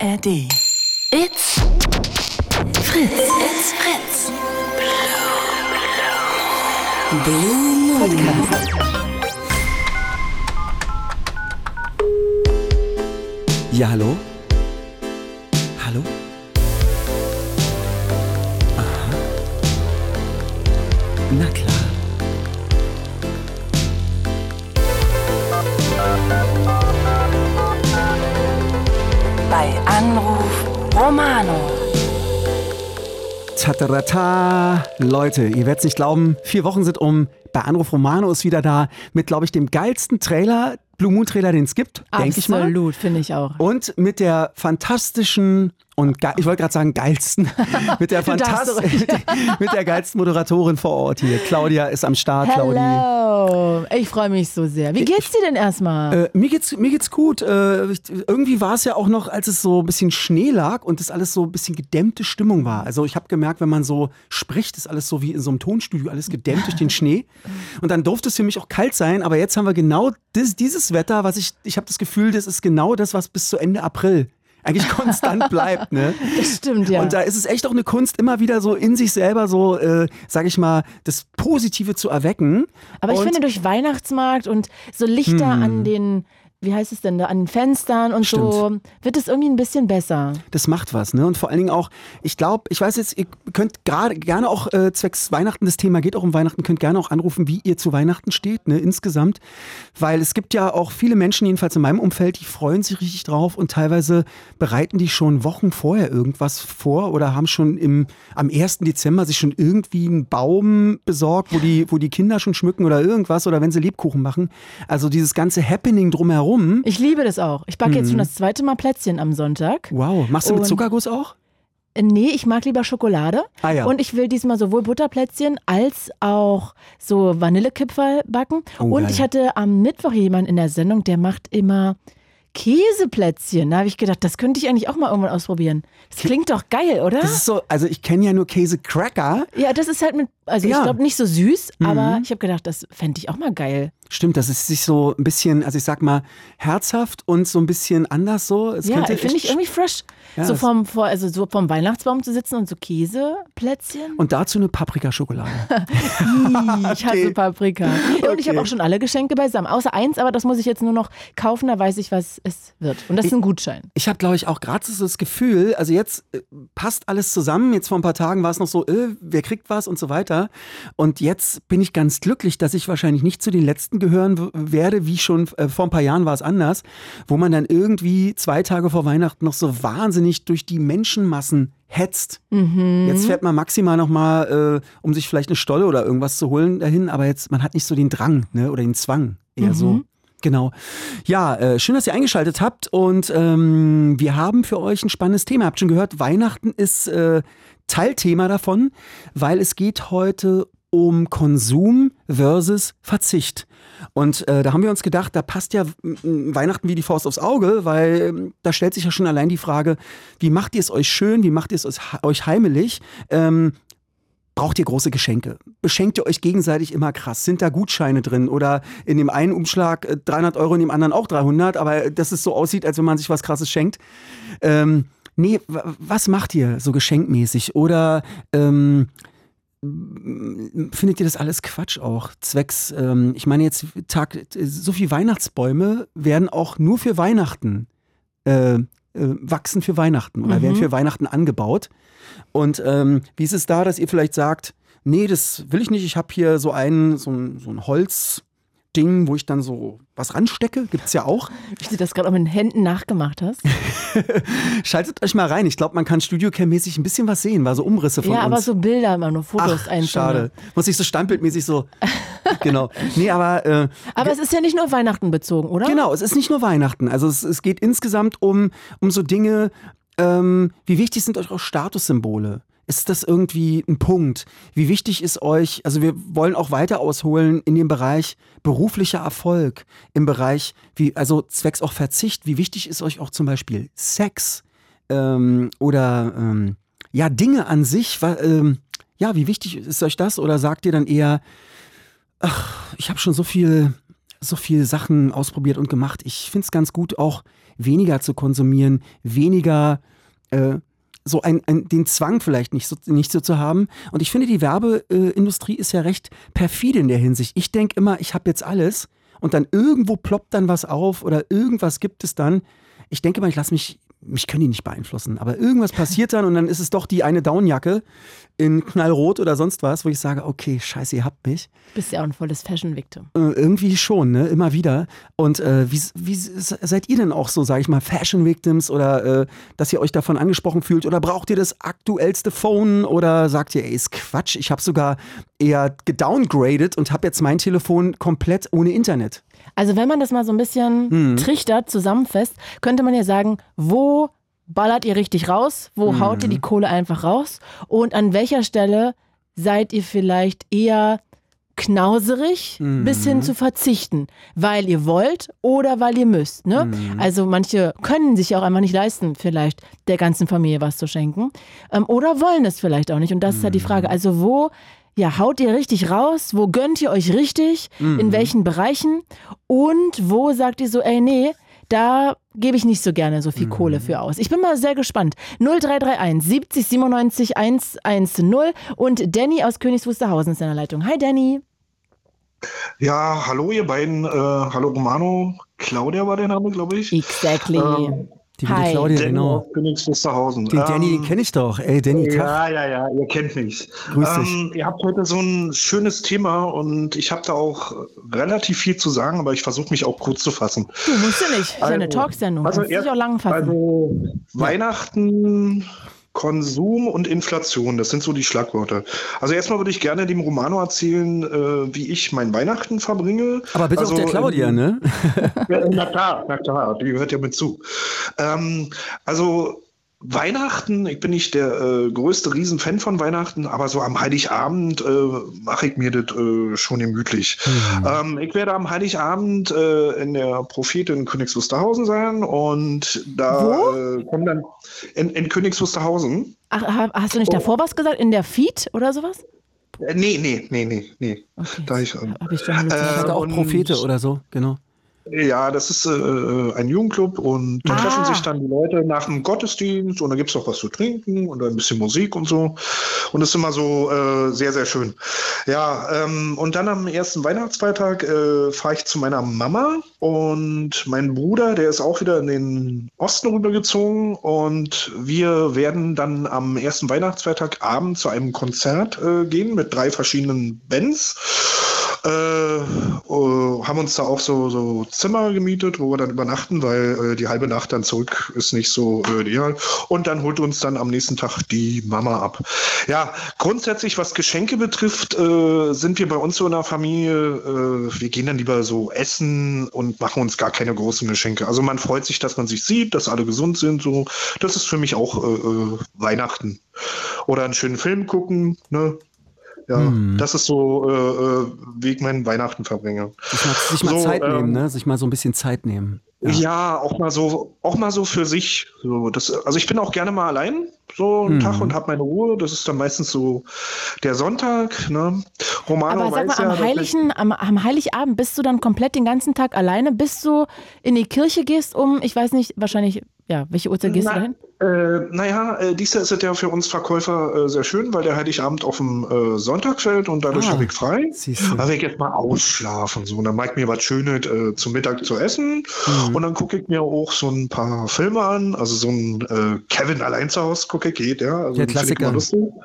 ARD. It's Fritz. It's Fritz. Blue Podcast. Ja? Hallo? Anruf Romano. Tatarata. Leute, ihr werdet es nicht glauben, vier Wochen sind um. Bei Anruf Romano ist wieder da mit, glaube ich, dem geilsten Trailer, Blue Moon Trailer, den es gibt, denke ich mal. Absolut, finde ich auch. Und mit der fantastischen und ich wollte gerade sagen geilsten, mit der fantastischen, mit der geilsten Moderatorin vor Ort hier. Claudia ist am Start, Claudi. Hello. Ich freue mich so sehr. Wie geht's dir denn erstmal? Äh, mir geht's mir geht's gut. Äh, irgendwie war es ja auch noch, als es so ein bisschen Schnee lag und das alles so ein bisschen gedämmte Stimmung war. Also ich habe gemerkt, wenn man so spricht, ist alles so wie in so einem Tonstudio, alles gedämmt durch den Schnee. Und dann durfte es für mich auch kalt sein. Aber jetzt haben wir genau das, dieses Wetter, was ich ich habe das Gefühl, das ist genau das, was bis zu Ende April eigentlich konstant bleibt. Ne? das stimmt, ja. Und da ist es echt auch eine Kunst, immer wieder so in sich selber so, äh, sag ich mal, das Positive zu erwecken. Aber ich und, finde, durch Weihnachtsmarkt und so Lichter an den, wie heißt es denn da, an den Fenstern und so, wird es irgendwie ein bisschen besser. das macht was, ne? Und vor allen Dingen auch, ich glaube, ich weiß jetzt, ihr könnt gerade gerne auch äh, zwecks Weihnachten, das Thema geht auch um Weihnachten, könnt gerne auch anrufen, wie ihr zu Weihnachten steht, ne, insgesamt. Weil es gibt ja auch viele Menschen, jedenfalls in meinem Umfeld, die freuen sich richtig drauf und teilweise bereiten die schon Wochen vorher irgendwas vor oder haben schon im, am 1. Dezember sich schon irgendwie einen Baum besorgt, wo die, wo die Kinder schon schmücken oder irgendwas oder wenn sie Lebkuchen machen. Also dieses ganze Happening drumherum. Ich liebe das auch. Ich backe jetzt schon das zweite Mal Plätzchen am Sonntag. Wow. Machst du mit Zuckerguss auch? Nee, ich mag lieber Schokolade. Ah ja. Und ich will diesmal sowohl Butterplätzchen als auch so Vanillekipferl backen. Oh, und geil. ich hatte am Mittwoch jemanden in der Sendung, der macht immer Käseplätzchen. Da habe ich gedacht, das könnte ich eigentlich auch mal irgendwann ausprobieren. Das klingt doch geil, oder? Das ist so, also ich kenne ja nur Käsecracker. ja, das ist halt mit, also Ja. Mhm. ich glaube nicht so süß, aber ich habe gedacht, das fände ich auch mal geil. Stimmt, dass es sich so ein bisschen, also ich sag mal, herzhaft und so ein bisschen anders so. Es Ja, finde ich irgendwie fresh. Ja, so vom, also so vom Weihnachtsbaum zu sitzen und so Käseplätzchen. Und dazu eine Paprikaschokolade. Ich hasse Paprika. Ja, und ich habe Okay. auch schon alle Geschenke beisammen. Außer eins, aber das muss ich jetzt nur noch kaufen, da weiß ich, was es wird. Und das ist ein Gutschein. Ich habe, glaube ich, auch gerade so das Gefühl, also jetzt äh, passt alles zusammen. Jetzt vor ein paar Tagen war es noch so, äh, wer kriegt was und so weiter. Und jetzt bin ich ganz glücklich, dass ich wahrscheinlich nicht zu den Letzten gehören werde, wie schon äh, vor ein paar Jahren war es anders, wo man dann irgendwie zwei Tage vor Weihnachten noch so wahnsinnig durch die Menschenmassen hetzt. Jetzt fährt man maximal noch mal, äh, um sich vielleicht eine Stolle oder irgendwas zu holen dahin, aber jetzt man hat nicht so den Drang ne, oder den Zwang, eher so. Genau. Ja, äh, schön, dass ihr eingeschaltet habt und ähm, wir haben für euch ein spannendes Thema. Habt schon gehört, Weihnachten ist äh, Teilthema davon, weil es geht heute um Konsum versus Verzicht. Und äh, da haben wir uns gedacht, da passt ja Weihnachten wie die Faust aufs Auge, weil ähm, da stellt sich ja schon allein die Frage, wie macht ihr es euch schön, wie macht ihr es euch- heimelig? Ähm, Braucht ihr große Geschenke? Beschenkt ihr euch gegenseitig immer krass? Sind da Gutscheine drin? Oder in dem einen Umschlag äh, 300 Euro, in dem anderen auch 300, aber dass es so aussieht, als wenn man sich was Krasses schenkt? Ähm, nee, wa- was macht ihr so geschenkmäßig? Oder ähm, findet ihr das alles Quatsch auch? Zwecks, ähm, ich meine jetzt, Tag, so viele Weihnachtsbäume werden auch nur für Weihnachten äh, äh, wachsen für Weihnachten oder werden für Weihnachten angebaut. Und ähm, wie ist es da, dass ihr vielleicht sagt, nee, das will ich nicht, ich habe hier so ein, so ein, so ein Holzding, wo ich dann so was ranstecke, gibt's ja auch. Wie du das gerade auch mit den Händen nachgemacht hast. Schaltet euch mal rein, ich glaube, man kann Studiocam-mäßig ein bisschen was sehen, war so Umrisse von ja, uns. aber so Bilder immer nur, Fotos Ach, schade. Muss ich so standbildmäßig so, genau. Nee, aber äh, Aber es ist ja nicht nur Weihnachten bezogen, oder? Genau, es ist nicht nur Weihnachten. Also es, es geht insgesamt um, um so Dinge, ähm, wie wichtig sind euch auch Statussymbole? Ist das irgendwie ein Punkt? Wie wichtig ist euch, also wir wollen auch weiter ausholen in dem Bereich beruflicher Erfolg, im Bereich, wie, also zwecks auch Verzicht, wie wichtig ist euch auch zum Beispiel Sex ähm, oder ähm, ja, Dinge an sich, ähm, ja, wie wichtig ist euch das? Oder sagt ihr dann eher, ach, ich habe schon so viel so viele Sachen ausprobiert und gemacht. Ich finde es ganz gut, auch weniger zu konsumieren, weniger äh, so ein, ein, den Zwang vielleicht nicht so, nicht so zu haben. Und ich finde, die Werbeindustrie ist ja recht perfide in der Hinsicht. Ich denke immer, ich habe jetzt alles und dann irgendwo ploppt dann was auf oder irgendwas gibt es dann. Ich denke mal, ich lasse mich mich können die nicht beeinflussen, aber irgendwas passiert dann und dann ist es doch die eine Downjacke in knallrot oder sonst was, wo ich sage, okay, scheiße, ihr habt mich. Bist ja auch ein volles Fashion-Victim. Äh, irgendwie schon, ne? Immer wieder. Und äh, wie, wie seid ihr denn auch so, sage ich mal, Fashion-Victims oder äh, dass ihr euch davon angesprochen fühlt? Oder braucht ihr das aktuellste Phone oder sagt ihr, ey, ist Quatsch, ich habe sogar eher gedowngradet und habe jetzt mein Telefon komplett ohne Internet? Also wenn man das mal so ein bisschen hm. trichtert, zusammenfasst, könnte man ja sagen, wo ballert ihr richtig raus? Wo hm. haut ihr die Kohle einfach raus? Und an welcher Stelle seid ihr vielleicht eher knauserig mhm. bis hin zu verzichten, weil ihr wollt oder weil ihr müsst. Ne? Mhm. Also manche können sich auch einfach nicht leisten, vielleicht der ganzen Familie was zu schenken ähm, oder wollen es vielleicht auch nicht. Und das mhm. ist halt die Frage. Also wo ja, haut ihr richtig raus? Wo gönnt ihr euch richtig? Mhm. In welchen Bereichen? Und wo sagt ihr so, ey, nee, da gebe ich nicht so gerne so viel mhm. Kohle für aus. Ich bin mal sehr gespannt. 0331 70 97 110 und Danny aus Königs Wusterhausen ist in der Leitung. Hi Danny. Ja, hallo ihr beiden. Äh, hallo Romano. Claudia war der Name, glaube ich. Exactly. Ähm, die gute Claudia, Danny genau. Königs Wusterhausen. Den Danny, den ähm, kenne ich doch. Ey, Danny. Ja, ja, ja, ihr kennt mich. Grüß dich. Ähm, ihr habt heute so ein schönes Thema und ich habe da auch relativ viel zu sagen, aber ich versuche mich auch kurz zu fassen. Du musst ja nicht. Das ist also, eine Talksendung. Also, Kannst dich auch lang fassen. Also, Weihnachten Konsum und Inflation, das sind so die Schlagworte. Also erstmal würde ich gerne dem Romano erzählen, äh, wie ich mein Weihnachten verbringe. Aber bitte also, auf der Claudia, ne? ja, na klar, na klar, die gehört ja mit zu. Ähm, also Weihnachten, ich bin nicht der äh, größte Riesenfan von Weihnachten, aber so am Heiligabend äh, mache ich mir das äh, schon gemütlich. Mhm. Ähm, ich werde am Heiligabend äh, in der Prophet in Königs Wusterhausen sein und da äh, kommen dann in, in Königs Wusterhausen. Ach, hast du nicht davor oh. was gesagt? In der Feed oder sowas? Äh, nee, nee, nee, nee, nee. Okay. Da ich, ähm, Hab ich schon äh, auch Prophete oder so, genau. Ja, das ist äh, äh, ein Jugendclub und da ah. treffen sich dann die Leute nach dem Gottesdienst und da gibt es auch was zu trinken und ein bisschen Musik und so. Und das ist immer so äh, sehr, sehr schön. Ja, ähm, und dann am ersten Weihnachtsfeiertag äh, fahre ich zu meiner Mama und mein Bruder, der ist auch wieder in den Osten rübergezogen und wir werden dann am ersten Weihnachtsfeiertag Abend zu einem Konzert äh, gehen mit drei verschiedenen Bands. Äh, uh, haben uns da auch so, so Zimmer gemietet, wo wir dann übernachten, weil äh, die halbe Nacht dann zurück ist nicht so äh, ideal. Und dann holt uns dann am nächsten Tag die Mama ab. Ja, grundsätzlich, was Geschenke betrifft, äh, sind wir bei uns so in der Familie, äh, wir gehen dann lieber so essen und machen uns gar keine großen Geschenke. Also man freut sich, dass man sich sieht, dass alle gesund sind. So, das ist für mich auch Weihnachten. Oder einen schönen Film gucken, ne? Ja, hm. das ist so, äh, äh, wie ich meinen Weihnachten verbringe. Sich mal, sich mal so, Zeit ähm, nehmen, ne? Sich mal so ein bisschen Zeit nehmen. Ja. ja, auch mal so, auch mal so für sich. So, das, also ich bin auch gerne mal allein, so einen hm. Tag und habe meine Ruhe. Das ist dann meistens so der Sonntag. Ne? Romano Aber sag mal, am, ja, Heiligen, am, am Heiligabend bist du dann komplett den ganzen Tag alleine, bis du in die Kirche gehst, um, ich weiß nicht, wahrscheinlich ja, welche Uhrzeit gehst Na, du dahin? Äh, naja, äh, dies Jahr ist es ja für uns Verkäufer äh, sehr schön, weil der Heiligabend auf dem äh, Sonntag fällt und dadurch ah, habe ich frei. Da ich jetzt mal ausschlafen. So. Und dann mag ich mir was Schönes äh, zum Mittag zu essen. Mhm. Und dann gucke ich mir auch so ein paar Filme an. Also so ein äh, Kevin allein zu Hause gucke ich, geht, ja. Also der Klassiker.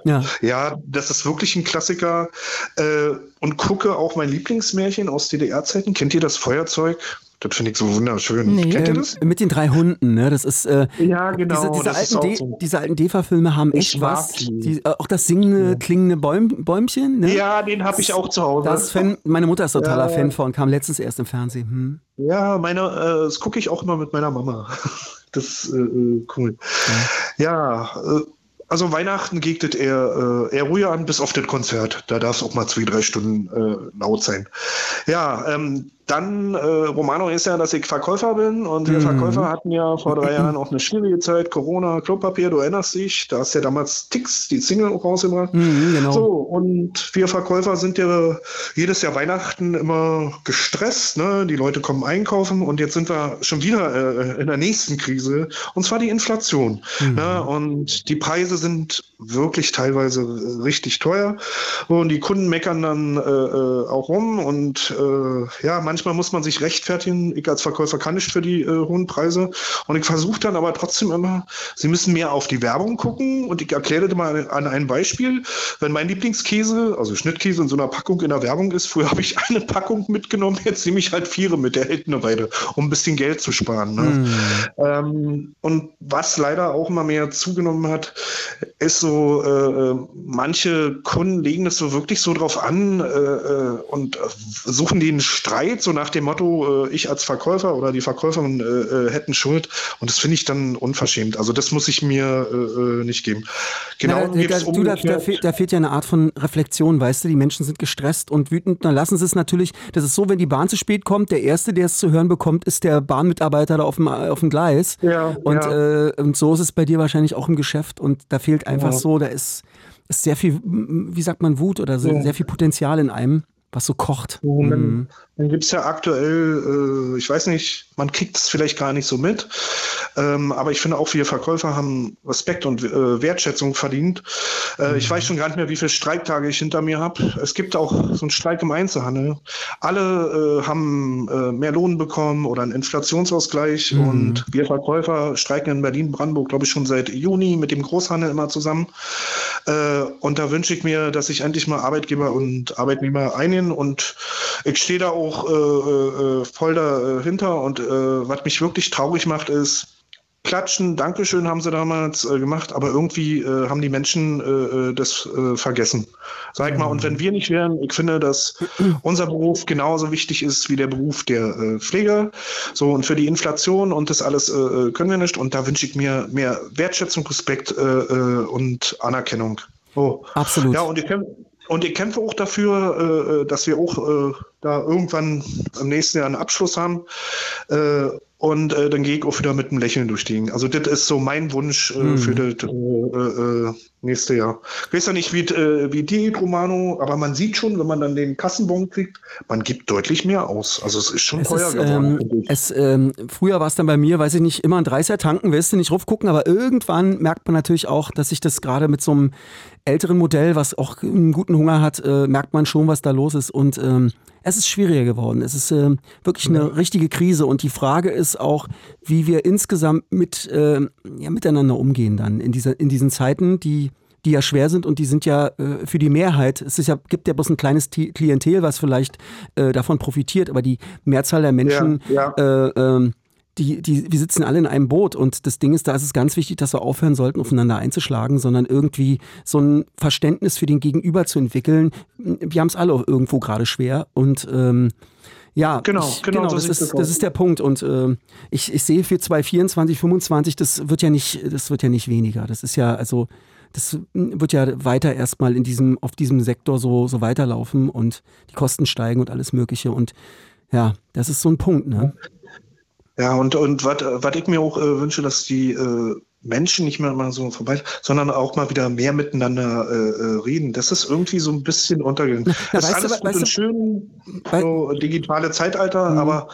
Ja. ja, das ist wirklich ein Klassiker. Äh, und gucke auch mein Lieblingsmärchen aus DDR-Zeiten. Kennt ihr das Feuerzeug? Das finde ich so wunderschön. Nee. Kennt ihr das? Ähm, mit den drei Hunden, ne? Das ist. Äh, ja, genau. Diese, diese alten, De so. diese alten DEFA-Filme haben echt was. Die. Die, äh, auch das singende, ja. klingende Bäum, Bäumchen, ne? Ja, den habe ich auch zu Hause. Das Fan, meine Mutter ist totaler ja. Fan von, kam letztens erst im Fernsehen. Hm. Ja, meine, äh, das gucke ich auch immer mit meiner Mama. Das ist äh, äh, cool. Ja, ja äh, also Weihnachten geht es eher, äh, eher ruhiger an, bis auf das Konzert. Da darf es auch mal zwei, drei Stunden äh, laut sein. Ja, ähm, dann, äh, Romano ist ja, dass ich Verkäufer bin und wir Mhm. Verkäufer hatten ja vor drei Jahren auch eine schwierige Zeit, Corona, Klopapier, du erinnerst dich, da hast ja damals Tix, die Single auch rausgebracht. Mhm, genau. So, und wir Verkäufer sind ja jedes Jahr Weihnachten immer gestresst, ne? Die Leute kommen einkaufen und jetzt sind wir schon wieder äh, in der nächsten Krise, und zwar die Inflation. Ne? Und die Preise sind wirklich teilweise richtig teuer und die Kunden meckern dann äh, äh, auch rum und äh, ja, manchmal muss man sich rechtfertigen. Ich als Verkäufer kann nicht für die äh, hohen Preise und ich versuche dann aber trotzdem immer, sie müssen mehr auf die Werbung gucken und ich erkläre das mal an einem Beispiel. Wenn mein Lieblingskäse, also Schnittkäse in so einer Packung in der Werbung ist, früher habe ich eine Packung mitgenommen, jetzt nehme ich halt vier mit, der hält eine Weile, um ein bisschen Geld zu sparen. Ne? Ähm, und was leider auch immer mehr zugenommen hat, ist so, äh, manche Kunden legen es so wirklich so drauf an äh, äh, und äh, suchen den Streit, so nach dem Motto, äh, ich als Verkäufer oder die Verkäuferin äh, äh, hätten Schuld. Und das finde ich dann unverschämt. Also das muss ich mir äh, äh, nicht geben. Genau, Na, da, da, du, da, da, fehlt, da fehlt ja eine Art von Reflexion, weißt du? Die Menschen sind gestresst und wütend. Dann lassen sie es natürlich. Das ist so, wenn die Bahn zu spät kommt, der Erste, der es zu hören bekommt, ist der Bahnmitarbeiter da auf dem, auf dem Gleis. Ja, und, ja. Äh, und so ist es bei dir wahrscheinlich auch im Geschäft. Und da fehlt einfach Ja. so, da ist, ist sehr viel, wie sagt man, Wut oder so, Ja. sehr viel Potenzial in einem, was so kocht. Mhm. Dann, gibt es ja aktuell, äh, ich weiß nicht, man kriegt es vielleicht gar nicht so mit, ähm, aber ich finde auch, wir Verkäufer haben Respekt und äh, Wertschätzung verdient. Äh, Ich weiß schon gar nicht mehr, wie viele Streiktage ich hinter mir habe. Es gibt auch so einen Streik im Einzelhandel. Alle äh, haben äh, mehr Lohn bekommen oder einen Inflationsausgleich und wir Verkäufer streiken in Berlin-Brandenburg, glaube ich, schon seit Juni mit dem Großhandel immer zusammen. Äh, und da wünsche ich mir, dass sich endlich mal Arbeitgeber und Arbeitnehmer einigen. Und ich stehe da auch äh, äh, voll dahinter. Und äh, was mich wirklich traurig macht, ist, Klatschen, Dankeschön haben sie damals äh, gemacht, aber irgendwie äh, haben die Menschen äh, äh, das äh, vergessen. Sag ich mal, und wenn wir nicht wären, ich finde, dass unser Beruf genauso wichtig ist wie der Beruf der äh, Pfleger. So, und für die Inflation und das alles äh, äh, können wir nicht. Und da wünsche ich mir mehr Wertschätzung, Respekt äh, äh, und Anerkennung. Oh. Absolut. Ja, und ich kämpfe, und ich kämpfe auch dafür, äh, dass wir auch äh, da irgendwann im nächsten Jahr einen Abschluss haben. Und äh, dann gehe ich auch wieder mit einem Lächeln durch die. Also das ist so mein Wunsch äh, für das äh, äh, nächste Jahr. Ich weiß ja nicht, wie, äh, wie die Romano, aber man sieht schon, wenn man dann den Kassenbon kriegt, man gibt deutlich mehr aus. Also es ist schon Es teuer ist, geworden. ähm, es, ähm, früher war es dann bei mir, weiß ich nicht, immer ein 30er tanken, wirst du nicht raufgucken, aber irgendwann merkt man natürlich auch, dass sich das gerade mit so einem älteren Modell, was auch einen guten Hunger hat, äh, merkt man schon, was da los ist. Und ähm, es ist schwieriger geworden. Es ist ähm, wirklich eine richtige Krise. Und die Frage ist auch, wie wir insgesamt mit, ähm, ja, miteinander umgehen dann in, dieser, in diesen Zeiten, die die ja schwer sind und die sind ja äh, für die Mehrheit, es ist ja, gibt ja bloß ein kleines Ti- Klientel, was vielleicht äh, davon profitiert, aber die Mehrzahl der Menschen, Ja, Äh, ähm, die, die, wir sitzen alle in einem Boot und das Ding ist, da ist es ganz wichtig, dass wir aufhören sollten, aufeinander einzuschlagen, sondern irgendwie so ein Verständnis für den Gegenüber zu entwickeln. Wir haben es alle auch irgendwo gerade schwer und ähm, ja, Genau, ich, genau, so das, sieht ist, das ist der Punkt. Und ähm, ich, ich sehe für 2024, 25, das wird ja nicht, das wird ja nicht weniger. Das ist ja, also, das wird ja weiter erstmal in diesem, auf diesem Sektor so, so weiterlaufen und die Kosten steigen und alles Mögliche. Und ja, das ist so ein Punkt, ne? Ja, und, und was ich mir auch äh, wünsche, dass die äh, Menschen nicht mehr mal so vorbei, sondern auch mal wieder mehr miteinander äh, äh, reden. Das ist irgendwie so ein bisschen untergegangen. Das ist weißt du, alles gut und du- schön, so digitale Zeitalter, Mhm. aber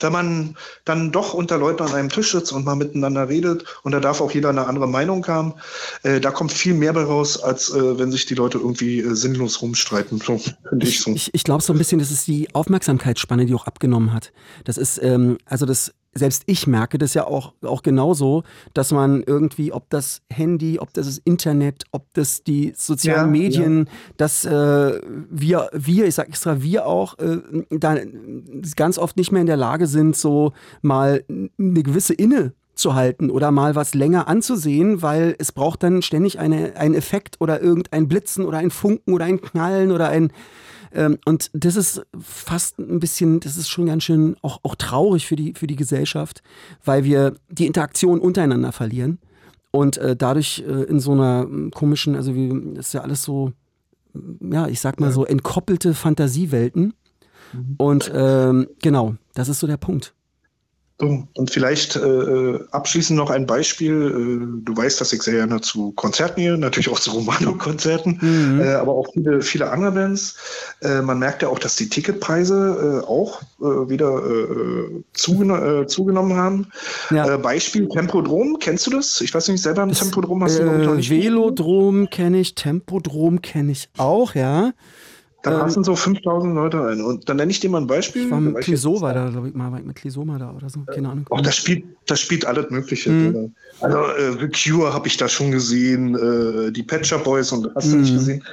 wenn man dann doch unter Leuten an einem Tisch sitzt und mal miteinander redet und da darf auch jeder eine andere Meinung haben, äh, da kommt viel mehr bei raus, als äh, wenn sich die Leute irgendwie äh, sinnlos rumstreiten. So, finde ich Ich, so. ich, ich glaube so ein bisschen, das ist die Aufmerksamkeitsspanne, die auch abgenommen hat. Das ist, ähm, also das, selbst ich merke das ja auch, auch genauso, dass man irgendwie, ob das Handy, ob das das Internet, ob das die sozialen Ja, Medien, dass äh, wir, wir, ich sag extra wir auch, äh, da ganz oft nicht mehr in der Lage sind, so mal eine gewisse Inne zu halten oder mal was länger anzusehen, weil es braucht dann ständig eine, einen Effekt oder irgendein Blitzen oder ein Funken oder ein Knallen oder ein ähm, und das ist fast ein bisschen, das ist schon ganz schön auch, auch traurig für die, für die Gesellschaft, weil wir die Interaktion untereinander verlieren und äh, dadurch äh, in so einer mm, komischen, also wie, das ist ja alles so, ja, ich sag mal so entkoppelte Fantasiewelten. Mhm. Und ähm, genau, das ist so der Punkt. Und vielleicht äh, abschließend noch ein Beispiel. Äh, du weißt, dass ich sehr gerne zu Konzerten gehe, natürlich auch zu Romano-Konzerten, mhm. äh, aber auch viele, viele andere Bands. Äh, man merkt ja auch, dass die Ticketpreise äh, auch äh, wieder zugen zugenommen haben. Ja. Beispiel Tempodrom, kennst du das? Ich weiß nicht, selber ein Tempodrom hast du noch nicht. Velodrom kenne ich, Tempodrom kenne ich auch, ja. Da ähm, passen so 5000 Leute ein. Und dann nenne ich dir mal ein Beispiel. Ich war mit Clisot war da, glaube ich, mal mit Clisot mal da oder so. Keine Ahnung. Auch das spielt, das spielt alles Mögliche. Mhm. Also äh, The Cure habe ich da schon gesehen, äh, die Patcher Boys und hast du nicht mhm. gesehen.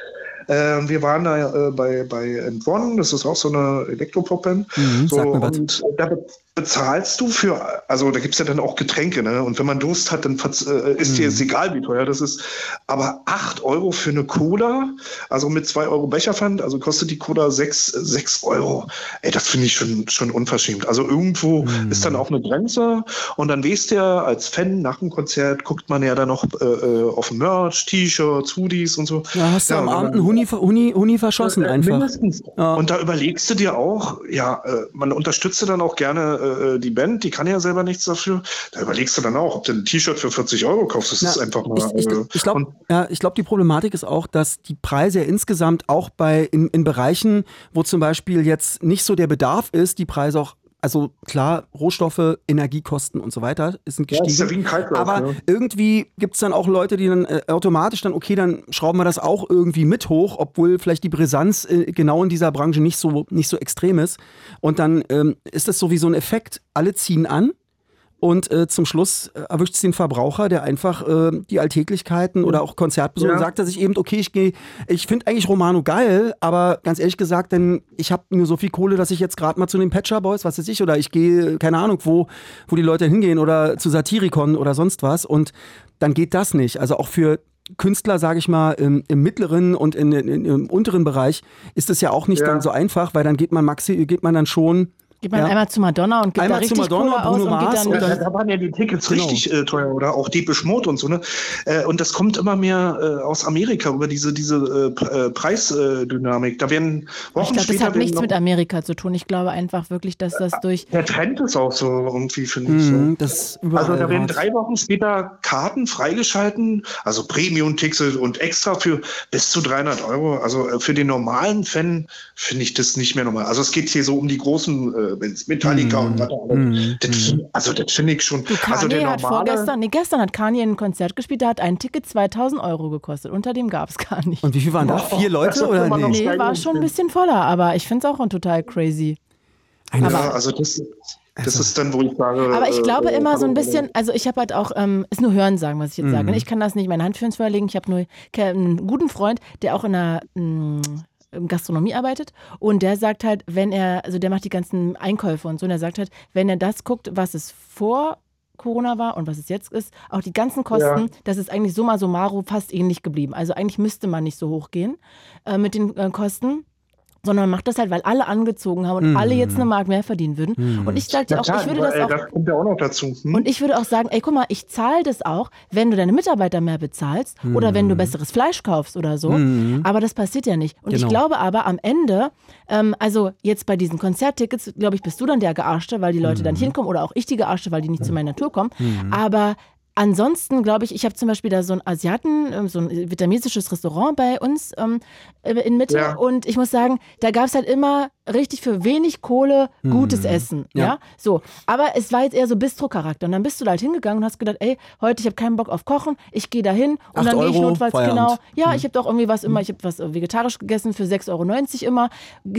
Äh, wir waren da äh, bei, bei End One, das ist auch so eine Elektropop-Band. Mhm, so, und da bezahlst du für, also da gibt es ja dann auch Getränke, ne? Und wenn man Durst hat, dann äh, ist dir mhm. jetzt egal, wie teuer das ist. Aber 8 Euro für eine Cola, also mit 2 Euro Becherpfand, also kostet die Cola 6, 6 Euro. Ey, das finde ich schon, schon unverschämt. Also irgendwo mhm. ist dann auch eine Grenze und dann weißt du ja, als Fan nach dem Konzert guckt man ja dann noch äh, äh auf Merch, T-Shirts, Hoodies und so. Ja, hast du ja, am Abend einen Huni, Huni, Huni verschossen äh, einfach. Mindestens. Ja. Und da überlegst du dir auch, ja, äh, man unterstützt dann auch gerne äh, die Band, die kann ja selber nichts dafür. Da überlegst du dann auch, ob du ein T-Shirt für 40 Euro kaufst. Das Na, ist einfach mal. Ich, ich, äh, ich glaube, ja, glaub, die Problematik ist auch, dass die Preise ja insgesamt auch bei in, in Bereichen, wo zum Beispiel jetzt nicht so der Bedarf ist, die Preise auch also klar, Rohstoffe, Energiekosten und so weiter sind gestiegen. Ja, ist ja aber ja. irgendwie gibt es dann auch Leute, die dann äh, automatisch dann, okay, dann schrauben wir das auch irgendwie mit hoch, obwohl vielleicht die Brisanz äh, genau in dieser Branche nicht so, nicht so extrem ist. Und dann ähm, ist das so wie so ein Effekt, alle ziehen an und äh, zum Schluss äh, erwischt es den Verbraucher, der einfach äh, die Alltäglichkeiten oder auch Konzertbesuche ja. sagt er sich eben, okay, ich gehe, ich finde eigentlich Romano geil, aber ganz ehrlich gesagt, denn ich habe nur so viel Kohle, dass ich jetzt gerade mal zu den Patcher Boys, was weiß ich, oder ich gehe, keine Ahnung, wo, wo die Leute hingehen oder zu Satiricon oder sonst was. Und dann geht das nicht. Also auch für Künstler, sage ich mal, im, im, mittleren und in, in, im unteren Bereich ist es ja auch nicht ja. dann so einfach, weil dann geht man maxi, geht man dann schon Geht man ja. einmal zu Madonna und gibt einmal da richtig Madonna, Kohle Bruno aus und geht dann... Da waren ja die Tickets genau. richtig äh, teuer oder auch die Mode und so, ne? Äh, und das kommt immer mehr äh, aus Amerika über diese, diese äh, äh, Preisdynamik. Da werden Wochen ich glaube, das hat nichts mit Amerika zu tun. Ich glaube einfach wirklich, dass das durch... Der Trend ist auch so irgendwie, finde ich. Mhm, so. also da werden drei Wochen später Karten freigeschalten, also Premium-Tickets und extra für bis zu 300 Euro. Also äh, für den normalen Fan finde ich das nicht mehr normal. Also es geht hier so um die großen äh, Metallica mm. und was mm. das, Also das finde ich schon. Du, Kanye also der hat vorgestern, nee, gestern hat Kanye ein Konzert gespielt, da hat ein Ticket 2000 Euro gekostet. Unter dem gab es gar nicht. Und wie viel waren da? Vier Leute oder nee? Nee, war schon ein bisschen voller, aber ich finde es auch total crazy. Ja, aber, also das, das also. ist dann, wo ich sage. Aber ich glaube äh, immer so ein bisschen, also ich habe halt auch, ähm, ist nur Hören sagen, was ich jetzt mhm. sage. Ich kann das nicht meine Hand für uns vorlegen. Ich habe nur einen guten Freund, der auch in einer mh, Gastronomie arbeitet und der sagt halt, wenn er, also der macht die ganzen Einkäufe und so, und er sagt halt, wenn er das guckt, was es vor Corona war und was es jetzt ist, auch die ganzen Kosten, ja. das ist eigentlich summa summarum fast ähnlich geblieben. Also eigentlich müsste man nicht so hoch gehen äh, mit den äh, Kosten sondern man macht das halt, weil alle angezogen haben und mm. alle jetzt eine Mark mehr verdienen würden. Mm. Und ich sagte auch, ich würde das auch. Das kommt ja auch noch dazu. Hm? Und ich würde auch sagen, ey, guck mal, ich zahle das auch, wenn du deine Mitarbeiter mehr bezahlst mm. oder wenn du besseres Fleisch kaufst oder so. Mm. Aber das passiert ja nicht. Und genau. ich glaube aber am Ende, ähm, also jetzt bei diesen Konzerttickets, glaube ich, bist du dann der Gearschte, weil die Leute dann mm. hinkommen oder auch ich die Gearschte, weil die nicht zu meiner Natur kommen. Mm. Aber Ansonsten glaube ich, ich habe zum Beispiel da so ein Asiaten, ähm, so ein vietnamesisches Restaurant bei uns ähm, äh, in Mitte ja. und ich muss sagen, da gab es halt immer richtig für wenig Kohle gutes hm. Essen. Ja. ja. so. Aber es war jetzt eher so Bistro-Charakter und dann bist du da halt hingegangen und hast gedacht, ey, heute ich habe keinen Bock auf Kochen, ich gehe da hin und dann gehe ich notfalls Feierabend. genau. Ja, hm. ich habe doch irgendwie was immer, ich habe was vegetarisch gegessen für 6,90 Euro immer.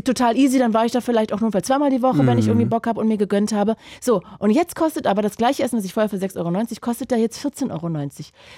Total easy, dann war ich da vielleicht auch notfalls zweimal die Woche, hm. wenn ich irgendwie hm. Bock habe und mir gegönnt habe. So, und jetzt kostet aber das gleiche Essen, was ich vorher für 6,90 Euro, kostet da jetzt 14,90 Euro.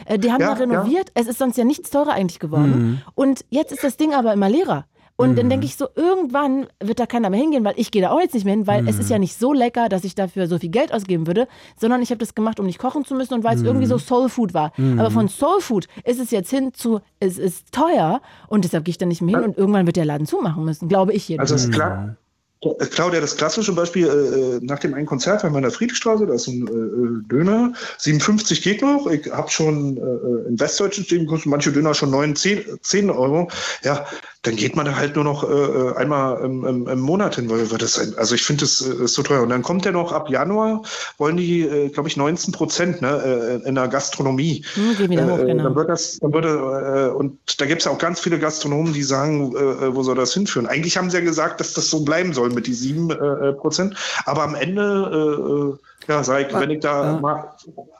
Äh, die haben ja, da renoviert. Ja. Es ist sonst ja nichts teurer eigentlich geworden. Mhm. Und jetzt ist das Ding aber immer leerer. Und mhm. dann denke ich so, irgendwann wird da keiner mehr hingehen, weil ich gehe da auch jetzt nicht mehr hin, weil mhm. es ist ja nicht so lecker, dass ich dafür so viel Geld ausgeben würde, sondern ich habe das gemacht, um nicht kochen zu müssen und weil es mhm. irgendwie so Soul Food war. Mhm. Aber von Soul Food ist es jetzt hin zu, es ist teuer und deshalb gehe ich da nicht mehr hin und irgendwann wird der Laden zumachen müssen, glaube ich jedenfalls. Also ist klar, äh, Claudia, das klassische Beispiel, äh, nach dem einen Konzert waren wir in der Friedrichstraße, da ist ein äh, Döner, 57 geht noch. Ich habe schon äh, in Westdeutschen stehen gekostet, manche Döner schon 9, 10, 10 Euro. Ja, dann geht man da halt nur noch äh, äh einmal im, im, im, Monat hin, weil, weil das ein, also ich finde das äh, ist so teuer. Und dann kommt ja noch ab Januar, wollen die, äh, glaube ich, 19 Prozent ne, äh, in der Gastronomie. Hm, wieder hoch, äh, genau. Dann wird das, dann würde, und da gibt es ja auch ganz viele Gastronomen, die sagen, wo soll das hinführen? Eigentlich haben sie ja gesagt, dass das so bleiben soll mit die 7 Prozent. Aber am Ende ja, sag ich, wenn ich da ja. mal,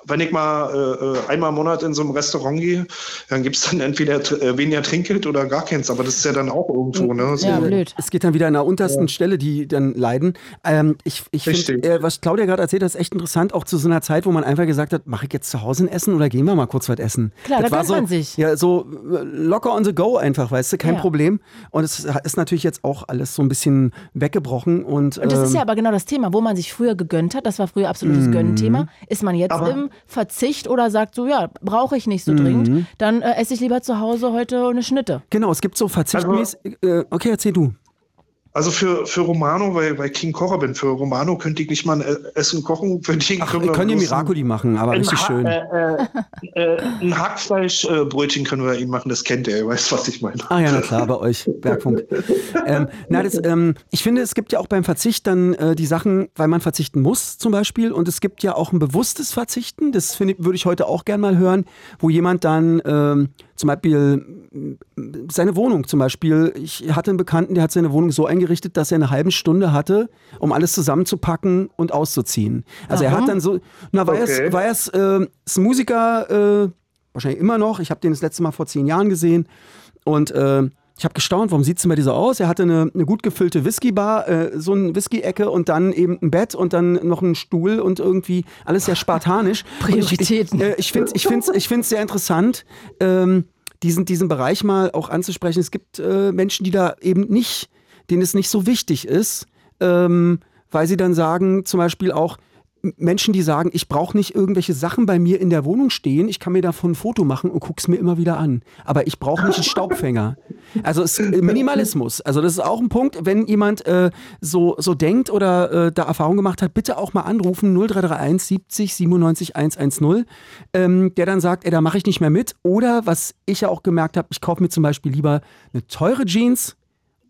wenn ich mal äh, einmal im Monat in so einem Restaurant gehe, dann gibt es dann entweder äh, weniger Trinkgeld oder gar keins, aber das ist ja dann auch irgendwo, ne? So. Ja, blöd. Es geht dann wieder an der untersten ja. Stelle, die dann leiden. Ähm, ich ich finde, äh, was Claudia gerade erzählt hat, ist echt interessant, auch zu so einer Zeit, wo man einfach gesagt hat, mache ich jetzt zu Hause ein Essen oder gehen wir mal kurz was essen? Klar, das da war so, man sich. Ja, so äh, locker on the go einfach, weißt du, kein ja. Problem. Und es ist natürlich jetzt auch alles so ein bisschen weggebrochen. Und, und das ähm, ist ja aber genau das Thema, wo man sich früher gegönnt hat, das war früher absolutes mhm. Gönnen-Thema. Mhm. Ist man jetzt Aber im Verzicht oder sagt so, ja, brauche ich nicht so dringend, mhm. dann äh, esse ich lieber zu Hause heute eine Schnitte. Genau, es gibt so verzichtmäßig. Also, äh, okay, erzähl du. Also für, für Romano, weil, weil King Kocher bin, für Romano könnte ich nicht mal ein Essen kochen. Für den Ach, können, können die Miracoli machen, aber richtig ha schön. Äh, äh, äh, ein Hackfleischbrötchen können wir ihm machen, das kennt er, weißt was ich meine. Ah ja, na klar, bei euch, Bergfunk. ähm, na, das, ähm, ich finde, es gibt ja auch beim Verzicht dann äh, die Sachen, weil man verzichten muss zum Beispiel und es gibt ja auch ein bewusstes Verzichten, das würde ich heute auch gern mal hören, wo jemand dann ähm, zum Beispiel seine Wohnung zum Beispiel. Ich hatte einen Bekannten, der hat seine Wohnung so eingerichtet, dass er eine halbe Stunde hatte, um alles zusammenzupacken und auszuziehen. Also Aha. er hat dann so, na, war okay. er, war es, äh, ist Musiker, äh, wahrscheinlich immer noch. Ich habe den das letzte Mal vor zehn Jahren gesehen und äh, ich habe gestaunt, warum sieht es denn bei dieser aus? Er hatte eine, eine gut gefüllte Whisky-Bar, äh, so eine Whisky-Ecke und dann eben ein Bett und dann noch einen Stuhl und irgendwie alles sehr spartanisch. Prioritäten. Ich, äh, ich finde es ich find's, ich find's sehr interessant, ähm, diesen, diesen Bereich mal auch anzusprechen. Es gibt äh, Menschen, die da eben nicht, denen es nicht so wichtig ist, ähm, weil sie dann sagen, zum Beispiel auch, Menschen, die sagen, ich brauche nicht irgendwelche Sachen bei mir in der Wohnung stehen, ich kann mir davon ein Foto machen und gucke es mir immer wieder an. Aber ich brauche nicht einen Staubfänger. Also es, Minimalismus. Also das ist auch ein Punkt, wenn jemand äh, so, so denkt oder äh, da Erfahrung gemacht hat, bitte auch mal anrufen 0331 70 97 110, ähm, der dann sagt, ey, da mache ich nicht mehr mit. Oder was ich ja auch gemerkt habe, ich kaufe mir zum Beispiel lieber eine teure Jeans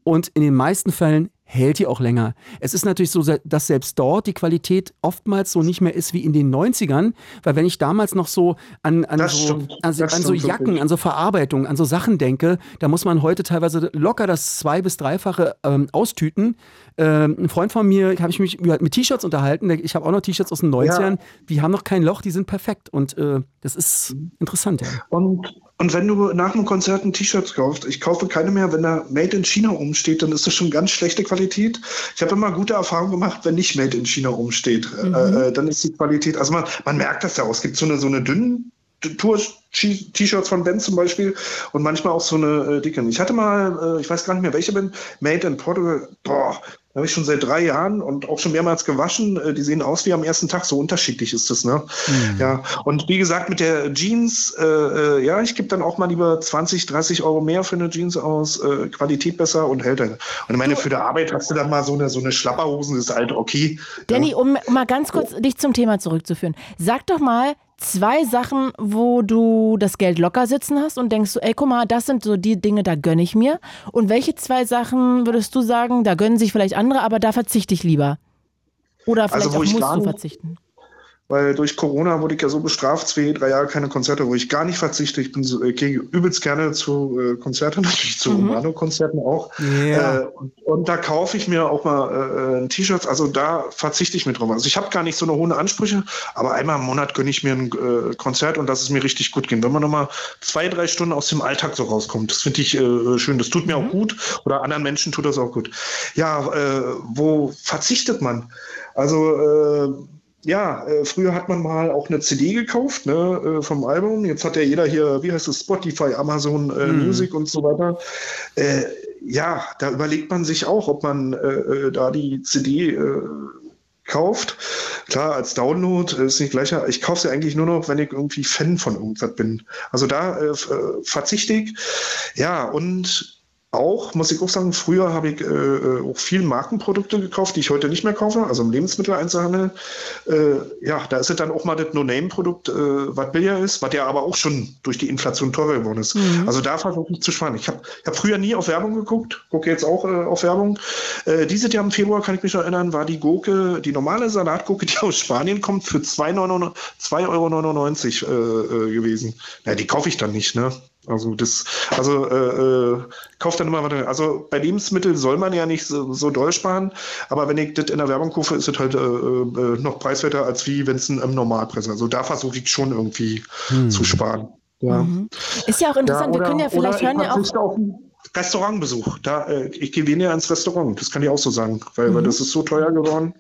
und in den meisten Fällen hält die auch länger. Es ist natürlich so, dass selbst dort die Qualität oftmals so nicht mehr ist wie in den 90ern, weil wenn ich damals noch so an, an, so, an, an so, Jacken, an so Verarbeitung, an so Sachen denke, da muss man heute teilweise locker das zwei- bis dreifache ähm, austüten. Ähm, ein Freund von mir, habe ich mich mit T-Shirts unterhalten, ich habe auch noch T-Shirts aus den 90ern, ja. die haben noch kein Loch, die sind perfekt und äh, das ist interessant. Ja. Und und wenn du nach einem Konzert ein T-Shirt kaufst, ich kaufe keine mehr, wenn da Made in China umsteht, dann ist das schon ganz schlechte Qualität. Ich habe immer gute Erfahrungen gemacht, wenn nicht Made in China umsteht. Mhm. Äh, äh dann ist die Qualität, also man, man merkt das ja auch. Es gibt so eine, so eine dünnen Tour-T-Shirts von Ben zum Beispiel und manchmal auch so eine äh, dicken. Ich hatte mal, äh, ich weiß gar nicht mehr welche Ben, Made in Portugal, boah, habe ich schon seit drei Jahren und auch schon mehrmals gewaschen. Äh, die sehen aus wie am ersten Tag, so unterschiedlich ist das, ne? Mhm. Ja, und wie gesagt, mit der Jeans, äh, äh ja, ich gebe dann auch mal lieber 20, 30 Euro mehr für eine Jeans aus, äh, Qualität besser und hält dann. Und ich meine, für die Arbeit hast du dann mal so eine, so eine Schlapperhosen, das ist halt okay. Danny, ja. um mal ganz kurz dich zum Thema zurückzuführen. Sag doch mal, zwei Sachen, wo du das Geld locker sitzen hast und denkst so, ey, guck mal, das sind so die Dinge, da gönne ich mir. Und welche zwei Sachen würdest du sagen, da gönnen sich vielleicht andere, aber da verzichte ich lieber? Oder vielleicht also, auch musst du verzichten? Weil durch Corona wurde ich ja so bestraft, zwei, drei Jahre keine Konzerte, wo ich gar nicht verzichte. Ich bin so, äh, gehe übelst gerne zu äh, Konzerten, natürlich zu mhm. Romano-Konzerten auch. Yeah. Äh, und, und, da kaufe ich mir auch mal äh, ein T-Shirt. Also da verzichte ich mit drauf. Also ich habe gar nicht so eine hohe Ansprüche, aber einmal im Monat gönne ich mir ein äh, Konzert und das ist mir richtig gut gehen. Wenn man nochmal zwei, drei Stunden aus dem Alltag so rauskommt, das finde ich äh, schön. Das tut mir mhm. auch gut oder anderen Menschen tut das auch gut. Ja, äh, wo verzichtet man? Also äh, ja, äh, früher hat man mal auch eine CD gekauft ne, äh, vom Album. Jetzt hat ja jeder hier, wie heißt es, Spotify, Amazon äh, mm. Music und so weiter. Äh, ja, da überlegt man sich auch, ob man äh, äh, da die CD kauft. Klar, als Download ist nicht gleicher. Ich kaufe sie eigentlich nur noch, wenn ich irgendwie Fan von irgendwas bin. Also da verzichte ich. Ja, und auch, muss ich auch sagen, früher habe ich äh, äh, auch viel Markenprodukte gekauft, die ich heute nicht mehr kaufe, also im Lebensmitteleinzelhandel. Äh, ja, da ist es dann auch mal das No-Name-Produkt, äh, was billiger ist, was ja aber auch schon durch die Inflation teurer geworden ist. Mhm. Also da versuche ich zu sparen. Ich habe hab früher nie auf Werbung geguckt, gucke jetzt auch äh, auf Werbung. Äh, dieses Jahr im Februar, kann ich mich noch erinnern, war die Gurke, die normale Salatgurke, die aus Spanien kommt, für 2,99 Euro gewesen. Na, die kaufe ich dann nicht, ne? Also das, also äh, äh, kauft dann immer weiter. Also bei Lebensmitteln soll man ja nicht so, so doll sparen, aber wenn ich das in der Werbung kaufe, ist es halt äh, äh, noch preiswerter, als wie wenn es ein im Normalpreis ist. Also da versuche ich schon irgendwie hm. zu sparen. Ja. Mhm. Ist ja auch interessant, ja, oder, wir können ja vielleicht hören ja auch. Restaurantbesuch. Da, äh, ich gehe weniger ins Restaurant, das kann ich auch so sagen, weil, mhm. weil das ist so teuer geworden.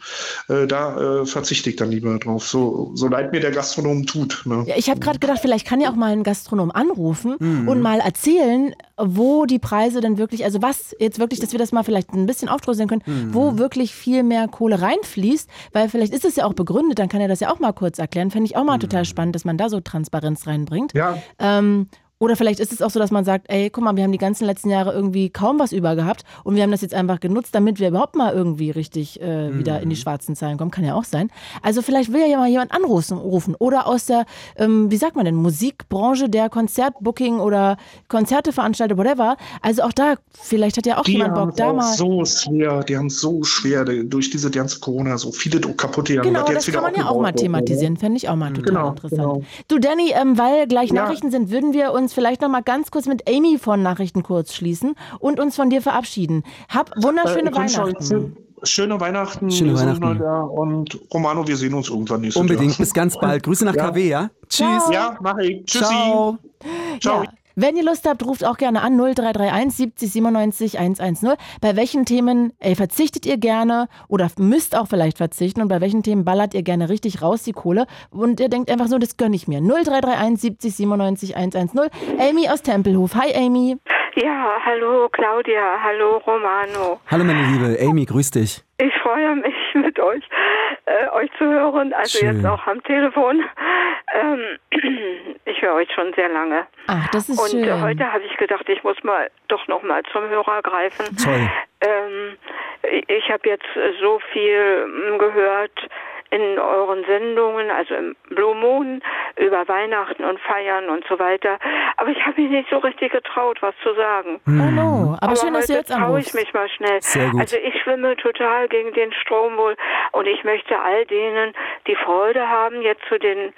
Äh, da äh, verzichte ich dann lieber drauf. So, so leid mir der Gastronom tut. Ne? Ja, ich habe gerade gedacht, vielleicht kann ja auch mal ein Gastronom anrufen mhm. und mal erzählen, wo die Preise denn wirklich, also was jetzt wirklich, dass wir das mal vielleicht ein bisschen aufdröseln können, mhm. wo wirklich viel mehr Kohle reinfließt, weil vielleicht ist es ja auch begründet, dann kann er das ja auch mal kurz erklären. Fände ich auch mal mhm. total spannend, dass man da so Transparenz reinbringt. Ja. Ähm, oder vielleicht ist es auch so, dass man sagt, ey, guck mal, wir haben die ganzen letzten Jahre irgendwie kaum was über gehabt und wir haben das jetzt einfach genutzt, damit wir überhaupt mal irgendwie richtig äh, mhm. wieder in die schwarzen Zahlen kommen. Kann ja auch sein. Also vielleicht will ja mal jemand anrufen oder aus der, ähm, wie sagt man denn, Musikbranche, der Konzertbooking oder Konzerte veranstaltet, whatever. Also auch da, vielleicht hat ja auch die jemand Bock, da mal. so schwer, die haben so schwer durch diese ganze Corona so viele kaputte Jahre. Genau, das kann man ja auch mal thematisieren, fände ich auch mal total genau, interessant. Genau. Du, Danny, ähm, weil gleich ja. Nachrichten sind, würden wir uns vielleicht noch mal ganz kurz mit Amy von Nachrichten kurz schließen und uns von dir verabschieden. Hab wunderschöne äh, Weihnachten. Schöne Weihnachten. Schöne Weihnachten. Und Romano, wir sehen uns irgendwann nächstes Unbedingt. Jahr. Bis ganz bald. Grüße nach ja. KW, ja? Tschüss. Ja, mach ich. Tschüssi. Ciao. Ciao. Ja. Wenn ihr Lust habt, ruft auch gerne an 0331 70 97 110. Bei welchen Themen ey, verzichtet ihr gerne oder müsst auch vielleicht verzichten und bei welchen Themen ballert ihr gerne richtig raus die Kohle und ihr denkt einfach so, das gönne ich mir. 0331 70 97 110. Amy aus Tempelhof. Hi Amy. Ja, hallo Claudia, hallo Romano. Hallo meine Liebe, Amy, grüß dich. Ich freue mich mit euch, äh, euch zu hören, also Schön. jetzt auch am Telefon. Ähm, ich höre euch schon sehr lange. Ach, das ist Und schön. Und heute habe ich gedacht, ich muss mal doch noch mal zum Hörer greifen. Toll. Ähm, ich habe jetzt so viel hm, gehört in euren Sendungen, also im Blue Moon, über Weihnachten und Feiern und so weiter. Aber ich habe mich nicht so richtig getraut, was zu sagen. Oh no, aber, aber schön, dass du jetzt traue ich mich mal schnell. Sehr gut. Also ich schwimme total gegen den Strom wohl und ich möchte all denen, die Freude haben, jetzt zu den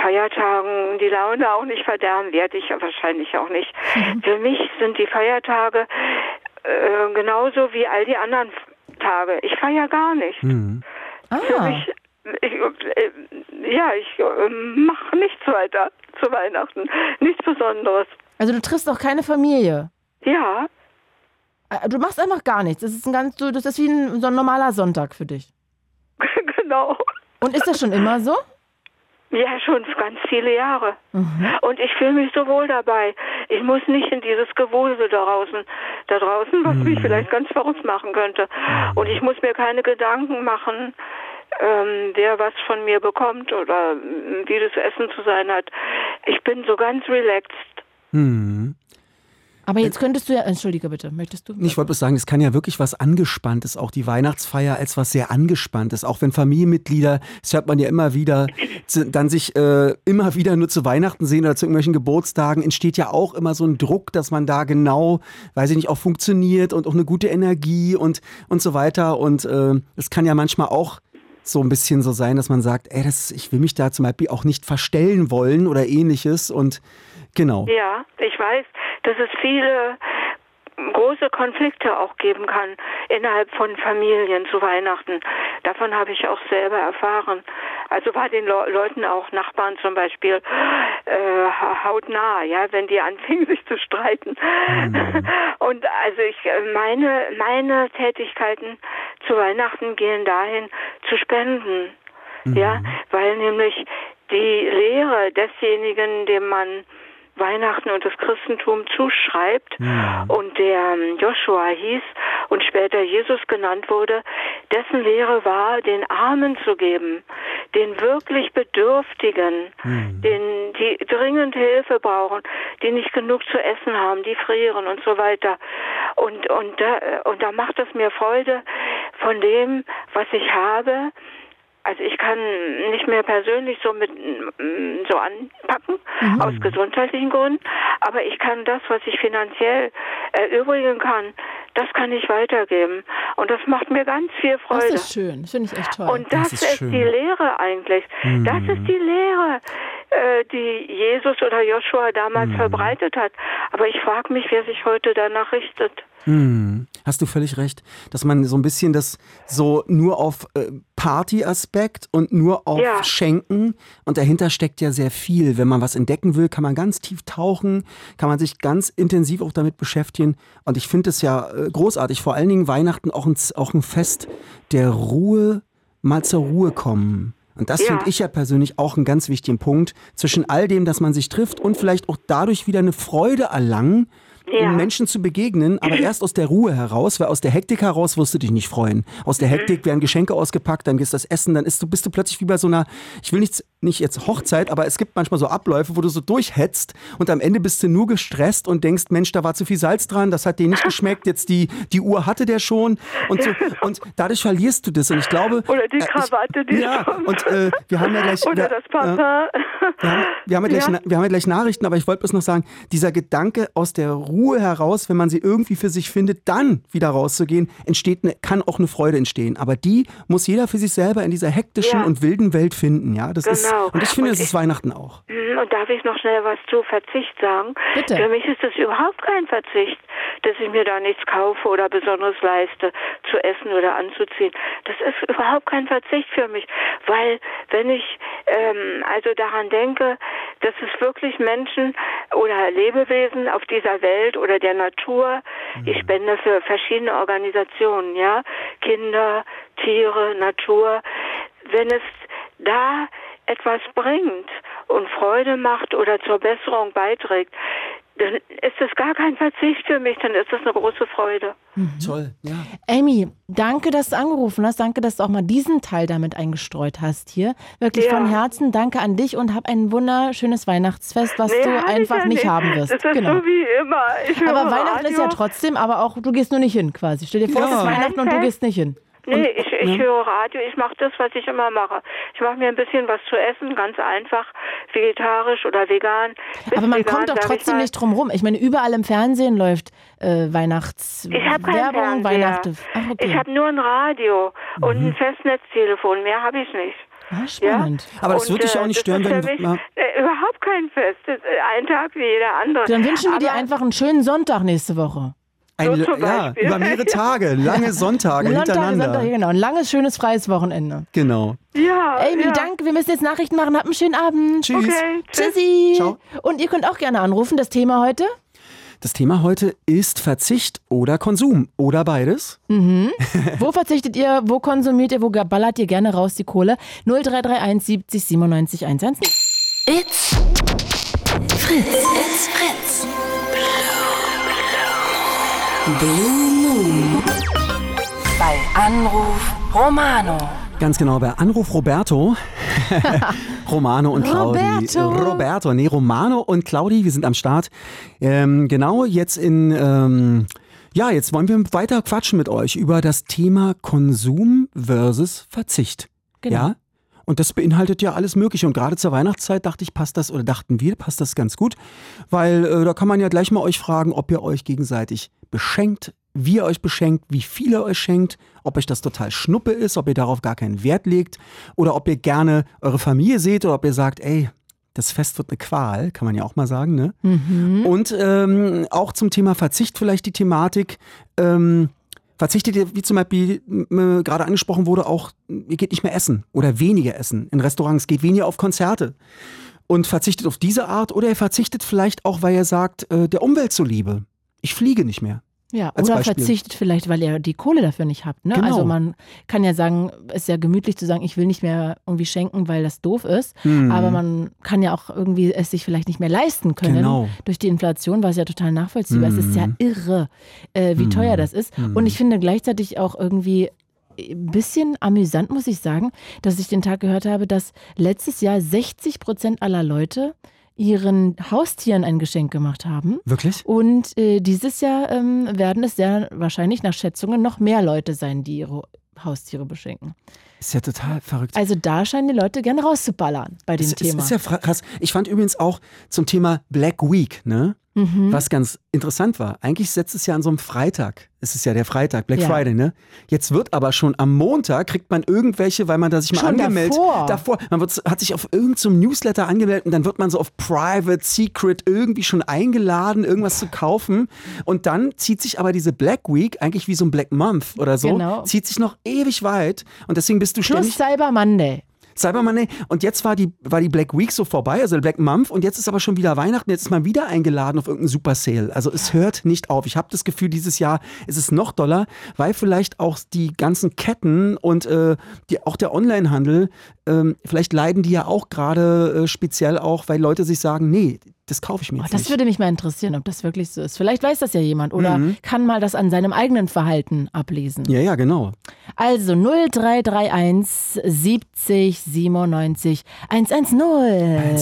Feiertagen die Laune auch nicht verderben, werde ich wahrscheinlich auch nicht. Mhm. Für mich sind die Feiertage äh, genauso wie all die anderen Tage. Ich feiere gar nicht. Mhm. Ah. Mich, ich, äh, ja, ich äh, mache nichts weiter zu Weihnachten. Nichts Besonderes. Also du triffst auch keine Familie? Ja. Äh, du machst einfach gar nichts. Das ist ein ganz, das ist wie ein, so ein normaler Sonntag für dich. genau. Und ist das schon immer so? Ja, schon ganz viele Jahre. Mhm. Und ich fühle mich so wohl dabei. Ich muss nicht in dieses Gewusel da draußen, da draußen, was mhm. mich vielleicht ganz verrückt machen könnte. Und ich muss mir keine Gedanken machen, ähm, wer was von mir bekommt oder wie das Essen zu sein hat. Ich bin so ganz relaxed. Mhm. Aber jetzt könntest du ja, entschuldige bitte, möchtest du? Ich wollte bloß sagen, es kann ja wirklich was Angespanntes, auch die Weihnachtsfeier als was sehr Angespanntes, auch wenn Familienmitglieder, das hört man ja immer wieder, dann sich äh, immer wieder nur zu Weihnachten sehen oder zu irgendwelchen Geburtstagen, entsteht ja auch immer so ein Druck, dass man da genau, weiß ich nicht, auch funktioniert und auch eine gute Energie und, und so weiter. Und äh, es äh, kann ja manchmal auch so ein bisschen so sein, dass man sagt, ey, das, ich will mich da zum Beispiel auch nicht verstellen wollen oder ähnliches und genau. Ja, ich weiß, dass es viele große Konflikte auch geben kann innerhalb von Familien zu Weihnachten. Davon habe ich auch selber erfahren. Also bei den Le Leuten auch Nachbarn zum Beispiel äh, hautnah, ja, wenn die anfingen sich zu streiten. Mhm. Und also ich meine meine Tätigkeiten zu Weihnachten gehen dahin zu spenden, mhm. ja, weil nämlich die Lehre desjenigen, dem man Weihnachten und das Christentum zuschreibt Ja. und der ähm, Joshua hieß und später Jesus genannt wurde, dessen Lehre war, den Armen zu geben, den wirklich Bedürftigen, den, die dringend Hilfe brauchen, die nicht genug zu essen haben, die frieren und so weiter. Und, und, da, und da macht es mir Freude von dem, was ich habe, also ich kann nicht mehr persönlich so mit mm, so anpacken aus gesundheitlichen Gründen, aber ich kann das, was ich finanziell erübrigen kann, das kann ich weitergeben und das macht mir ganz viel Das Freude. ist schön. Das finde ich echt toll. Und das, Das ist ist, die Lehre eigentlich. Das ist die Lehre, äh, die Jesus oder Joshua damals verbreitet hat. Aber ich frage mich, wer sich heute danach richtet. Hm, hast du völlig recht, dass man so ein bisschen das so nur auf äh, Party-Aspekt und nur auf Ja. Schenken und dahinter steckt ja sehr viel. Wenn man was entdecken will, kann man ganz tief tauchen, kann man sich ganz intensiv auch damit beschäftigen und ich finde es ja äh, großartig, vor allen Dingen Weihnachten auch ein, auch ein Fest der Ruhe, mal zur Ruhe kommen. Und das Ja. finde ich ja persönlich auch einen ganz wichtigen Punkt zwischen all dem, dass man sich trifft und vielleicht auch dadurch wieder eine Freude erlangen, Ja. um Menschen zu begegnen, aber erst aus der Ruhe heraus, weil aus der Hektik heraus wirst du dich nicht freuen. Aus der Hektik werden Geschenke ausgepackt, dann gehst das Essen, dann ist du, bist du plötzlich wie bei so einer, ich will nicht, nicht jetzt Hochzeit, aber es gibt manchmal so Abläufe, wo du so durchhetzt und am Ende bist du nur gestresst und denkst, Mensch, da war zu viel Salz dran, das hat dir nicht geschmeckt, jetzt die, die Uhr hatte der schon und so. Und dadurch verlierst du das und ich glaube... Oder die äh, Krawatte, die Ja, und äh, wir haben ja gleich... Oder das äh, Parfum. wir haben, wir, haben ja gleich, Ja. wir haben ja gleich Nachrichten, aber ich wollte bloß noch sagen, dieser Gedanke aus der Ruhe heraus, wenn man sie irgendwie für sich findet, dann wieder rauszugehen, entsteht eine, kann auch eine Freude entstehen. Aber die muss jeder für sich selber in dieser hektischen Ja. und wilden Welt finden. Ja, das ist Genau. und ich finde, Und das ist Weihnachten auch. Hm, Und darf ich noch schnell was zu Verzicht sagen? Bitte. Für mich ist das überhaupt kein Verzicht, dass ich mir da nichts kaufe oder Besonderes leiste, zu essen oder anzuziehen. Das ist überhaupt kein Verzicht für mich, weil wenn ich ähm, also daran denke, dass es wirklich Menschen oder Lebewesen auf dieser Welt oder der Natur, ich spende für verschiedene Organisationen, ja, Kinder, Tiere, Natur, wenn es da etwas bringt und Freude macht oder zur Besserung beiträgt, dann ist das gar kein Verzicht für mich, dann ist das eine große Freude. Toll, ja. Amy, danke, dass du angerufen hast. Danke, dass du auch mal diesen Teil damit eingestreut hast hier. Wirklich Ja. von Herzen danke an dich und hab ein wunderschönes Weihnachtsfest, was Nee, du einfach ja nicht haben wirst. Das ist genau. so wie immer. Aber Weihnachten Radio. ist ja trotzdem, aber auch du gehst nur nicht hin quasi. Stell dir vor, es Ja. ist Weihnachten und du gehst nicht hin. Nee, ich, ich höre Radio, ich mache das, was ich immer mache. Ich mache mir ein bisschen was zu essen, ganz einfach, vegetarisch oder vegan. Bis Aber man vegan, kommt doch trotzdem mal. nicht drum rum. Ich meine, überall im Fernsehen läuft äh, Weihnachtswerbung, Ich habe keinen Fernseher. Weihnachten. Ach, okay. Ich habe nur ein Radio und ein Festnetztelefon, mehr habe ich nicht. ah, spannend. Aber das Und, wird dich äh, auch nicht stören, das wenn du. Ja, äh, überhaupt kein Fest. Ein Tag wie jeder andere. Dann wünschen wir dir Aber- einfach einen schönen Sonntag nächste Woche. Ein, so ja, über mehrere Tage, lange Sonntage Sonntag, hintereinander. Sonntag, genau. Ein langes, schönes, freies Wochenende. Genau. Ja, Amy, ja. danke. Wir müssen jetzt Nachrichten machen. Habt einen schönen Abend. Tschüss. Okay, tschüss. Tschüssi. Ciao. Und ihr könnt auch gerne anrufen. Das Thema heute? Das Thema heute ist Verzicht oder Konsum oder beides. Wo verzichtet ihr? Wo konsumiert ihr? Wo ballert ihr gerne raus die Kohle? 0331 70 97 110. It's Fritz. It's Fritz. Blue Moon. Bei Anruf Romano. Ganz genau, bei Anruf Roberto. Romano und Claudi. Roberto. Roberto, nee, Romano und Claudi, wir sind am Start. Ähm, genau, jetzt in, ähm, ja, jetzt wollen wir weiter quatschen mit euch über das Thema Konsum versus Verzicht. Genau. Ja? Und das beinhaltet ja alles Mögliche. Und gerade zur Weihnachtszeit dachte ich, passt das, oder dachten wir, passt das ganz gut. Weil äh, da kann man ja gleich mal euch fragen, ob ihr euch gegenseitig beschenkt, wie ihr euch beschenkt, wie viel ihr euch schenkt, ob euch das total Schnuppe ist, ob ihr darauf gar keinen Wert legt oder ob ihr gerne eure Familie seht oder ob ihr sagt, ey, das Fest wird eine Qual, kann man ja auch mal sagen, ne? Und ähm, auch zum Thema Verzicht vielleicht die Thematik. Ähm, verzichtet ihr, wie zum Beispiel äh, gerade angesprochen wurde, auch, ihr geht nicht mehr essen oder weniger essen in Restaurants, geht weniger auf Konzerte und verzichtet auf diese Art oder ihr verzichtet vielleicht auch, weil ihr sagt, äh, der Umwelt zuliebe. Ich fliege nicht mehr. Ja, oder Beispiel. verzichtet vielleicht, weil ihr die Kohle dafür nicht habt. Ne? Genau. Also man kann ja sagen, es ist ja gemütlich zu sagen, ich will nicht mehr irgendwie schenken, weil das doof ist. Mhm. Aber man kann ja auch irgendwie es sich vielleicht nicht mehr leisten können Genau. durch die Inflation, was ja total nachvollziehbar ist. Es ist ja irre, äh, wie teuer das ist. Und ich finde gleichzeitig auch irgendwie ein bisschen amüsant, muss ich sagen, dass ich den Tag gehört habe, dass letztes Jahr 60 Prozent aller Leute ihren Haustieren ein Geschenk gemacht haben. Wirklich? Und äh, dieses Jahr ähm, werden es sehr wahrscheinlich nach Schätzungen noch mehr Leute sein, die ihre Haustiere beschenken. Ist ja total verrückt. Also da scheinen die Leute gerne rauszuballern bei dem Das ist, Thema. ist ja krass. Ich fand übrigens auch zum Thema Black Week, ne? Mhm. Was ganz interessant war. Eigentlich setzt es ja an so einem Freitag. Es ist ja der Freitag, Black Ja. Friday, ne? Jetzt wird aber schon am Montag kriegt man irgendwelche, weil man da sich mal Schon angemeldet davor. davor. Man wird, hat sich auf irgendeinem Newsletter angemeldet und dann wird man so auf Private, Secret irgendwie schon eingeladen, irgendwas zu kaufen. Und dann zieht sich aber diese Black Week, eigentlich wie so ein Black Month oder so, Genau. zieht sich noch ewig weit. Und deswegen bist du Plus ständig. Cyber Monday. Cyber Monday. Und jetzt war die, war die Black Week so vorbei, also Black Month. Und jetzt ist aber schon wieder Weihnachten. Jetzt ist man wieder eingeladen auf irgendeinen Super Sale. Also es hört nicht auf. Ich habe das Gefühl, dieses Jahr ist es noch doller, weil vielleicht auch die ganzen Ketten und äh, die, auch der Onlinehandel, ähm, vielleicht leiden die ja auch gerade äh, speziell auch, weil Leute sich sagen, nee, das kaufe ich mir Oh, jetzt das nicht. würde mich mal interessieren, ob das wirklich so ist. Vielleicht weiß das ja jemand oder Mhm. kann mal das an seinem eigenen Verhalten ablesen. ja, ja, genau. Also 0331 70 97 110.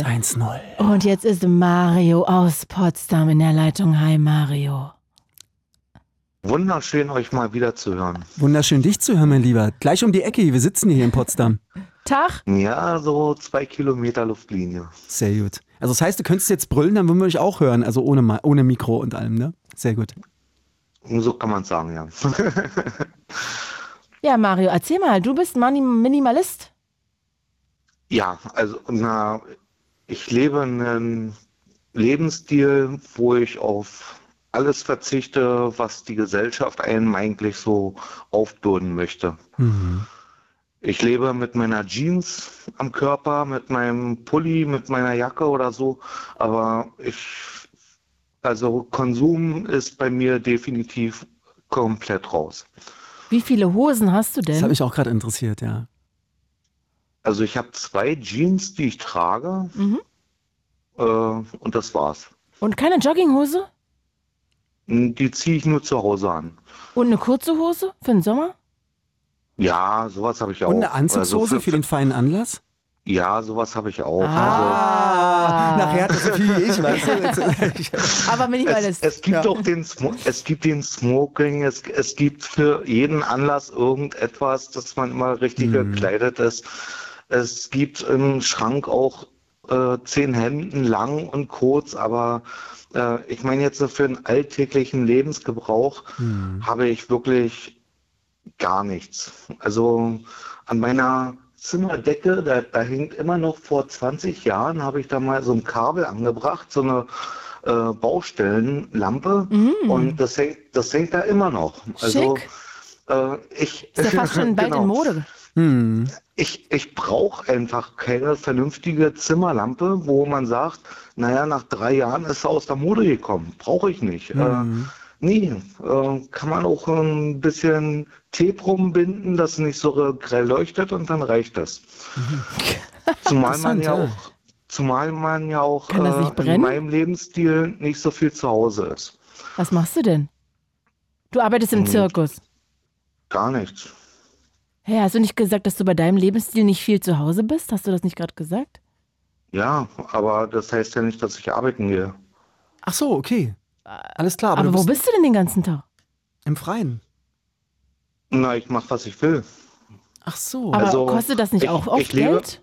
110. Und jetzt ist Mario aus Potsdam in der Leitung. Hi Mario. Wunderschön, euch mal wieder zu hören. Wunderschön, dich zu hören, mein Lieber. Gleich um die Ecke, wir sitzen hier in Potsdam. Tag. Ja, so zwei Kilometer Luftlinie. Sehr gut. Also das heißt, du könntest jetzt brüllen, dann würden wir euch auch hören. Also ohne, ohne Mikro und allem, ne? Sehr gut. So kann man sagen, ja. Ja, Mario, erzähl mal, du bist Minimalist. ja, also na, ich lebe einen Lebensstil, wo ich auf alles verzichte, was die Gesellschaft einem eigentlich so aufbürden möchte. Ich lebe mit meiner Jeans am Körper, mit meinem Pulli, mit meiner Jacke oder so, aber ich, also Konsum ist bei mir definitiv komplett raus. Wie viele Hosen hast du Das denn? hat mich auch gerade interessiert, ja. Also ich habe zwei Jeans, die ich trage, Mhm. äh, und das war's. Und keine Jogginghose? Die ziehe ich nur zu Hause an. Und eine kurze Hose für den Sommer? Ja, sowas habe ich auch. Und eine Anzugshose Also für den feinen Anlass? Ja, sowas habe ich auch. Ah. Nachher hat das so viel wie ich, weißt du? Aber Also, es, Minimalist. es gibt Ja. doch den, Smo es gibt den Smoking, es, es gibt für jeden Anlass irgendetwas, dass man immer richtig Mhm. gekleidet ist. Es gibt im Schrank auch äh, zehn Hemden lang und kurz, aber äh, ich meine jetzt so für den alltäglichen Lebensgebrauch Mhm. habe ich wirklich gar nichts. Also an meiner Zimmerdecke, da, da hängt immer noch vor 20 Jahren, habe ich da mal so ein Kabel angebracht, so eine äh, Baustellenlampe und das hängt, das hängt da immer noch. Also Schick. äh, ich Ist ja fast schon bald genau. in Mode. Hm. Ich, ich brauche einfach keine vernünftige Zimmerlampe, wo man sagt, naja, nach drei Jahren ist sie aus der Mode gekommen. Brauche ich nicht. Äh, nee, äh, kann man auch ein bisschen Tape rumbinden, dass sie nicht so grell leuchtet und dann reicht das. Zumal man ja auch, zumal man ja auch Kann das nicht äh, in meinem Lebensstil nicht so viel zu Hause ist. Was machst du denn? Du arbeitest im Hm. Zirkus. Gar nichts. Hey, hast du nicht gesagt, dass du bei deinem Lebensstil nicht viel zu Hause bist? Hast du das nicht gerade gesagt? Ja, aber das heißt ja nicht, dass ich arbeiten gehe. Ach so, okay. Alles klar, aber, Aber, du wo bist bist du denn den ganzen Tag? im Freien. Na, ich mache, was ich will. Ach so. Aber Also, kostet das nicht ich- auch oft ich lebe- Geld?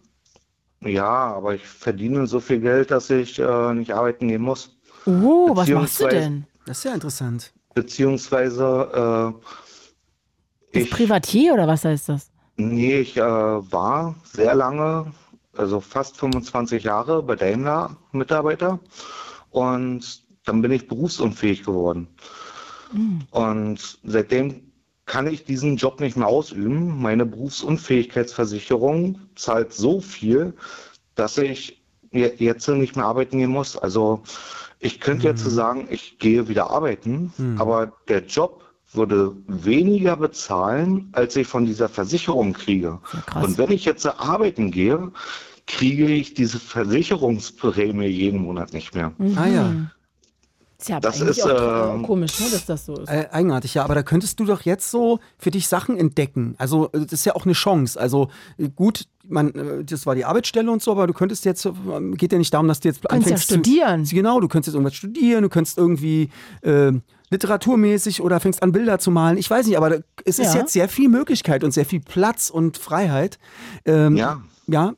Ja, aber ich verdiene so viel Geld, dass ich äh, nicht arbeiten gehen muss. Oh, was machst du denn? das ist ja interessant. Beziehungsweise, äh, Ist Privatier oder was heißt das? nee, ich äh, war sehr lange, also fast 25 Jahre bei Daimler Mitarbeiter und dann bin ich berufsunfähig geworden. Und seitdem kann ich diesen Job nicht mehr ausüben. Meine Berufsunfähigkeitsversicherung zahlt so viel, dass ich je- jetzt nicht mehr arbeiten gehen muss. Also Ich könnte jetzt so sagen, ich gehe wieder arbeiten, aber der Job würde weniger bezahlen, als ich von dieser Versicherung kriege. krass. Und wenn ich jetzt arbeiten gehe, kriege ich diese Versicherungsprämie jeden Monat nicht mehr. Ah ja. Ist ja aber Das eigentlich ist, auch ähm, komisch, ne, dass das so ist. Äh, eigenartig, ja, aber da könntest du doch jetzt so für dich Sachen entdecken. Also, äh, das ist ja auch eine Chance. Also, äh, gut, man, äh, das war die Arbeitsstelle und so, aber du könntest jetzt, äh, geht ja nicht darum, dass du jetzt kannst ja anfängst studieren. Zu, genau, du könntest jetzt irgendwas studieren, du könntest irgendwie äh, literaturmäßig oder fängst an, Bilder zu malen. Ich weiß nicht, aber da- es ist Ja. jetzt sehr viel Möglichkeit und sehr viel Platz und Freiheit. Ähm, Ja, Ja,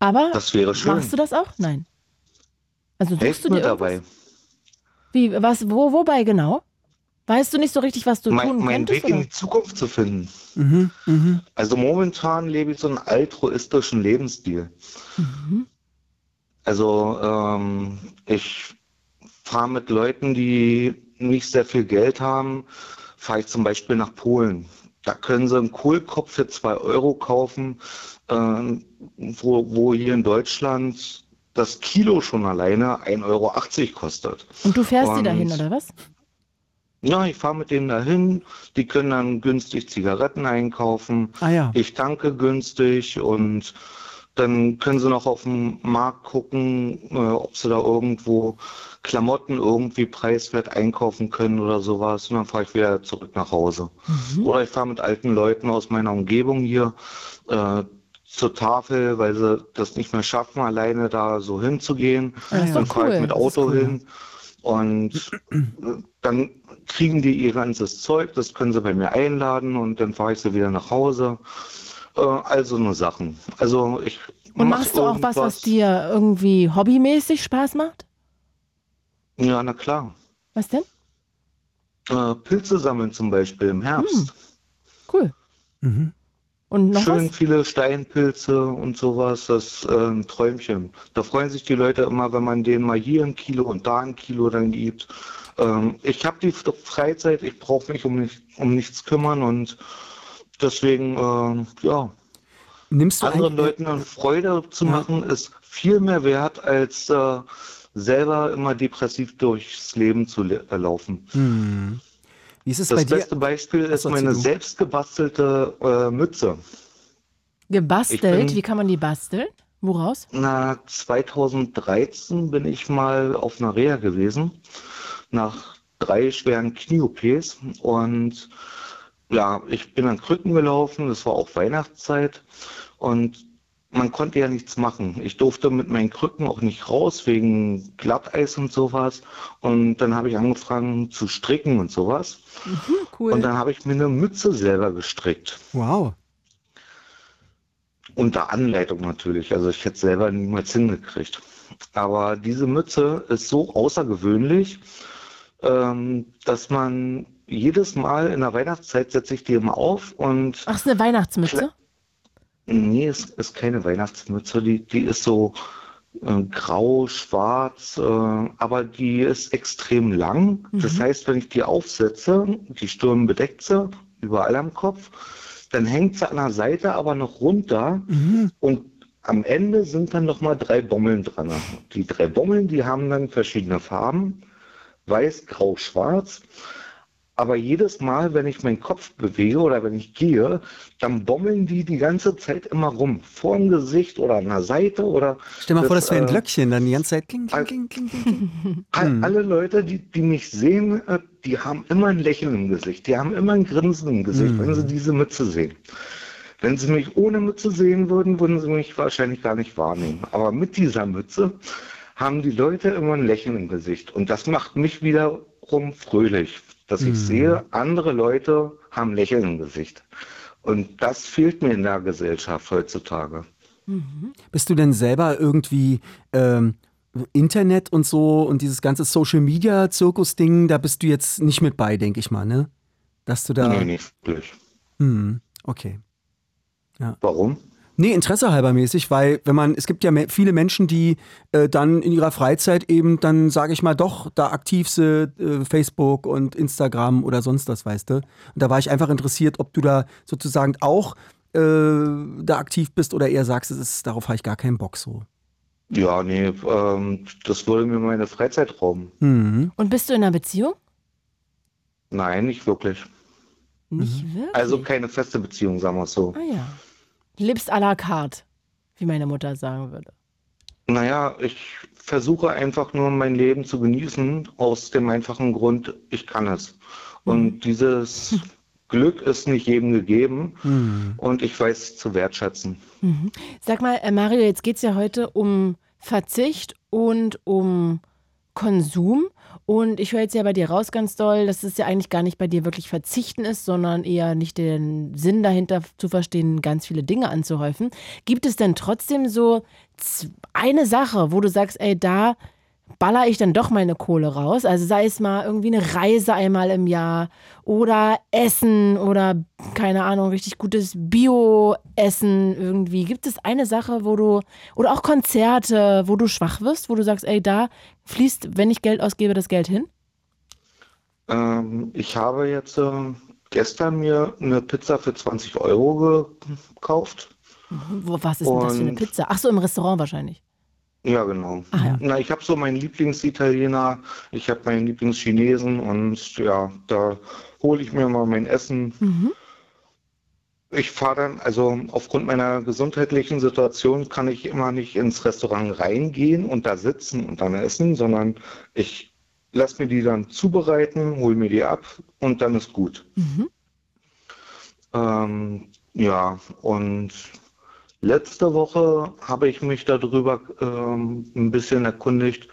Aber das wäre schön. machst du das auch? Nein. Also suchst Helft du mir dir irgendwas? dabei, Wie, was, wo, wobei genau? Weißt du nicht so richtig, was du mein, tun meinen könntest? Weg in Oder? die Zukunft zu finden. mhm, mhm. Also momentan lebe ich so einen altruistischen Lebensstil. Also ähm, ich fahre mit Leuten, die nicht sehr viel Geld haben, fahre ich zum Beispiel nach Polen. Da können sie einen Kohlkopf für zwei Euro kaufen, ähm, wo, wo hier in Deutschland das Kilo schon alleine 1,80 Euro kostet. Und du fährst die Und- dahin, oder was? Ja, ich fahre mit denen dahin, die können dann günstig Zigaretten einkaufen. Ah ja. Ich tanke günstig und dann können sie noch auf dem Markt gucken, äh, ob sie da irgendwo Klamotten irgendwie preiswert einkaufen können oder sowas. Und dann fahre ich wieder zurück nach Hause. Oder ich fahre mit alten Leuten aus meiner Umgebung hier äh, zur Tafel, weil sie das nicht mehr schaffen, alleine da so hinzugehen. Ah, dann cool. ich mit Auto cool, hin. Und äh, dann kriegen die ihr ganzes Zeug, das können sie bei mir einladen und dann fahre ich sie wieder nach Hause. Äh, also nur Sachen. Also ich Und mach machst du auch was, was dir irgendwie hobbymäßig Spaß macht? Ja, na klar. Was denn? Äh, Pilze sammeln zum Beispiel im Herbst. Cool. Mhm. Und noch Schön was? viele Steinpilze und sowas, das ist äh, ein Träumchen. Da freuen sich die Leute immer, wenn man denen mal hier ein Kilo und da ein Kilo dann gibt. Ähm, ich habe die Freizeit, ich brauche mich um, nicht, um nichts kümmern und deswegen, äh, ja, Nimmst du anderen Leuten eine Freude zu Ja. machen, ist viel mehr wert, als äh, selber immer depressiv durchs Leben zu le- äh, laufen. Hm. Wie ist es Das bei dir? beste Beispiel ist Achso, meine erzähl du. selbst gebastelte äh, Mütze. Gebastelt? bin- Wie kann man die basteln? Woraus? Na, 2013 bin ich mal auf einer Reha gewesen, nach drei schweren Knie-OPs. Und ja, ich bin an Krücken gelaufen, das war auch Weihnachtszeit. Und man konnte ja nichts machen. Ich durfte mit meinen Krücken auch nicht raus, wegen Glatteis und sowas. Und dann habe ich angefangen zu stricken und sowas. Cool. Und dann habe ich mir eine Mütze selber gestrickt. Wow. Unter Anleitung natürlich. Also ich hätte selber niemals hingekriegt. Aber diese Mütze ist so außergewöhnlich, ähm, dass man jedes Mal in der Weihnachtszeit setze ich die immer auf und Ach, ist eine Weihnachtsmütze? Nee, es ist keine Weihnachtsmütze, die, die ist so äh, grau, schwarz, äh, aber die ist extrem lang. Das heißt, wenn ich die aufsetze, die Stirn bedeckt sie, überall am Kopf, dann hängt sie an der Seite aber noch runter und am Ende sind dann noch mal drei Bommeln dran. Die drei Bommeln, die haben dann verschiedene Farben, weiß, grau, schwarz. Aber jedes Mal, wenn ich meinen Kopf bewege oder wenn ich gehe, dann bommeln die die ganze Zeit immer rum. Vor dem Gesicht oder an der Seite oder. Stell mal vor, das wäre ein äh, Glöckchen, dann die ganze Zeit kling, kling, kling, kling, kling. All, alle Leute, die, die mich sehen, äh, die haben immer ein Lächeln im Gesicht. Die haben immer ein Grinsen im Gesicht, wenn sie diese Mütze sehen. Wenn sie mich ohne Mütze sehen würden, würden sie mich wahrscheinlich gar nicht wahrnehmen. Aber mit dieser Mütze haben die Leute immer ein Lächeln im Gesicht. Und das macht mich wiederum fröhlich, dass ich sehe, andere Leute haben Lächeln im Gesicht. Und das fehlt mir in der Gesellschaft heutzutage. Bist du denn selber irgendwie ähm, Internet und so und dieses ganze Social Media Zirkus-Ding, da bist du jetzt nicht mit bei, denke ich mal, ne? Dass du da. Nee, nicht wirklich. Hm, okay. Warum? Nee, Interesse halber mäßig, weil wenn man, es gibt ja viele Menschen, die äh, dann in ihrer Freizeit eben dann, sage ich mal, doch da aktiv sind, äh, Facebook und Instagram oder sonst was, weißt du. Und da war ich einfach interessiert, ob du da sozusagen auch äh, da aktiv bist oder eher sagst, es ist, darauf habe ich gar keinen Bock so. Ja, nee, ähm, das würde mir meine Freizeit rauben. Mhm. Und bist du in einer Beziehung? Nein, nicht wirklich. Nicht wirklich. Also keine feste Beziehung, sagen wir es so. ah ja. Lebst à la carte, wie meine Mutter sagen würde. Naja, ich versuche einfach nur mein Leben zu genießen, aus dem einfachen Grund, ich kann es. Und dieses Glück ist nicht jedem gegeben und ich weiß es zu wertschätzen. Sag mal, äh, Mario, jetzt geht es ja heute um Verzicht und um Konsum. Und ich höre jetzt ja bei dir raus ganz doll, dass es ja eigentlich gar nicht bei dir wirklich Verzichten ist, sondern eher nicht den Sinn dahinter zu verstehen, ganz viele Dinge anzuhäufen. Gibt es denn trotzdem so eine Sache, wo du sagst, ey, da baller ich dann doch meine Kohle raus? Also sei es mal irgendwie eine Reise einmal im Jahr oder Essen oder keine Ahnung, richtig gutes Bio-Essen irgendwie. Gibt es eine Sache, wo du, oder auch Konzerte, wo du schwach wirst, wo du sagst, ey, da fließt, wenn ich Geld ausgebe, das Geld hin? Ähm, ich habe jetzt äh, gestern mir eine Pizza für 20 Euro gekauft. Wo, was ist denn das für eine Pizza? Ach so, im Restaurant wahrscheinlich. Ja, genau. Ah, ja. Na, ich habe so meinen Lieblingsitaliener, ich habe meinen Lieblingschinesen und ja, da hole ich mir mal mein Essen. Mhm. Ich fahre dann, also aufgrund meiner gesundheitlichen Situation kann ich immer nicht ins Restaurant reingehen und da sitzen und dann essen, sondern ich lasse mir die dann zubereiten, hole mir die ab und dann ist gut. Mhm. Ähm, ja, und letzte Woche habe ich mich darüber ähm, ein bisschen erkundigt,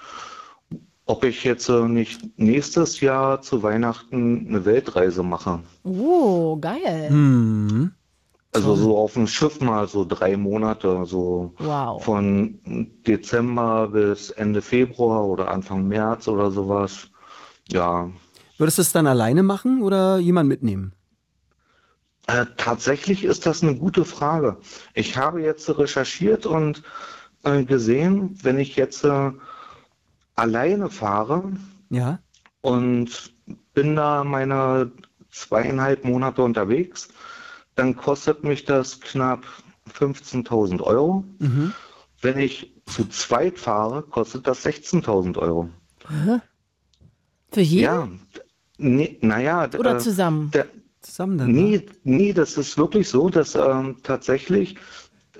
ob ich jetzt äh, nicht nächstes Jahr zu Weihnachten eine Weltreise mache. Oh, geil. Mhm. Also so auf dem Schiff mal so drei Monate, so Wow. von Dezember bis Ende Februar oder Anfang März oder sowas. Ja, Würdest du es dann alleine machen oder jemand mitnehmen? Äh, tatsächlich ist das eine gute Frage. Ich habe jetzt recherchiert und äh, gesehen, wenn ich jetzt äh, alleine fahre Ja. und bin da meine zweieinhalb Monate unterwegs, dann kostet mich das knapp 15.000 Euro. Mhm. Wenn ich zu zweit fahre, kostet das 16.000 Euro. Für jeden Ja, nee, naja, oder äh, zusammen? der, Zusammen dann. Nee, nee, das ist wirklich so, dass ähm, tatsächlich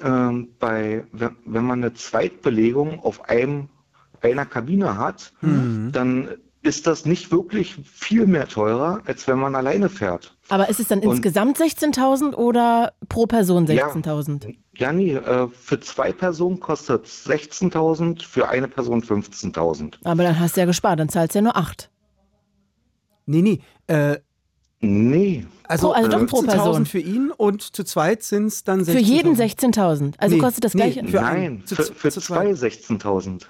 ähm, bei, wenn, wenn man eine Zweitbelegung auf einem, einer Kabine hat, dann ist das nicht wirklich viel mehr teurer, als wenn man alleine fährt. Aber ist es dann und- insgesamt 16.000 oder pro Person Ja. 16.000? Ja, nee, äh, für zwei Personen kostet es 16.000, für eine Person 15.000. Aber dann hast du ja gespart, dann zahlst du ja nur 8. Nee, nee. Äh, Nee, also Pro- also doch pro 15.000 Person. für ihn und zu zweit sind es dann 16.000. Für jeden 16.000. Also Nee, kostet das nee, gleiche. Für nein, einen. Zu- für, für zu zwei zweit. 16.000.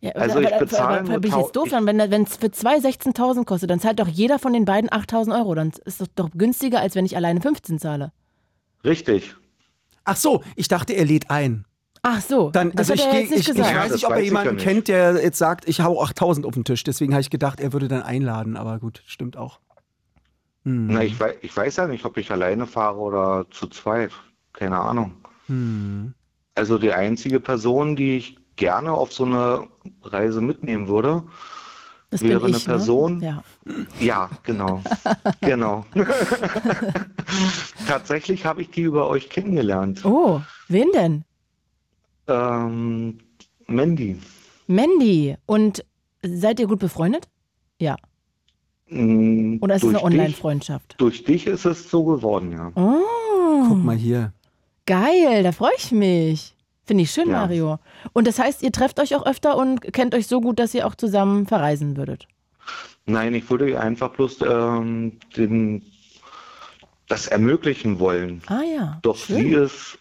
Ja, Also ich bezahle aber, nur bin ich jetzt doof ich- dann, wenn es für zwei 16.000 kostet, dann zahlt doch jeder von den beiden 8.000 Euro. Dann ist das doch günstiger, als wenn ich alleine 15 zahle. Richtig. Ach so, ich dachte, er lädt ein. Ach so, Dann, das also hat ich, er geh- jetzt nicht ich, ich gesagt. Ja, weiß nicht, ob er weiß ich jemanden kennt, der jetzt sagt, ich hau 8000 auf den Tisch. Deswegen habe ich gedacht, er würde dann einladen. Aber gut, stimmt auch. Hm. Na, ich, wei ich weiß ja nicht, ob ich alleine fahre oder zu zweit. Keine Ahnung. Hm. Also die einzige Person, die ich gerne auf so eine Reise mitnehmen würde, das wäre bin eine ich, Person. Ne? Ja. ja, genau. genau. Tatsächlich habe ich die über euch kennengelernt. Oh, wen denn? Ähm, Mandy. Mandy. Und seid ihr gut befreundet? Ja. Mm, Oder ist es eine Online-Freundschaft? Durch dich ist es so geworden, ja. Oh, Guck mal hier. geil, da freue ich mich. Finde ich schön, Ja. Mario. Und das heißt, ihr trefft euch auch öfter und kennt euch so gut, dass ihr auch zusammen verreisen würdet. Nein, ich würde ihr einfach bloß ähm, den, das ermöglichen wollen. Ah ja. Doch schön. sie ist,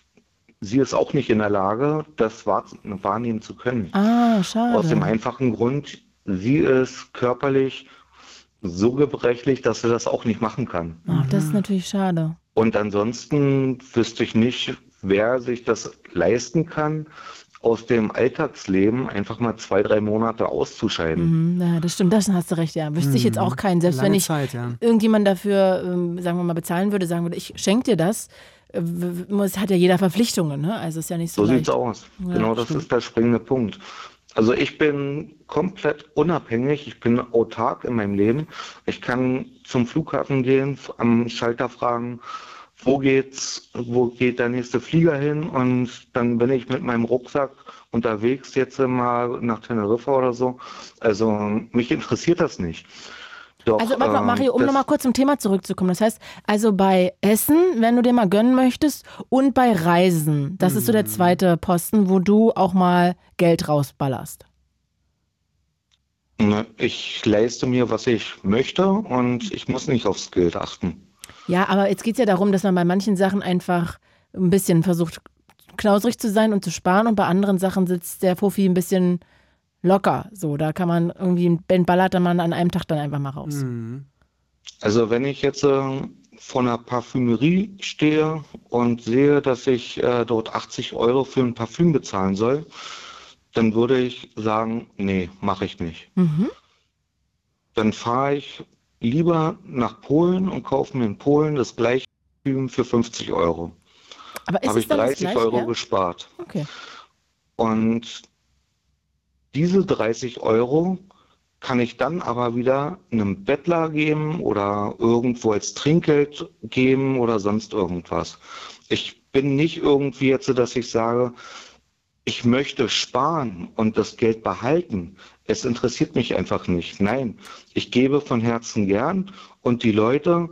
sie ist auch nicht in der Lage, das wahr, wahrnehmen zu können. Ah, schade. Aus dem einfachen Grund, sie ist körperlich so gebrechlich, dass sie das auch nicht machen kann. Ach, das ist natürlich schade. Und ansonsten wüsste ich nicht, wer sich das leisten kann, aus dem Alltagsleben einfach mal zwei, drei Monate auszuscheiden. Mhm, ja, das stimmt, das hast du recht, ja. Wüsste ich jetzt auch keinen. Selbst Lange wenn ich Zeit, ja. irgendjemand dafür, ähm, sagen wir mal, bezahlen würde, sagen würde, ich schenke dir das, äh, muss, hat ja jeder Verpflichtungen, ne? Also ist ja nicht so. So leicht. sieht's aus. Ja, genau, das stimmt. ist der springende Punkt. Also ich bin komplett unabhängig, ich bin autark in meinem Leben. Ich kann zum Flughafen gehen, am Schalter fragen, wo geht's, wo geht der nächste Flieger hin und dann bin ich mit meinem Rucksack unterwegs jetzt mal nach Teneriffa oder so. Also mich interessiert das nicht. Doch, Also, warte mal, ähm, Mario, um nochmal kurz zum Thema zurückzukommen. Das heißt, also bei Essen, wenn du dir mal gönnen möchtest, und bei Reisen, das ist so Mhm. der zweite Posten, wo du auch mal Geld rausballerst. Ich leiste mir, was ich möchte und ich muss nicht aufs Geld achten. Ja, aber jetzt geht es ja darum, dass man bei manchen Sachen einfach ein bisschen versucht, knausrig zu sein und zu sparen und bei anderen Sachen sitzt der Fuffi ein bisschen locker. So, da kann man irgendwie, Ben ballert dann man an einem Tag dann einfach mal raus. Also wenn ich jetzt äh, vor einer Parfümerie stehe und sehe, dass ich äh, dort 80 Euro für ein Parfüm bezahlen soll, dann würde ich sagen, nee, mache ich nicht. Mhm. Dann fahre ich lieber nach Polen und kaufe mir in Polen das gleiche Parfüm für 50 Euro. Aber ist Habe es ich dann das 30 Gleiche? Euro Ja? gespart. Okay. Und diese 30 Euro kann ich dann aber wieder einem Bettler geben oder irgendwo als Trinkgeld geben oder sonst irgendwas. Ich bin nicht irgendwie jetzt, so, dass ich sage, ich möchte sparen und das Geld behalten. Es interessiert mich einfach nicht. Nein, ich gebe von Herzen gern und die Leute,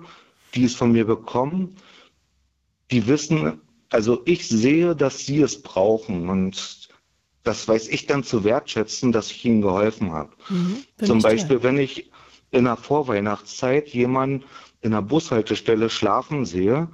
die es von mir bekommen, die wissen, also ich sehe, dass sie es brauchen und das weiß ich dann zu wertschätzen, dass ich ihnen geholfen habe. Mhm. Zum. Beispiel, wenn ich in der Vorweihnachtszeit jemanden in der Bushaltestelle schlafen sehe,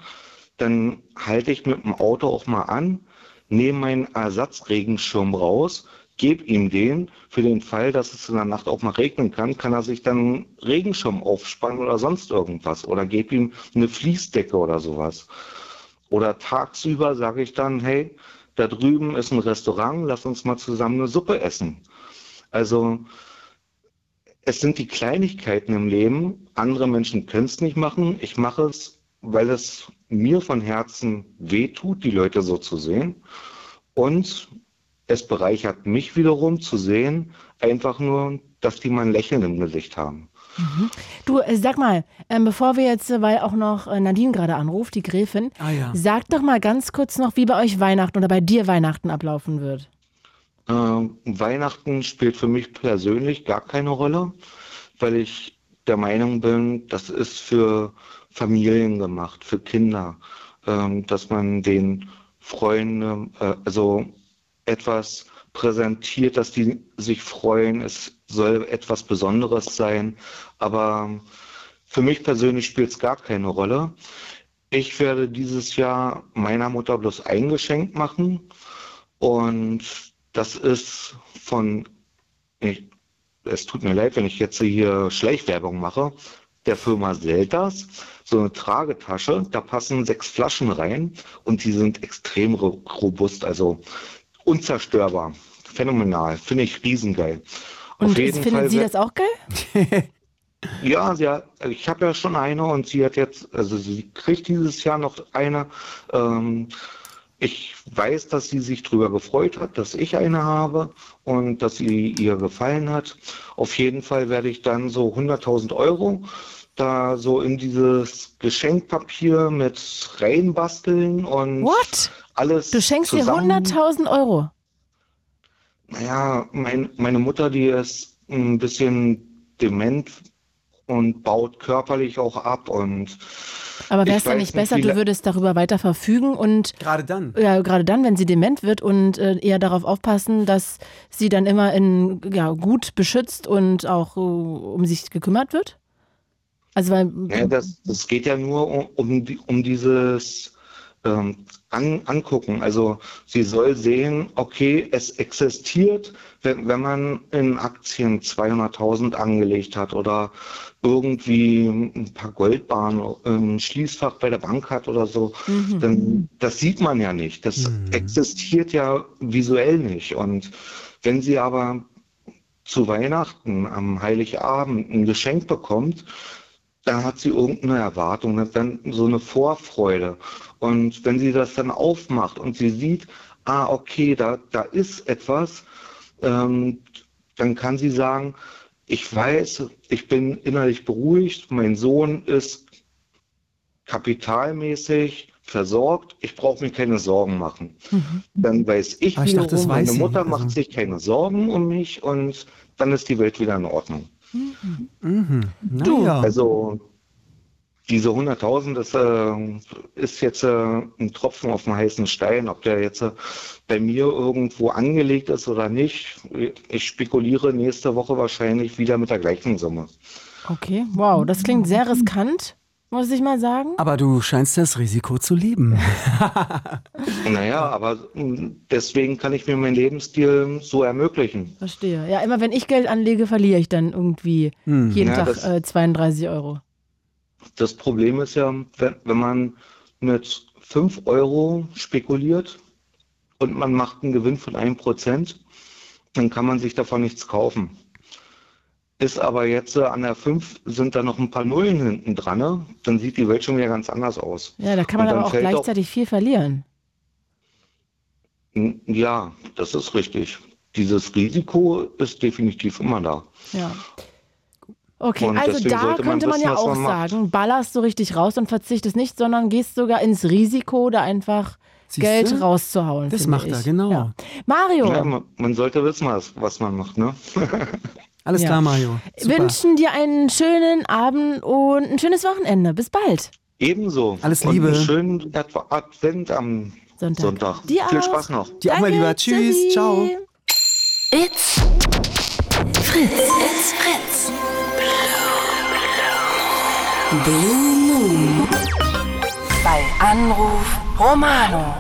dann halte ich mit dem Auto auch mal an, nehme meinen Ersatzregenschirm raus, gebe ihm den. Für den Fall, dass es in der Nacht auch mal regnen kann, kann er sich dann einen Regenschirm aufspannen oder sonst irgendwas. Oder gebe ihm eine Fließdecke oder sowas. Oder tagsüber sage ich dann, hey, da drüben ist ein Restaurant, lass uns mal zusammen eine Suppe essen. Also es sind die Kleinigkeiten im Leben. Andere Menschen können es nicht machen. Ich mache es, weil es mir von Herzen wehtut, die Leute so zu sehen. Und es bereichert mich wiederum zu sehen, einfach nur, dass die mal ein Lächeln im Gesicht haben. Du, äh, sag mal, ähm, bevor wir jetzt, äh, weil auch noch äh, Nadine gerade anruft, die Gräfin, Ah ja. sag doch mal ganz kurz noch, wie bei euch Weihnachten oder bei dir Weihnachten ablaufen wird. Ähm, Weihnachten spielt für mich persönlich gar keine Rolle, weil ich der Meinung bin, das ist für Familien gemacht, für Kinder, ähm, dass man den Freunden, äh, also etwas präsentiert, dass die sich freuen. Es soll etwas Besonderes sein, aber für mich persönlich spielt es gar keine Rolle. Ich werde dieses Jahr meiner Mutter bloß ein Geschenk machen und das ist von, ich, es tut mir leid, wenn ich jetzt hier Schleichwerbung mache, der Firma Selters, so eine Tragetasche, da passen sechs Flaschen rein und die sind extrem ro- robust, also unzerstörbar. Phänomenal, finde ich riesengeil. Und Auf jeden findet Fall sie das auch geil? ja, sie hat, ich habe ja schon eine und sie hat jetzt, also sie kriegt dieses Jahr noch eine. Ähm, ich weiß, dass sie sich darüber gefreut hat, dass ich eine habe und dass sie ihr gefallen hat. Auf jeden Fall werde ich dann so 100.000 Euro da so in dieses Geschenkpapier mit reinbasteln und What? alles Du schenkst zusammen. 100.000 Euro. Naja, mein, meine Mutter, die ist ein bisschen dement und baut körperlich auch ab und Aber wäre es dann nicht besser, du würdest darüber weiter verfügen und Gerade dann. ja, gerade dann, wenn sie dement wird und äh, eher darauf aufpassen, dass sie dann immer in, ja, gut beschützt und auch äh, um sich gekümmert wird? Also weil ja, das, das geht ja nur um, um, um dieses ähm, an, Angucken. Also sie soll sehen, okay, es existiert, wenn, wenn man in Aktien 200.000 angelegt hat oder irgendwie ein paar Goldbahnen im Schließfach bei der Bank hat oder so, dann das sieht man ja nicht. Das existiert ja visuell nicht. Und wenn sie aber zu Weihnachten am Heiligabend ein Geschenk bekommt, dann hat sie irgendeine Erwartung, hat dann so eine Vorfreude. Und wenn sie das dann aufmacht und sie sieht, ah, okay, da, da ist etwas, ähm, dann kann sie sagen, ich weiß, ich bin innerlich beruhigt, mein Sohn ist kapitalmäßig versorgt, ich brauche mir keine Sorgen machen. Mhm. Dann weiß ich, Aber ich wiederum, dachte, meine Mutter sie. macht Also- sich keine Sorgen um mich und dann ist die Welt wieder in Ordnung. Mhm. Naja. Also diese 100.000, das äh, ist jetzt äh, ein Tropfen auf dem heißen Stein. Ob der jetzt äh, bei mir irgendwo angelegt ist oder nicht, ich spekuliere nächste Woche wahrscheinlich wieder mit der gleichen Summe. Okay, wow, das klingt sehr riskant, muss ich mal sagen. Aber du scheinst das Risiko zu lieben. Naja, aber deswegen kann ich mir meinen Lebensstil so ermöglichen. Verstehe. Ja, immer wenn ich Geld anlege, verliere ich dann irgendwie jeden Ja, Tag das- äh, 32 Euro. Das Problem ist ja, wenn, wenn man mit 5 Euro spekuliert und man macht einen Gewinn von 1%, dann kann man sich davon nichts kaufen. Ist aber jetzt äh, an der 5 sind da noch ein paar Nullen hinten dran, ne? dann sieht die Welt schon wieder ganz anders aus. Ja, da kann man aber auch gleichzeitig viel verlieren. Ja, das ist richtig. Dieses Risiko ist definitiv immer da. Ja. Okay, Und also da man könnte man wissen, ja auch man macht. sagen, ballerst du richtig raus und verzichtest nicht, sondern gehst sogar ins Risiko, da einfach Siehste? Geld rauszuhauen. Das macht er, ich. genau. Ja. Mario, Ja, man, man sollte wissen, was, was man macht. Ne? Alles Ja. klar, Mario. Super. wünschen dir einen schönen Abend und ein schönes Wochenende. Bis bald. Ebenso. Alles Und Liebe. einen schönen Adv- Advent am Sonntag. Sonntag. Dir Viel auch. Spaß noch. Dir auch mal Danke, lieber. Tschüss. tschüssi. Ciao. It's Fritz. It's Fritz. Blue Moon. Bei Anruf Romano.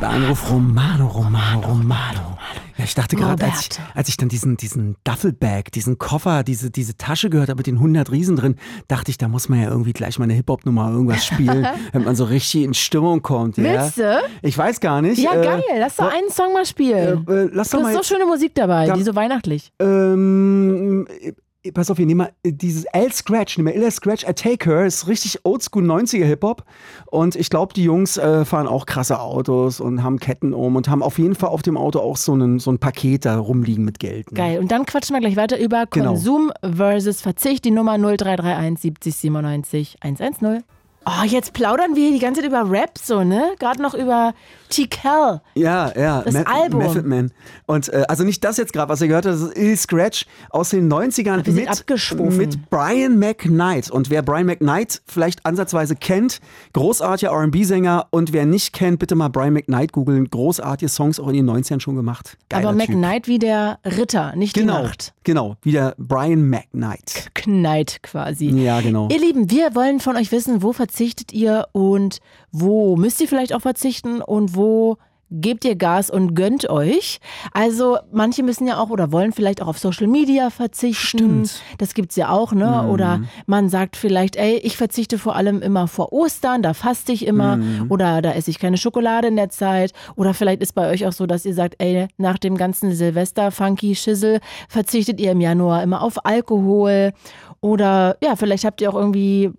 Der Anruf Romano, Romano, Romano. Ja, ich dachte gerade, als ich, als ich dann diesen, diesen Duffelbag, diesen Koffer, diese, diese Tasche gehört habe mit den 100 Riesen drin, dachte ich, da muss man ja irgendwie gleich mal eine Hip-Hop-Nummer irgendwas spielen, wenn man so richtig in Stimmung kommt. Ja? Willst du? Ich weiß gar nicht. Ja, äh, geil. Lass doch einen Song mal spielen. Äh, äh, lass du doch mal hast so schöne Musik dabei, Ja. die so weihnachtlich. ähm, äh, Pass auf, wir nehmen mal äh, dieses L-Scratch, nehmen wir L-Scratch, I Take Her, ist richtig oldschool 90er Hip-Hop. Und ich glaube, die Jungs äh, fahren auch krasse Autos und haben Ketten um und haben auf jeden Fall auf dem Auto auch so, einen, so ein Paket da rumliegen mit Geld. Ne? Geil. Und dann quatschen wir gleich weiter über Genau. Konsum versus Verzicht. Die Nummer 0331 70 97 110. Oh, jetzt plaudern wir die ganze Zeit über Rap so, ne? Gerade noch über T-Cal. Ja, ja. Das Album. Method Man. Und äh, also nicht das jetzt gerade, was ihr gehört habt, das ist Il Scratch aus den 90ern Wir sind mit, mit Brian McKnight. Und wer Brian McKnight vielleicht ansatzweise kennt, großartiger R&B-Sänger. Und wer nicht kennt, bitte mal Brian McKnight googeln. Großartige Songs auch in den 90ern schon gemacht. Geiler Aber typ. McKnight wie der Ritter, nicht die Genau, Nacht. genau. Wie der Brian McKnight. Knight quasi. Ja, genau. Ihr Lieben, wir wollen von euch wissen, wo verzichtet ihr und wo müsst ihr vielleicht auch verzichten und wo gebt ihr Gas und gönnt euch. Also manche müssen ja auch oder wollen vielleicht auch auf Social Media verzichten. Stimmt. Das gibt's ja auch, ne? Oder man sagt vielleicht, ey, ich verzichte vor allem immer vor Ostern, da faste ich immer oder da esse ich keine Schokolade in der Zeit. Oder vielleicht ist bei euch auch so, dass ihr sagt, ey, nach dem ganzen Silvester, Funky Schissel, verzichtet ihr im Januar immer auf Alkohol. Oder ja, vielleicht habt ihr auch irgendwie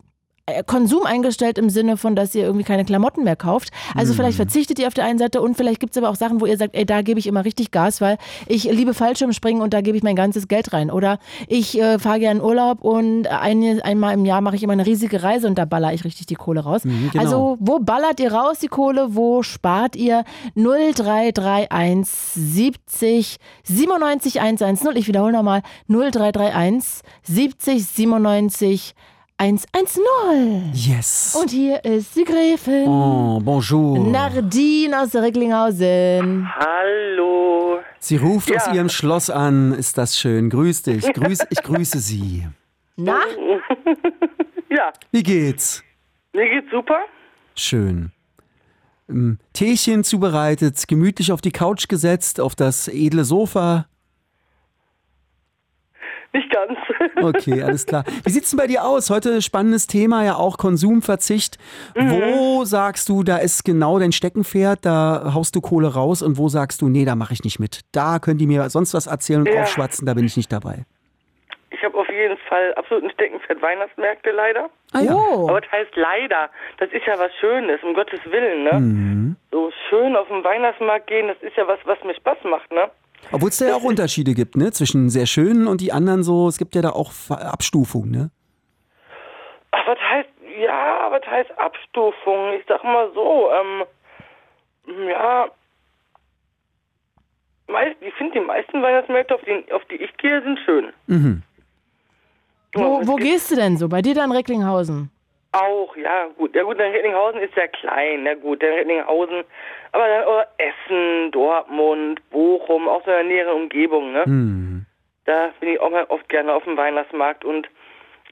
Konsum eingestellt im Sinne von, dass ihr irgendwie keine Klamotten mehr kauft. Also vielleicht verzichtet ihr auf der einen Seite und vielleicht gibt es aber auch Sachen, wo ihr sagt, ey, da gebe ich immer richtig Gas, weil ich liebe Fallschirmspringen und da gebe ich mein ganzes Geld rein. Oder ich äh, fahre gerne in Urlaub und ein, einmal im Jahr mache ich immer eine riesige Reise und da baller ich richtig die Kohle raus. genau. Also wo ballert ihr raus die Kohle? Wo spart ihr? 0331 70 97 110. Ich wiederhole nochmal 0331 70 97 110. Yes. Und hier ist die Gräfin. oh, bonjour. Nardine aus Recklinghausen. Hallo. Sie ruft aus Ja. ihrem Schloss an. Ist das schön. Grüß dich. Grüß, ich grüße Sie. Na? Ja, Wie geht's? mir geht's super. Schön. Ähm, Teechen zubereitet, gemütlich auf die Couch gesetzt, auf das edle Sofa. Nicht ganz. Okay, alles klar. Wie sieht's denn bei dir aus? Heute spannendes Thema, ja auch Konsumverzicht. Wo sagst du, da ist genau dein Steckenpferd, da haust du Kohle raus und wo sagst du, nee, da mache ich nicht mit. Da können die mir sonst was erzählen und Ja. aufschwatzen, da bin ich nicht dabei. Ich habe auf jeden Fall absolut ein Steckenpferd Weihnachtsmärkte leider. Ah ja. Oh. Aber das heißt leider, das ist ja was Schönes, um Gottes Willen, ne? Mhm. So schön auf den Weihnachtsmarkt gehen, das ist ja was, was mir Spaß macht, ne? Obwohl es da ja auch Unterschiede gibt, ne? Zwischen sehr schönen und die anderen so. Es gibt ja da auch Abstufungen, ne? Ach, was heißt, ja, was heißt Abstufung? Ich sag mal so, ähm, ja, meist, ich finde die meisten Weihnachtsmärkte, auf die, auf die ich gehe, sind schön. Mhm. Wo, wo gehst du denn so? Bei dir da in Recklinghausen? Auch, ja, gut. Ja, gut, dann Recklinghausen ist ja klein, na gut, dann Recklinghausen. Aber dann oh, Essen, Dortmund, Bochum, auch so in der näheren Umgebung, ne? Mhm. Da bin ich auch mal oft gerne auf dem Weihnachtsmarkt und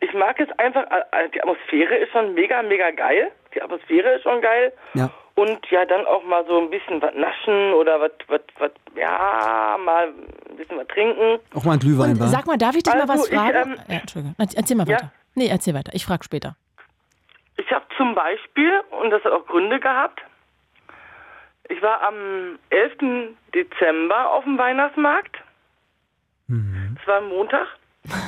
ich mag es einfach, die Atmosphäre ist schon mega, mega geil. Die Atmosphäre ist schon geil. Ja. Und ja, dann auch mal so ein bisschen was naschen oder was, was, was, ja, mal ein bisschen was trinken. Auch mal ein Glühwein, Und sag mal, darf ich dich mal Also, was ich, fragen? ähm, ja, Entschuldigung. Erzähl mal Ja. weiter. Nee, erzähl weiter. Ich frage später. Ich habe zum Beispiel, und das hat auch Gründe gehabt, ich war am 11. Dezember auf dem Weihnachtsmarkt. Das war ein Montag. ja.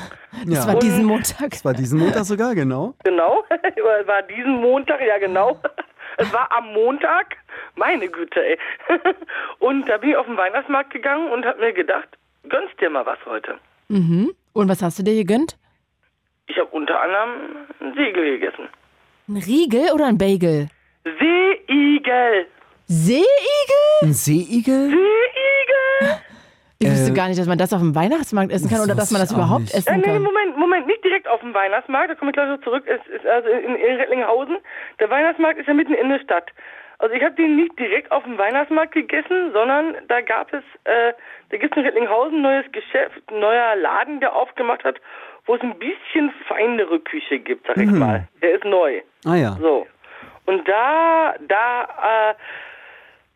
Das war diesen Montag. Das war diesen Montag sogar, genau. Genau, es war diesen Montag, ja genau. Es war am Montag, meine Güte, ey. Und da bin ich auf den Weihnachtsmarkt gegangen und habe mir gedacht, gönnst dir mal was heute. Mhm. Und was hast du dir gegönnt? Ich habe unter anderem einen Segel gegessen. Ein Riegel oder ein Bagel? Seeigel! Seeigel? Ein Seeigel? Seeigel! Ich wusste Äh, gar nicht, dass man das auf dem Weihnachtsmarkt essen kann das oder dass man das überhaupt nicht. Äh, essen nee, kann. Moment, Moment, nicht direkt auf dem Weihnachtsmarkt, da komme ich gleich noch zurück. Es ist also in, in Rettlinghausen. Der Weihnachtsmarkt ist ja mitten in der Stadt. Also ich habe den nicht direkt auf dem Weihnachtsmarkt gegessen, sondern da gab es, äh, da gibt es in Rettlinghausen ein neues Geschäft, ein neuer Laden, der aufgemacht hat, wo es ein bisschen feinere Küche gibt, sag ich mal. Der ist neu. Ah ja. So. Und da, da,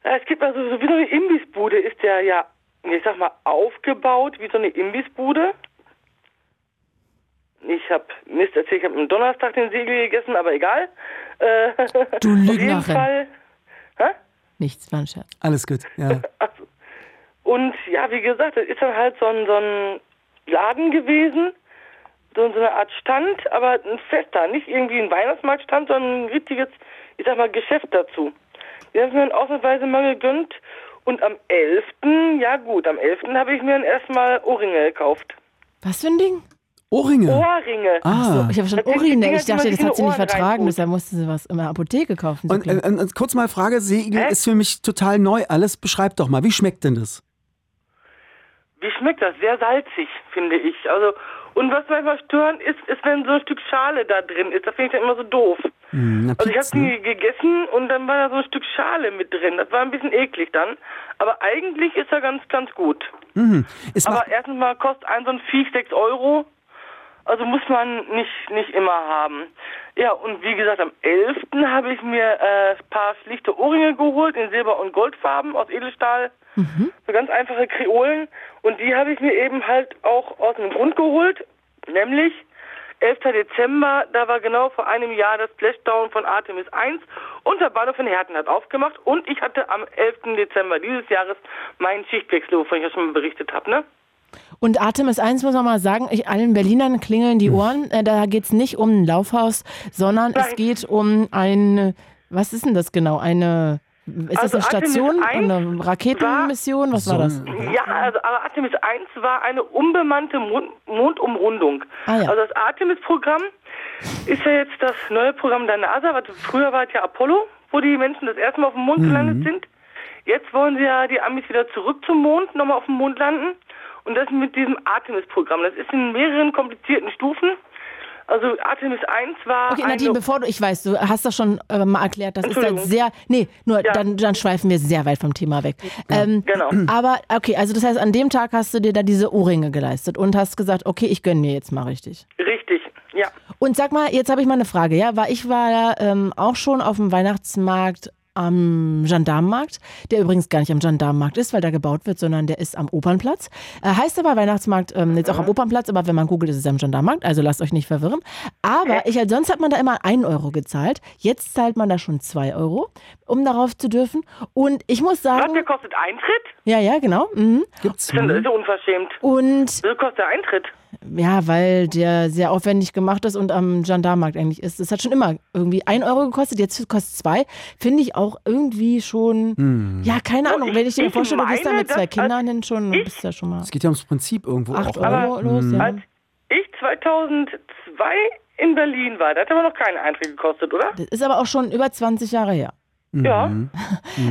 äh, es gibt also so wie so eine Imbissbude, ist der ja, ich sag mal, aufgebaut wie so eine Imbissbude. Ich habe Mist erzählt, ich habe am Donnerstag den Segel gegessen, aber egal. Äh, Du Auf jeden Lügnerin. Fall. Hä? Nichts, war Scherz. Alles gut, ja. Achso. Und ja, wie gesagt, das ist dann halt so ein, so ein Laden gewesen, so, so eine Art Stand, aber ein fester, nicht irgendwie ein Weihnachtsmarktstand, sondern ein richtiges, ich sag mal, Geschäft dazu. Die haben mir dann ausnahmsweise mal gegönnt und am 11., ja gut, am 11. habe ich mir dann erstmal Ohrringe gekauft. Was für ein Ding? Ohrringe. Ohrringe. Ah. Ich habe schon. Dinger, Ich dachte, das hat sie die nicht vertragen, deshalb musste sie was in der Apotheke kaufen. So Und klar. äh, äh, kurz mal Frage, Seeigel Hä? ist für mich total neu. Alles beschreib doch mal, wie schmeckt denn das? Wie schmeckt das? Sehr salzig, finde ich. Also, und was manchmal störend ist, ist, wenn so ein Stück Schale da drin ist. Das finde ich dann immer so doof. Hm, Also ich habe Pizza, ne? die gegessen und dann war da so ein Stück Schale mit drin. Das war ein bisschen eklig dann. Aber eigentlich ist er ganz, ganz gut. Mhm. Aber erstens mal kostet ein so ein Viech 6 Euro. Also muss man nicht, nicht immer haben. Ja, und wie gesagt, am 11. habe ich mir äh, ein paar schlichte Ohrringe geholt in Silber- und Goldfarben aus Edelstahl. So ganz einfache Kreolen. Und die habe ich mir eben halt auch aus dem Grund geholt. Nämlich 11. Dezember, da war genau vor einem Jahr das Splashdown von Artemis 1 und der Bahnhof in Herten hat aufgemacht. Und ich hatte am 11. Dezember dieses Jahres meinen Schichtwechsel, wovon ich ja schon mal berichtet habe, ne? Und Artemis 1 muss man mal sagen, ich, allen Berlinern klingeln die Ohren. Äh, da geht es nicht um ein Laufhaus, sondern es Nein. geht um ein, was ist denn das genau? Eine, ist Also das eine Station? 1 Eine Raketenmission? Was war das? Ja, also Artemis 1 war eine unbemannte Mond Mondumrundung. Ah, ja. Also das Artemis-Programm ist ja jetzt das neue Programm der NASA. Was, früher war es ja Apollo, wo die Menschen das erste Mal auf dem Mond gelandet sind. Jetzt wollen sie ja die Amis wieder zurück zum Mond, nochmal auf dem Mond landen. Und das mit diesem Artemis-Programm. Das ist in mehreren komplizierten Stufen. Also Artemis 1 war Okay, Nadine, bevor du, ich weiß, du hast das schon äh, mal erklärt, das ist halt Entschuldigung. sehr, nee, nur Ja. dann, dann schweifen wir sehr weit vom Thema weg. Ähm, Genau. Aber, okay, also das heißt, an dem Tag hast du dir da diese Ohrringe geleistet und hast gesagt, okay, ich gönne mir jetzt mal richtig. richtig, ja. Und sag mal, jetzt habe ich mal eine Frage, ja, weil ich war ja ähm, auch schon auf dem Weihnachtsmarkt am Gendarmenmarkt, der übrigens gar nicht am Gendarmenmarkt ist, weil da gebaut wird, sondern der ist am Opernplatz. Äh, heißt aber Weihnachtsmarkt ähm, jetzt auch am Opernplatz, aber wenn man googelt, ist es am Gendarmenmarkt, also lasst euch nicht verwirren. Aber ich, halt, sonst hat man da immer 1 Euro gezahlt, jetzt zahlt man da schon 2 Euro, um darauf zu dürfen. Und ich muss Was, sagen, der kostet Eintritt? ja, ja, genau. Mhm. Gibt's? Das ist ja unverschämt. Und So kostet der Eintritt. Ja, weil der sehr aufwendig gemacht ist und am Gendarmenmarkt eigentlich ist. Das hat schon immer irgendwie ein Euro gekostet, jetzt kostet zwei. Finde ich auch irgendwie schon, Hm. ja, keine Ahnung. ich- Wenn ich dir ich vorstelle, du gehst da meine, mit zwei dass Kindern hin, schon ich- bist du ja schon mal Es geht ja ums Prinzip irgendwo acht auch. oder? Euro los. Ja. Als ich 2002 in Berlin war, da hat aber noch keinen Eintritt gekostet, oder? Das ist aber auch schon über 20 Jahre her. Ja.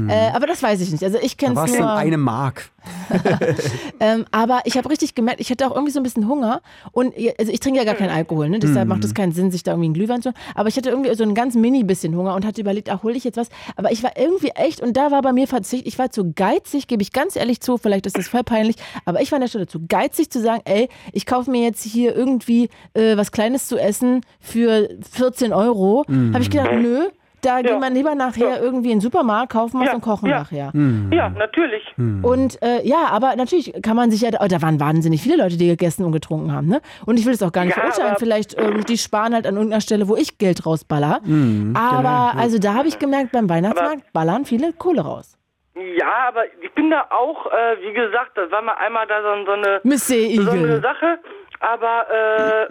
Äh, aber das weiß ich nicht. Also ich kenne es es dann nur. eine Mark. Ähm, aber ich habe richtig gemerkt, ich hatte auch irgendwie so ein bisschen Hunger. Und also ich trinke ja gar keinen Alkohol, ne? deshalb macht es keinen Sinn, sich da irgendwie einen Glühwein zu. Aber ich hatte irgendwie so ein ganz mini bisschen Hunger und hatte überlegt, ach, hol ich jetzt was. Aber ich war irgendwie echt, und da war bei mir Verzicht, ich war zu geizig, gebe ich ganz ehrlich zu, vielleicht ist das voll peinlich, aber ich war an der Stelle zu geizig zu sagen, ey, ich kaufe mir jetzt hier irgendwie äh, was Kleines zu essen für 14 Euro. Habe ich gedacht, nö. Da gehen wir lieber nachher irgendwie in den Supermarkt, kaufen was Ja, und kochen ja. nachher. Ja, natürlich. Und äh, ja, aber natürlich kann man sich ja, oh, da waren wahnsinnig viele Leute, die gegessen und getrunken haben, ne? Und ich will es auch gar nicht Ja, verurteilen. aber- Vielleicht, ähm, die sparen halt an irgendeiner Stelle, wo ich Geld rausballer. aber also da habe ich gemerkt, beim Weihnachtsmarkt ballern viele Kohle raus. Ja, aber ich bin da auch, äh, wie gesagt, das war mal einmal da so, so eine Miss so eine. Sache. Aber äh,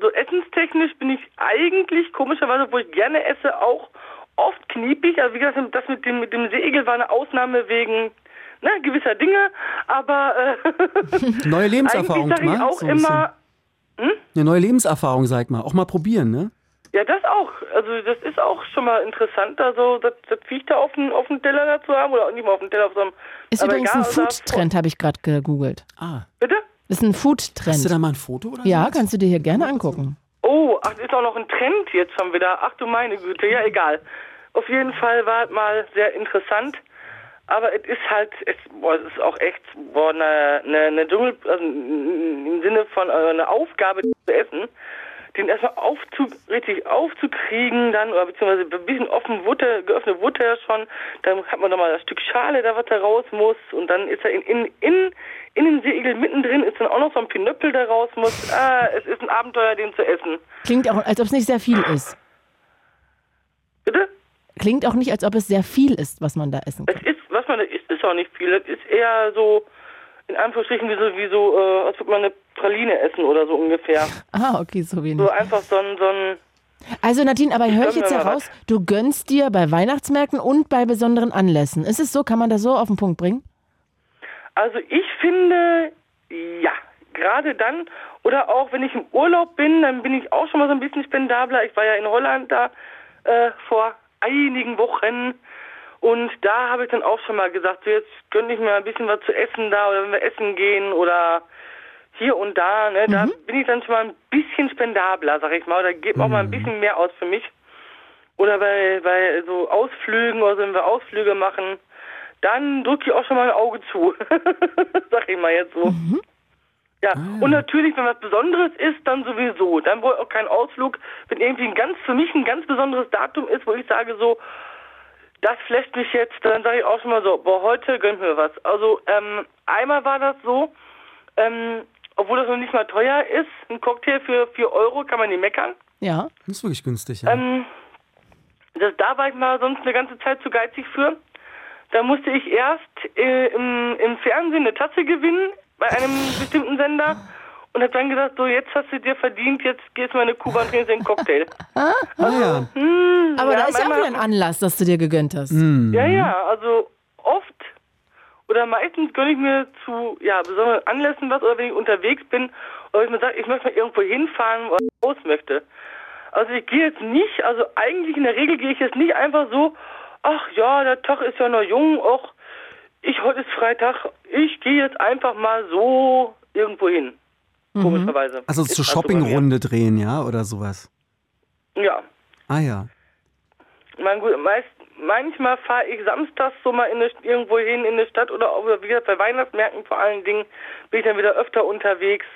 so essenstechnisch bin ich eigentlich komischerweise, wo ich gerne esse, auch oft kniepig. Also wie gesagt, das mit dem mit dem Seeigel war eine Ausnahme wegen ne, gewisser Dinge. Aber äh, Neue eigentlich Lebenserfahrung, sage ich mal. auch so immer, Eine neue Lebenserfahrung, sag mal. Auch mal probieren, ne? ja das auch. Also das ist auch schon mal interessant, also das, das Viech da auf dem, auf dem Teller zu haben oder nicht mal auf dem Teller auf so einem. Ist übrigens egal, ein also Food-Trend, habe ich gerade gegoogelt. Ah. Bitte? Ist ein Hast du Food-Trend. da mal ein Foto oder Ja, kannst du dir hier gerne angucken. Oh, ach, ist auch noch ein Trend jetzt schon wieder. Ach du meine Güte, ja egal. Auf jeden Fall war es mal sehr interessant. Aber es ist halt, es, boah, es ist auch echt boah, eine, eine, eine Dschungel, also im Sinne von äh, eine Aufgabe zu essen, den erstmal aufzu, richtig aufzukriegen, dann, oder beziehungsweise ein bisschen offen Wutter, geöffnete Wutter ja schon, dann hat man nochmal das Stück Schale, da was da raus muss, und dann ist er in, in, in, in dem Seeigel mittendrin, ist dann auch noch so ein Pinöppel, der raus muss. Ah, es ist ein Abenteuer, den zu essen. Klingt auch, als ob es nicht sehr viel ist. Bitte? Klingt auch nicht, als ob es sehr viel ist, was man da essen Es kann. ist, was man da isst, ist auch nicht viel. Das ist eher so, in Anführungsstrichen, wie so, wie so äh, als würde man eine Praline essen oder so ungefähr. Ah, okay, so wenig. So einfach so ein, so ein Also Nadine, aber höre ich jetzt heraus, du gönnst dir bei Weihnachtsmärkten und bei besonderen Anlässen. Ist es so? Kann man das so auf den Punkt bringen? Also ich finde, ja, gerade dann, oder auch wenn ich im Urlaub bin, dann bin ich auch schon mal so ein bisschen spendabler. Ich war ja in Holland da äh, vor einigen Wochen und da habe ich dann auch schon mal gesagt, so jetzt gönne ich mir ein bisschen was zu essen da oder wenn wir essen gehen oder hier und da, ne, da bin ich dann schon mal ein bisschen spendabler, sag ich mal, oder gebe auch mal ein bisschen mehr aus für mich. Oder bei, bei so Ausflügen oder so, wenn wir Ausflüge machen, dann drücke ich auch schon mal ein Auge zu. Sag ich mal jetzt so. Ja, und natürlich, wenn was Besonderes ist, dann sowieso. Dann wohl auch kein Ausflug, wenn irgendwie ein ganz, für mich ein ganz besonderes Datum ist, wo ich sage so, das flasht mich jetzt, dann sage ich auch schon mal so, boah, heute gönnt mir was. Also, ähm, einmal war das so, ähm, obwohl das noch nicht mal teuer ist, ein Cocktail für 4 Euro kann man nicht meckern. Ja. Das ist wirklich günstig, ja. Ähm, das, da war ich mal sonst eine ganze Zeit zu geizig für. Da musste ich erst äh, im, im Fernsehen eine Tasse gewinnen bei einem bestimmten Sender und habe dann gesagt, so jetzt hast du dir verdient, jetzt gehst du mal eine Kuba und trinkst einen Cocktail. ah, ja. Aber Ja, da ist ja auch wieder ein Anlass, dass du dir gegönnt hast. Ja, ja, also oft oder meistens gönne ich mir zu ja, besonderen Anlässen was oder wenn ich unterwegs bin oder ich mir sage, ich möchte mal irgendwo hinfahren, wo ich raus möchte. Also ich gehe jetzt nicht, also eigentlich in der Regel gehe ich jetzt nicht einfach so, ach ja, der Tag ist ja noch jung, ach, ich heute ist Freitag, ich gehe jetzt einfach mal so irgendwo hin. Komischerweise. Also zur. Shoppingrunde drehen, ja, oder sowas. Ja. Ah ja. Mein, gut, meist, manchmal fahre ich samstags so mal in eine, irgendwo hin in eine Stadt oder auch wie gesagt bei Weihnachtsmärkten vor allen Dingen bin ich dann wieder öfter unterwegs.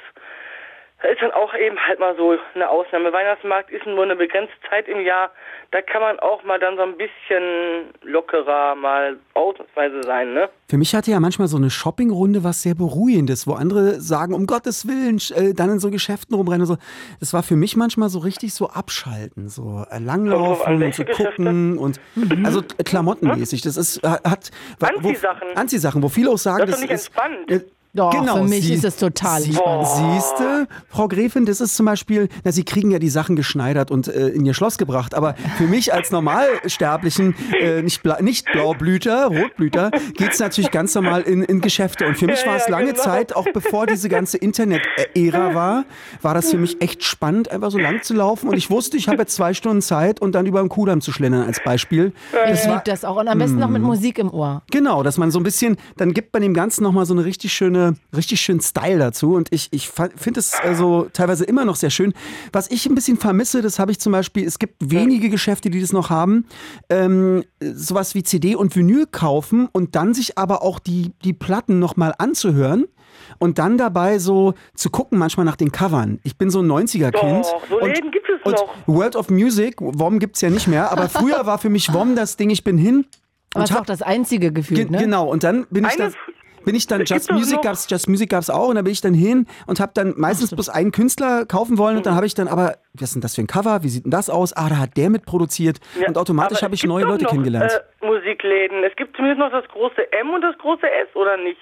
Da ist dann auch eben halt mal so eine Ausnahme. Weihnachtsmarkt ist nur eine begrenzte Zeit im Jahr. Da kann man auch mal dann so ein bisschen lockerer mal ausnahmsweise sein, ne? Für mich hatte ja manchmal so eine Shoppingrunde was sehr Beruhigendes, wo andere sagen, um Gottes Willen, äh, dann in so Geschäften rumrennen und so. Das war für mich manchmal so richtig so abschalten, so äh, langlaufen an, und so gucken und also äh, klamottenmäßig. Das ist hat wo- Anziehsachen. Anziehsachen, wo viele auch sagen, Das ist das nicht ist entspannt. äh, Doch, Genau, für mich sie- ist es total Sie, spannend. Siehste, Frau Gräfin, das ist zum Beispiel, na, Sie kriegen ja die Sachen geschneidert und äh, in Ihr Schloss gebracht, aber für mich als Normalsterblichen, äh, nicht, Bla nicht Blaublüter, Rotblüter, geht's natürlich ganz normal in, in Geschäfte. Und für mich Ja, war es ja, lange genau. Zeit, auch bevor diese ganze Internet-Ära war, war das für mich echt spannend, einfach so lang zu laufen. Und ich wusste, ich habe jetzt zwei Stunden Zeit und dann über den Kudamm zu schlendern als Beispiel. Ich liebe das auch. Und am besten noch mit Musik im Ohr. Genau, dass man so ein bisschen, dann gibt man dem Ganzen nochmal so eine richtig schöne, richtig schönen Style dazu. Und ich, ich finde es also teilweise immer noch sehr schön. Was ich ein bisschen vermisse, das habe ich zum Beispiel, es gibt wenige Geschäfte, die das noch haben, ähm, sowas wie CD und Vinyl kaufen und dann sich aber auch die, die Platten nochmal anzuhören. Und dann dabei so zu gucken, manchmal nach den Covern. Ich bin so ein 90er-Kind. Doch, so und, Läden gibt es und noch. World of Music, WOM gibt's ja nicht mehr, aber früher war für mich WOM das Ding, ich bin hin. Aber und das ist auch das einzige Gefühl, Ge ne? Genau, und dann bin ich, Eine- dann, bin ich dann Es Just Music gab's, Just Music gab's auch und da bin ich dann hin und habe dann meistens bloß einen Künstler kaufen wollen und dann habe ich dann aber, was ist denn das für ein Cover, wie sieht denn das aus? Ah, da hat der mitproduziert Ja, und automatisch habe ich neue Leute noch, kennengelernt. Äh, Musikläden. Es gibt zumindest noch das große M und das große S, oder nicht?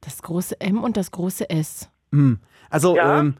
Das große M und das große S. also ja. ähm,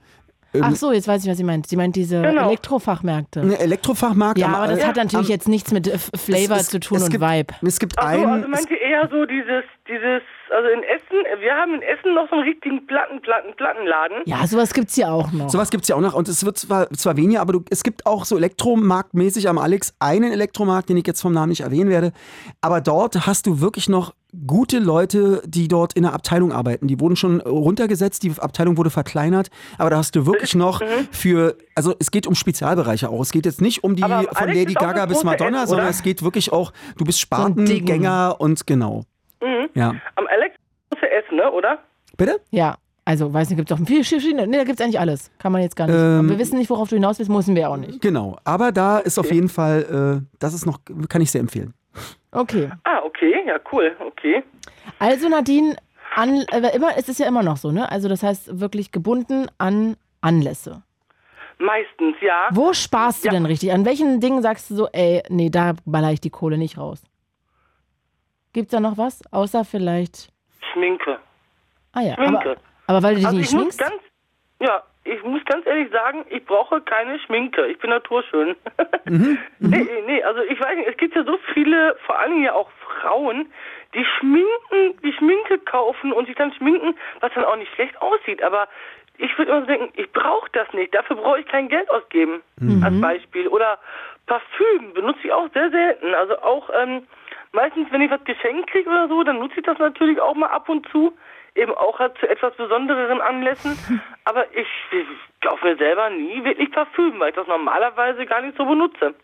ähm, Ach so, jetzt weiß ich, was sie meint. Sie meint diese Genau. Elektrofachmärkte. eine Elektrofachmarkt. Ja, am- aber das äh, hat natürlich am- jetzt nichts mit äh, F- Flavor es- es- zu tun es und gibt, Vibe. Es gibt Ach so, einen, also meint ihr eher so dieses, dieses, also in Essen, wir haben in Essen noch so einen richtigen Platten, Platten, Plattenladen. Ja, sowas gibt's hier auch noch. Sowas gibt es ja auch noch und es wird zwar, zwar weniger, aber du, es gibt auch so Elektromarktmäßig am Alex einen Elektromarkt, den ich jetzt vom Namen nicht erwähnen werde. Aber dort hast du wirklich noch gute Leute, die dort in der Abteilung arbeiten. Die wurden schon runtergesetzt, die Abteilung wurde verkleinert, aber da hast du wirklich noch für, also es geht um Spezialbereiche auch. Es geht jetzt nicht um die Aber von Alex Lady Gaga bis Madonna, S, sondern es geht wirklich auch, du bist. Spartengänger und genau. Ja. Am Alex große S, ne, oder? Bitte? Ja, also weiß nicht, gibt's doch viele verschiedene. Nee, da gibt's eigentlich alles. Kann man jetzt gar nicht. Ähm, Aber wir wissen nicht, worauf du hinaus willst, müssen wir auch nicht. Genau. Aber da ist auf jeden Fall, äh, das ist noch, kann ich sehr empfehlen. Okay. Ah, okay, ja, cool, okay. Also Nadine, an, äh, immer, es ist ja immer noch so, ne? Also das heißt wirklich gebunden an Anlässe. Meistens, ja. Wo sparst du Ja. denn richtig? An welchen Dingen sagst du so, ey, nee, da baller ich die Kohle nicht raus? Gibt's da noch was? Außer vielleicht. Schminke. Ah ja, Schminke. aber, aber weil du dich Also nicht schminkst? ganz, ja, ich muss ganz ehrlich sagen, ich brauche keine Schminke. Ich bin naturschön. Mhm, nee, nee, also ich weiß nicht, es gibt ja so viele, vor allem ja auch Frauen, die schminken, die Schminke kaufen und sich dann schminken, was dann auch nicht schlecht aussieht. Aber ich würde immer so denken, ich brauche das nicht. Dafür brauche ich kein Geld ausgeben, Mhm. als Beispiel. Oder Parfüm benutze ich auch sehr selten. Also auch ähm, meistens, wenn ich was geschenkt kriege oder so, dann nutze ich das natürlich auch mal ab und zu. Eben auch halt zu etwas besondereren Anlässen. Aber ich, ich kaufe mir selber nie wirklich Parfüm, weil ich das normalerweise gar nicht so benutze.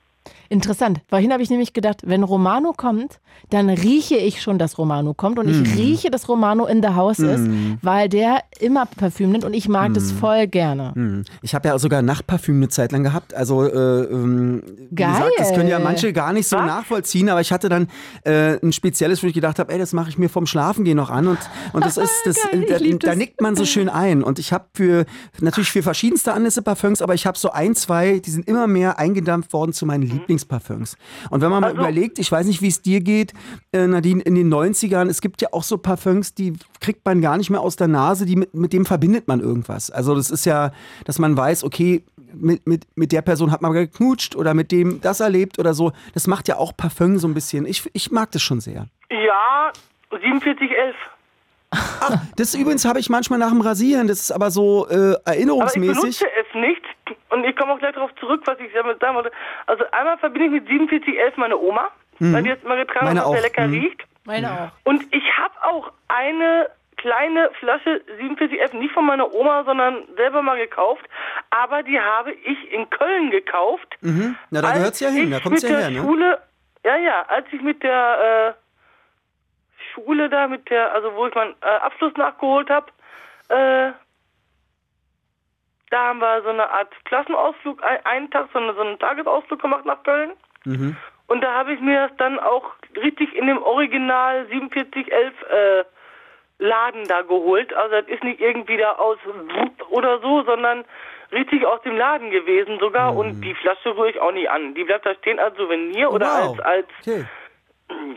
Interessant. Vorhin habe ich nämlich gedacht, wenn Romano kommt, dann rieche ich schon, dass Romano kommt. Und Mhm. ich rieche, dass Romano in der Haus ist, weil der immer Parfüm nimmt und ich mag das Mhm. voll gerne. Ich habe ja sogar Nachtparfüm eine Zeit lang gehabt. Also, äh, ähm, wie Geil. gesagt, das können ja manche gar nicht so nachvollziehen, aber ich hatte dann äh, ein spezielles, wo ich gedacht habe, ey, das mache ich mir vom Schlafengehen noch an und, und das ist, das, Geil, da, da das. nickt man so schön ein. Und ich habe für, natürlich für verschiedenste Anlässe Parfüms, aber ich habe so ein, zwei, die sind immer mehr eingedampft worden zu meinen Lieblingsparfüms. Und wenn man mal Also- überlegt, ich weiß nicht, wie es dir geht, äh, Nadine, in den 90ern, es gibt ja auch so Parfüms, die kriegt man gar nicht mehr aus der Nase, die mit, mit dem verbindet man irgendwas. Also das ist ja, dass man weiß, okay, mit, mit, mit der Person hat man geknutscht oder mit dem das erlebt oder so. Das macht ja auch Parfüm so ein bisschen. Ich, ich mag das schon sehr. Ja, 4711. Das übrigens habe ich manchmal nach dem Rasieren, das ist aber so äh, Aber ich erinnerungsmäßig. benutze es nicht. Und ich komme auch gleich darauf zurück, was ich damit sagen wollte. Also einmal verbinde ich mit 4711 meine Oma, weil die jetzt mal getragen Meine hat, was sehr auch. lecker Mhm. riecht. Meine auch. Und ich habe auch eine kleine Flasche 4711, nicht von meiner Oma, sondern selber mal gekauft. Aber die habe ich in Köln gekauft. Mhm. Na, da als gehört's ja hin, da kommt's mit ja her, ne? Schule, ja, ja, als ich mit der äh, Schule da, mit der, also wo ich meinen äh, Abschluss nachgeholt habe, äh, da haben wir so eine Art Klassenausflug, ein, einen Tag, so, eine, so einen Tagesausflug gemacht nach Köln. Mhm. Und da habe ich mir das dann auch richtig in dem Original 4711 äh, Laden da geholt. Also das ist nicht irgendwie da aus oder so, sondern richtig aus dem Laden gewesen sogar. Und die Flasche rühre ich auch nicht an. Die bleibt da stehen als Souvenir oder Mhm. Wow. als, als Okay.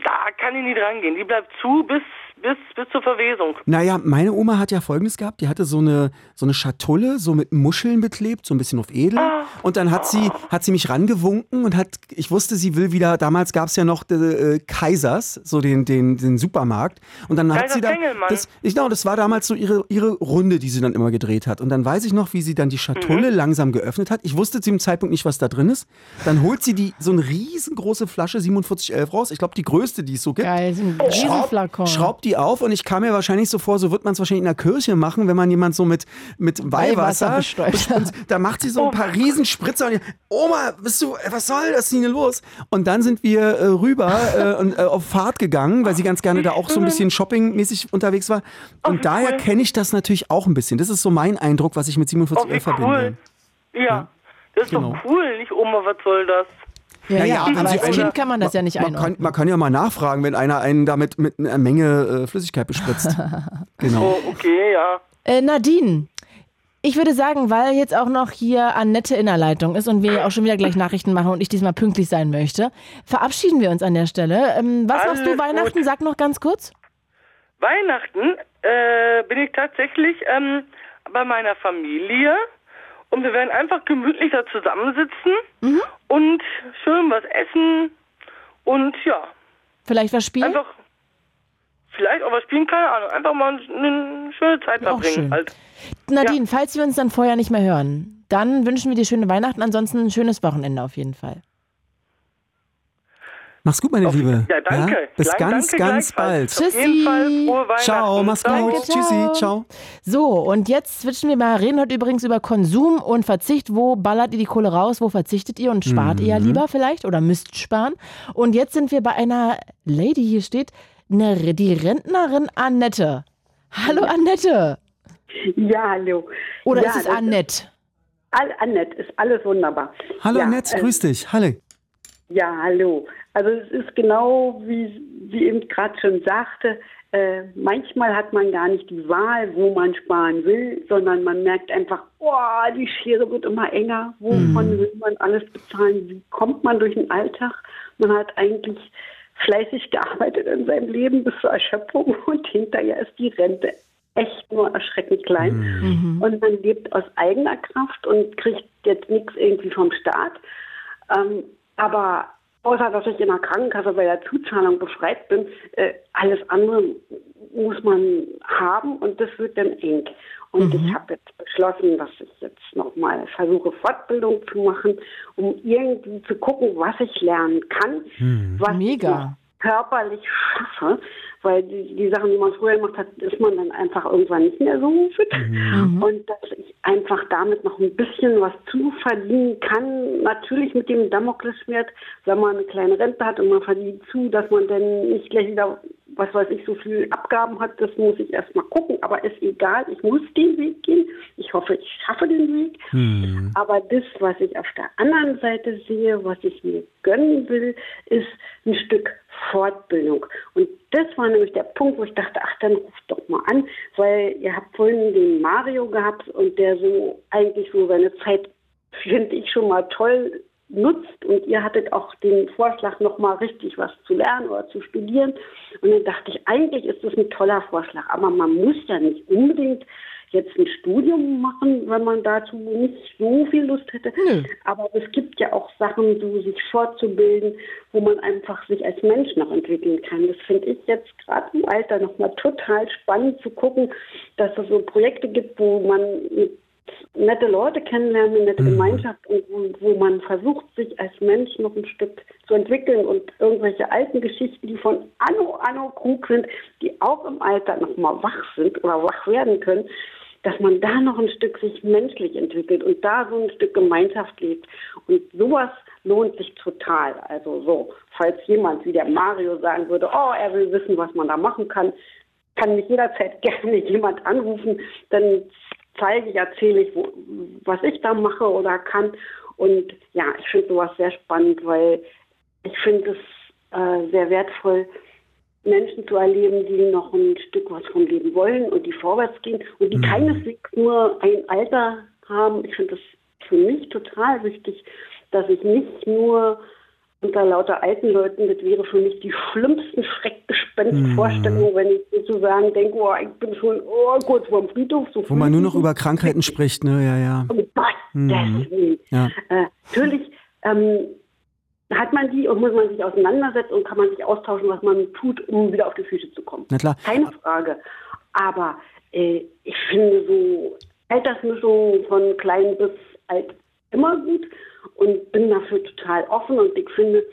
da kann ich nicht rangehen. Die bleibt zu, bis, bis, bis zur Verwesung. Naja, meine Oma hat ja folgendes gehabt: Die hatte so eine, so eine Schatulle, so mit Muscheln beklebt, so ein bisschen auf edel. Ah. Und dann hat sie, hat sie mich rangewunken und hat, ich wusste, sie will wieder, damals gab es ja noch äh, Kaisers, so den, den, den Supermarkt. Und dann hat Kaiser sie da. Das, ich glaube, das war damals so ihre, ihre Runde, die sie dann immer gedreht hat. Und dann weiß ich noch, wie sie dann die Schatulle Mhm. langsam geöffnet hat. Ich wusste zu dem Zeitpunkt nicht, was da drin ist. Dann holt sie die so eine riesengroße Flasche 4711 raus. Ich glaube, die größte, die es so gibt. Geil, so ein Schraub, Riesenflakon. schraubt die auf und ich kam mir wahrscheinlich so vor, so wird man es wahrscheinlich in der Kirche machen, wenn man jemand so mit, mit Weihwasser Weihwasser bestäubt. und da macht sie so ein paar Riesenspritzer und ich, Oma, bist du, was soll das denn hier los? Und dann sind wir äh, rüber äh, und äh, auf Fahrt gegangen, weil sie ganz gerne da auch so ein bisschen shoppingmäßig unterwegs war. Und wie daher cool. kenne ich das natürlich auch ein bisschen. Das ist so mein Eindruck, was ich mit Oh, 47 wie L verbinde. cool. Ja, das ist Genau. doch cool, nicht Oma, was soll das? Ja, Naja, ja, aber als eine- Kind kann man das ja nicht Man kann, einordnen. man kann ja mal nachfragen, wenn einer einen damit mit einer Menge äh, Flüssigkeit bespritzt. genau. Oh, okay, ja. Äh, Nadine, ich würde sagen, weil jetzt auch noch hier Annette in der Leitung ist und wir ja auch schon wieder gleich Nachrichten machen und ich diesmal pünktlich sein möchte, verabschieden wir uns an der Stelle. Ähm, was machst du Alles Weihnachten? gut. Sag noch ganz kurz. Weihnachten äh, bin ich tatsächlich ähm, bei meiner Familie und wir werden einfach gemütlich da zusammensitzen Mhm. und schön was essen und ja, Vielleicht was spielen? einfach vielleicht auch was spielen, keine Ahnung, einfach mal eine schöne Zeit Auch verbringen schön. halt. Nadine, falls wir uns dann vorher nicht mehr hören, dann wünschen wir dir schöne Weihnachten, ansonsten ein schönes Wochenende auf jeden Fall. Mach's gut, meine Liebe. Ja, danke. Bis Gleich- ganz, danke ganz bald. gleichfalls. Auf jeden Tschüssi. Fall. Ciao, mach's Ciao. gut. Danke, ciao. Tschüssi, ciao. So, und jetzt switchen wir mal, reden heute übrigens über Konsum und Verzicht. Wo ballert ihr die Kohle raus? Wo verzichtet ihr und spart ihr ja lieber vielleicht oder müsst sparen? Und jetzt sind wir bei einer Lady, hier steht, eine, die Rentnerin Annette. Hallo Annette. Ja, hallo. Oder ja, ist es Annette? All, Annette, ist alles wunderbar. Hallo ja, Annette, äh, grüß dich. Hallo. Ja, hallo. Also es ist genau, wie, wie eben gerade schon sagte, äh, manchmal hat man gar nicht die Wahl, wo man sparen will, sondern man merkt einfach, oh, die Schere wird immer enger. Wovon will man alles bezahlen? Wie kommt man durch den Alltag? Man hat eigentlich fleißig gearbeitet in seinem Leben bis zur Erschöpfung und hinterher ist die Rente echt nur erschreckend klein. Und man lebt aus eigener Kraft und kriegt jetzt nichts irgendwie vom Staat. Ähm, aber außer dass ich in der Krankenkasse bei der Zuzahlung befreit bin, äh, alles andere muss man haben und das wird dann eng. Und ich habe jetzt beschlossen, dass ich jetzt nochmal versuche, Fortbildung zu machen, um irgendwie zu gucken, was ich lernen kann, was ich Mega. noch körperlich schaffe, weil die, die Sachen, die man früher gemacht hat, ist man dann einfach irgendwann nicht mehr so fit. Und dass ich einfach damit noch ein bisschen was zu verdienen kann, natürlich mit dem Damoklesschwert, wenn man eine kleine Rente hat und man verdient zu, dass man dann nicht gleich wieder, was weiß ich, so viel Abgaben hat, das muss ich erstmal gucken, aber ist egal, ich muss den Weg gehen. Ich hoffe, ich schaffe den Weg. Aber das, was ich auf der anderen Seite sehe, was ich mir gönnen will, ist ein Stück Fortbildung. Und das war nämlich der Punkt, wo ich dachte, ach, dann ruf doch mal an, weil ihr habt vorhin den Mario gehabt und der so eigentlich so seine Zeit, finde ich, schon mal toll nutzt und ihr hattet auch den Vorschlag, noch mal richtig was zu lernen oder zu studieren. Und dann dachte ich, eigentlich ist das ein toller Vorschlag, aber man muss ja nicht unbedingt jetzt ein Studium machen, wenn man dazu nicht so viel Lust hätte. Aber es gibt ja auch Sachen, so sich fortzubilden, wo man einfach sich als Mensch noch entwickeln kann. Das finde ich jetzt gerade im Alter nochmal total spannend zu gucken, dass es so Projekte gibt, wo man nette Leute kennenlernen, eine nette Gemeinschaft und wo, wo man versucht, sich als Mensch noch ein Stück zu entwickeln und irgendwelche alten Geschichten, die von Anno Anno Krug sind, die auch im Alter nochmal wach sind oder wach werden können, dass man da noch ein Stück sich menschlich entwickelt und da so ein Stück Gemeinschaft lebt. Und sowas lohnt sich total. Also so, falls jemand wie der Mario sagen würde, oh, er will wissen, was man da machen kann, kann mich jederzeit gerne jemand anrufen, dann zeige ich, erzähle ich, wo, was ich da mache oder kann. Und ja, ich finde sowas sehr spannend, weil ich finde es äh, sehr wertvoll, Menschen zu erleben, die noch ein Stück was vom Leben wollen und die vorwärts gehen und die keineswegs nur ein Alter haben. Ich finde das für mich total wichtig, dass ich nicht nur unter lauter alten Leuten, das wäre für mich die schlimmsten Schreckgespenstvorstellungen, mhm. wenn ich sozusagen denke, oh, ich bin schon oh, kurz vorm Friedhof. So Wo man nur noch über Krankheiten spricht, ne? Ja, ja. Um Gottes mhm. Ja. Äh, natürlich ähm, hat man die und muss man sich auseinandersetzen und kann man sich austauschen, was man tut, um wieder auf die Füße zu kommen. Na klar. Keine Frage. Aber äh, ich finde so Altersmischungen von klein bis alt immer gut und bin dafür total offen und ich finde,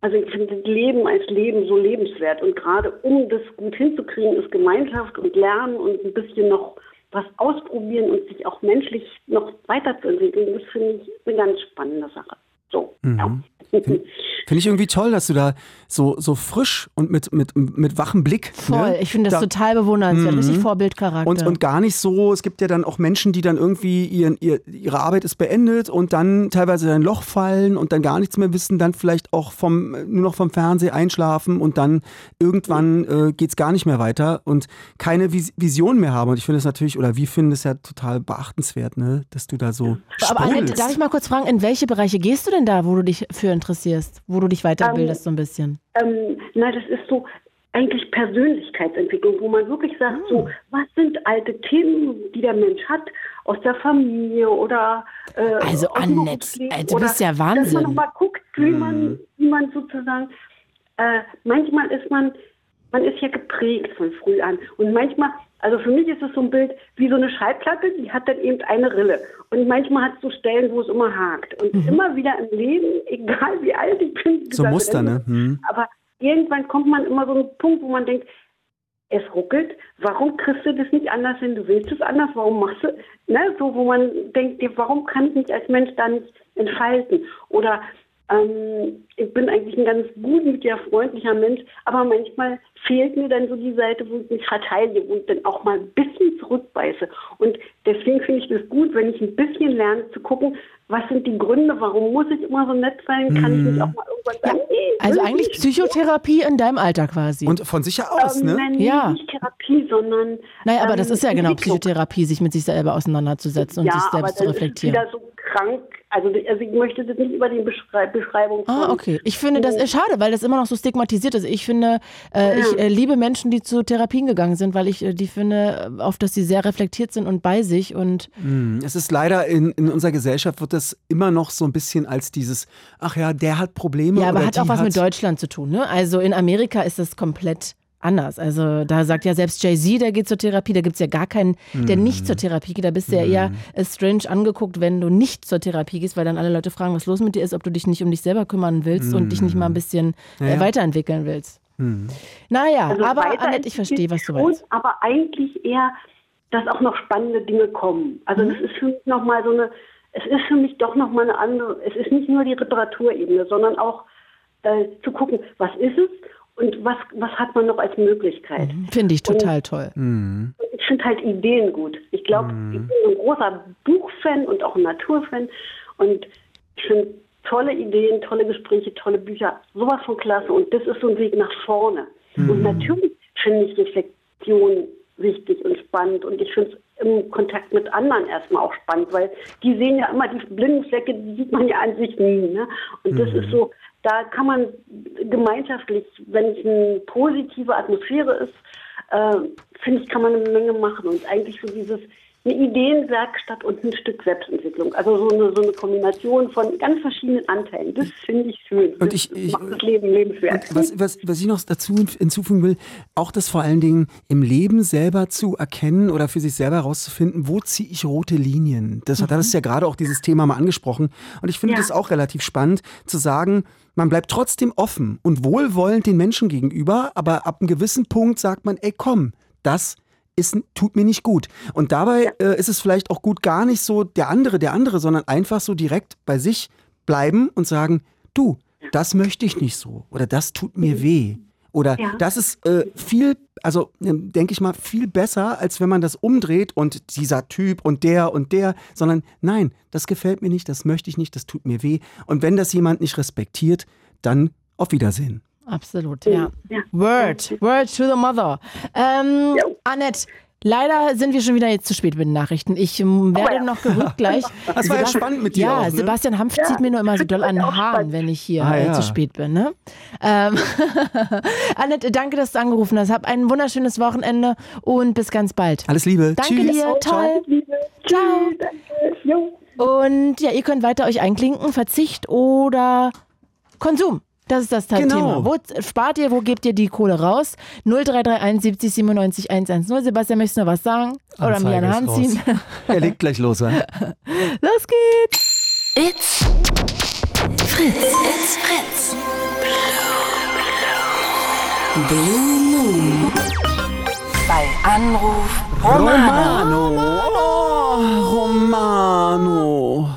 also ich finde das Leben als Leben so lebenswert und gerade um das gut hinzukriegen, ist Gemeinschaft und Lernen und ein bisschen noch was ausprobieren und sich auch menschlich noch weiterzuentwickeln, das finde ich eine ganz spannende Sache. So. Mhm. Ja. Finde find ich irgendwie toll, dass du da so, so frisch und mit, mit, mit wachem Blick. Ne, Voll, ne? ich finde das da, total bewundernswert, mhm. richtig Vorbildcharakter. Und, und gar nicht so, es gibt ja dann auch Menschen, die dann irgendwie ihren, ihr, ihre Arbeit ist beendet und dann teilweise in ein Loch fallen und dann gar nichts mehr wissen, dann vielleicht auch vom, nur noch vom Fernsehen einschlafen und dann irgendwann äh, geht es gar nicht mehr weiter und keine Vision mehr haben. Und ich finde es natürlich, oder wir finden es ja total beachtenswert, ne? dass du da so. Aber Annette, darf ich mal kurz fragen, in welche Bereiche gehst du denn da, wo du dich für interessierst, wo du dich weiterbildest ähm, so ein bisschen? Ähm, na, das ist so eigentlich Persönlichkeitsentwicklung, wo man wirklich sagt, oh. so, ah. was sind alte Themen, die der Mensch hat, aus der Familie oder äh, Also Annette, äh, du bist ja Wahnsinn. Dass man nochmal guckt, wie, mm. man, wie man sozusagen, äh, manchmal ist man, man ist ja geprägt von früh an und manchmal also für mich ist es so ein Bild wie so eine Schallplatte, die hat dann eben eine Rille. Und manchmal hat es so Stellen, wo es immer hakt. Und mhm. immer wieder im Leben, egal wie alt ich bin, so Muster, ne? Mhm. Aber irgendwann kommt man immer so einen Punkt, wo man denkt, es ruckelt, warum kriegst du das nicht anders hin? Du willst es anders, warum machst du, ne, so, wo man denkt, warum kann ich mich als Mensch da nicht entfalten? Oder ähm, ich bin eigentlich ein ganz gutmütiger, freundlicher Mensch, aber manchmal fehlt mir dann so die Seite, wo ich mich verteidige und dann auch mal ein bisschen zurückbeiße. Und deswegen finde ich das gut, wenn ich ein bisschen lerne zu gucken, was sind die Gründe, warum muss ich immer so nett sein? Kann ich mich mhm. auch mal irgendwann sagen, nee, Also eigentlich Psychotherapie in deinem Alter quasi. Und von sich aus, ähm, ne? Nein, ja. nicht Therapie, sondern. Naja, aber ähm, das ist ja genau Psychotherapie, sich mit sich selber auseinanderzusetzen und ja, sich selbst zu reflektieren. Ist wieder so krank also, also ich möchte das nicht über die Beschrei Beschreibung Ah, okay. Ich finde das ist schade, weil das immer noch so stigmatisiert ist. Ich finde, äh, ja. ich äh, liebe Menschen, die zu Therapien gegangen sind, weil ich äh, die finde, oft, dass sie sehr reflektiert sind und bei sich und hm, es ist leider in, in unserer Gesellschaft wird das immer noch so ein bisschen als dieses, ach ja, der hat Probleme. Ja, aber hat auch was hat mit Deutschland zu tun. Ne? Also in Amerika ist das komplett anders. Also da sagt ja selbst Jay-Z, der geht zur Therapie, da gibt es ja gar keinen, der mhm. nicht zur Therapie geht. Da bist du ja eher mhm. strange angeguckt, wenn du nicht zur Therapie gehst, weil dann alle Leute fragen, was los mit dir ist, ob du dich nicht um dich selber kümmern willst und dich nicht mal ein bisschen äh, ja. weiterentwickeln willst. Mhm. Naja, also aber Annette, ich verstehe, was du meinst. Aber eigentlich eher, dass auch noch spannende Dinge kommen. Also mhm. das ist für mich nochmal so eine, es ist für mich doch nochmal eine andere, es ist nicht nur die Reparaturebene, sondern auch äh, zu gucken, was ist es und was, was hat man noch als Möglichkeit? Mhm. Finde ich total und, toll. Mhm. Ich finde halt Ideen gut. Ich glaube, mhm. ich bin ein großer Buchfan und auch ein Naturfan. Und ich finde tolle Ideen, tolle Gespräche, tolle Bücher, sowas von klasse. Und das ist so ein Weg nach vorne. Mhm. Und natürlich finde ich Reflexion wichtig und spannend. Und ich finde es im Kontakt mit anderen erstmal auch spannend, weil die sehen ja immer die blinden Flecke, die sieht man ja an sich nie. Ne? Und das ist so, da kann man gemeinschaftlich, wenn es eine positive Atmosphäre ist, äh, finde ich, kann man eine Menge machen. Und eigentlich so dieses eine Ideenwerkstatt und ein Stück Selbstentwicklung. Also so eine, so eine Kombination von ganz verschiedenen Anteilen. Das finde ich schön. Und ich, ich, macht das Leben lebenswert. Was, was, was ich noch dazu hinzufügen will, auch das vor allen Dingen im Leben selber zu erkennen oder für sich selber herauszufinden, wo ziehe ich rote Linien. Das, mhm. das ist ja gerade auch dieses Thema mal angesprochen. Und ich finde ja. das auch relativ spannend zu sagen, man bleibt trotzdem offen und wohlwollend den Menschen gegenüber, aber ab einem gewissen Punkt sagt man, ey komm, das ist, tut mir nicht gut. Und dabei äh, ist es vielleicht auch gut, gar nicht so der andere, der andere, sondern einfach so direkt bei sich bleiben und sagen, du, das möchte ich nicht so oder das tut mir mhm. weh. Oder ja. das ist äh, viel, also äh, denke ich mal, viel besser, als wenn man das umdreht und dieser Typ und der und der, sondern nein, das gefällt mir nicht, das möchte ich nicht, das tut mir weh. Und wenn das jemand nicht respektiert, dann auf Wiedersehen. Absolut, ja. ja. Word, word to the mother. Ähm, ja. Annette, Leider sind wir schon wieder jetzt zu spät mit den Nachrichten. Ich ähm, werde ja. noch gerückt gleich. Das war ja spannend mit dir Ja, auch, ne? Sebastian Hanf zieht mir nur immer so doll an den Haaren, wenn ich hier Ah, äh, ja. zu spät bin. Ne? Ähm, Annette, danke, dass du angerufen hast. Hab ein wunderschönes Wochenende und bis ganz bald. Alles Liebe. Danke Tschüss. dir, toll. Ciao. Danke. Jo. Und ja, ihr könnt weiter euch einklinken, Verzicht oder Konsum. Das ist das Genau. Thema. Wo spart ihr, wo gebt ihr die Kohle raus? 0331 70 97 110. Sebastian, möchtest du noch was sagen? Oder mir Anzeige eine Hand ziehen? Er legt gleich los, wa? Los geht's! It's Fritz. It's Fritz. Blue Moon. Bei Anruf Romano. Romano. Romano.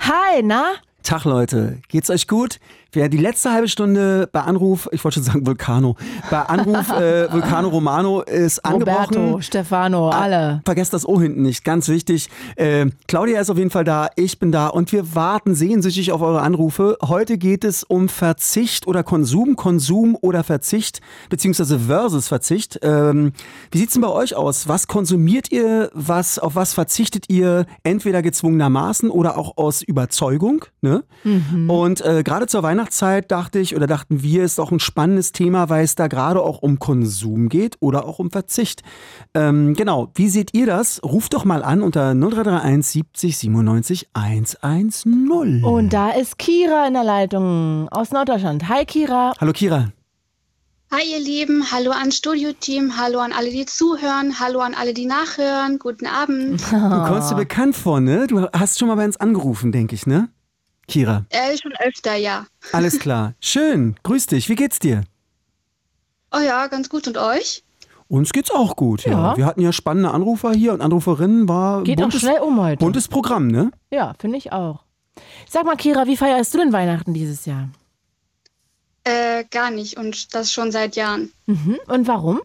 Hi, na? Tag, Leute. Geht's euch gut? Wer die letzte halbe Stunde bei Anruf, ich wollte schon sagen Vulcano, bei Anruf äh, Vulcano Romano ist angebrochen. Roberto, Stefano, alle. Vergesst das O hinten nicht, ganz wichtig. Äh, Claudia ist auf jeden Fall da, ich bin da und wir warten sehnsüchtig auf eure Anrufe. Heute geht es um Verzicht oder Konsum, Konsum oder Verzicht, beziehungsweise versus Verzicht. Ähm, wie sieht's denn bei euch aus? Was konsumiert ihr? Was, auf was verzichtet ihr? Entweder gezwungenermaßen oder auch aus Überzeugung. Ne? Und äh, gerade zur Weihnachtszeit dachte ich oder dachten wir, ist auch ein spannendes Thema, weil es da gerade auch um Konsum geht oder auch um Verzicht. Ähm, genau, wie seht ihr das? Ruft doch mal an unter 0331 70 97 110. Und da ist Kira in der Leitung aus Norddeutschland. Hi, Kira. Hallo Kira. Hi ihr Lieben, hallo an Studioteam, hallo an alle, die zuhören, hallo an alle, die nachhören, guten Abend. Du kommst dir bekannt vor, ne? Du hast schon mal bei uns angerufen, denke ich, ne? Kira, Äh, schon öfter, ja. alles klar. Schön, grüß dich. Wie geht's dir? Oh ja, ganz gut und euch? Uns geht's auch gut, ja. Ja. Wir hatten ja spannende Anrufer hier und Anruferinnen war Geht auch buntes, schnell um heute. buntes Programm, ne? Ja, finde ich auch. Sag mal, Kira, wie feierst du denn Weihnachten dieses Jahr? Äh, gar nicht und das schon seit Jahren. Mhm. Und warum?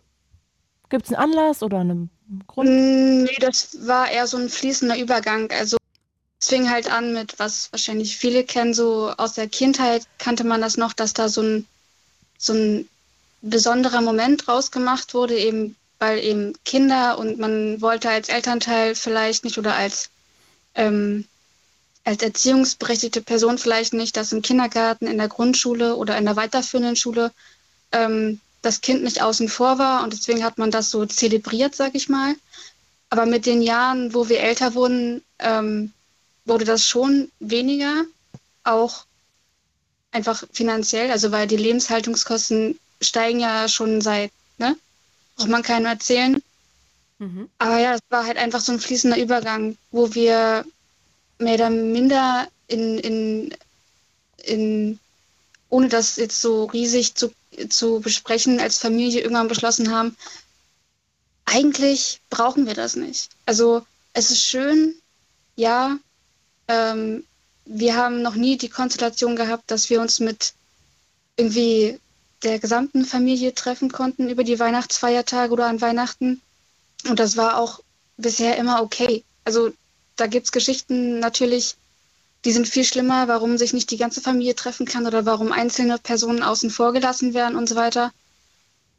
Gibt es einen Anlass oder einen Grund? Mm, Nee, das war eher so ein fließender Übergang. Also es fing halt an mit, was wahrscheinlich viele kennen, so aus der Kindheit kannte man das noch, dass da so ein, so ein besonderer Moment draus gemacht wurde, eben weil eben Kinder und man wollte als Elternteil vielleicht nicht oder als, ähm, als erziehungsberechtigte Person vielleicht nicht, dass im Kindergarten, in der Grundschule oder in der weiterführenden Schule ähm, das Kind nicht außen vor war und deswegen hat man das so zelebriert, sag ich mal. Aber mit den Jahren, wo wir älter wurden, ähm, wurde das schon weniger, auch einfach finanziell, also weil die Lebenshaltungskosten steigen ja schon seit, ne? Braucht man keinem erzählen. Aber ja, es war halt einfach so ein fließender Übergang, wo wir mehr oder minder in, in, in ohne das jetzt so riesig zu, zu besprechen, als Familie irgendwann beschlossen haben, eigentlich brauchen wir das nicht. Also es ist schön, ja, ähm, wir haben noch nie die Konstellation gehabt, dass wir uns mit irgendwie der gesamten Familie treffen konnten über die Weihnachtsfeiertage oder an Weihnachten. Und das war auch bisher immer okay. Also da gibt es Geschichten natürlich, die sind viel schlimmer, warum sich nicht die ganze Familie treffen kann oder warum einzelne Personen außen vor gelassen werden und so weiter.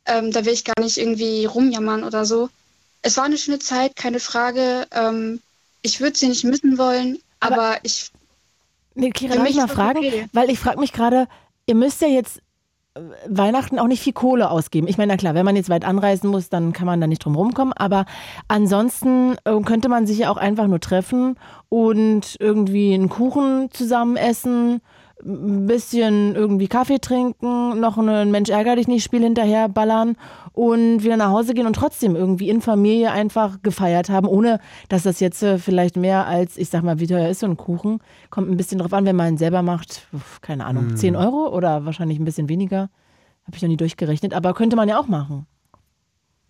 Ähm, da will ich gar nicht irgendwie rumjammern oder so. Es war eine schöne Zeit, keine Frage. Ähm, ich würde sie nicht missen wollen, aber, Aber- ich Nee, Kira, darf ich mal fragen? okay. Weil ich frage mich gerade, ihr müsst ja jetzt äh, Weihnachten auch nicht viel Kohle ausgeben. Ich meine, na klar, wenn man jetzt weit anreisen muss, dann kann man da nicht drum rumkommen. Aber ansonsten äh, könnte man sich ja auch einfach nur treffen und irgendwie einen Kuchen zusammen essen, ein bisschen irgendwie Kaffee trinken, noch einen Mensch ärger dich nicht Spiel hinterher ballern und wieder nach Hause gehen und trotzdem irgendwie in Familie einfach gefeiert haben, ohne dass das jetzt äh, vielleicht mehr als, ich sag mal, wie teuer ist so ein Kuchen. Kommt ein bisschen drauf an, wenn man ihn selber macht, keine Ahnung, 10 Euro oder wahrscheinlich ein bisschen weniger. Habe ich noch nie durchgerechnet, aber könnte man ja auch machen.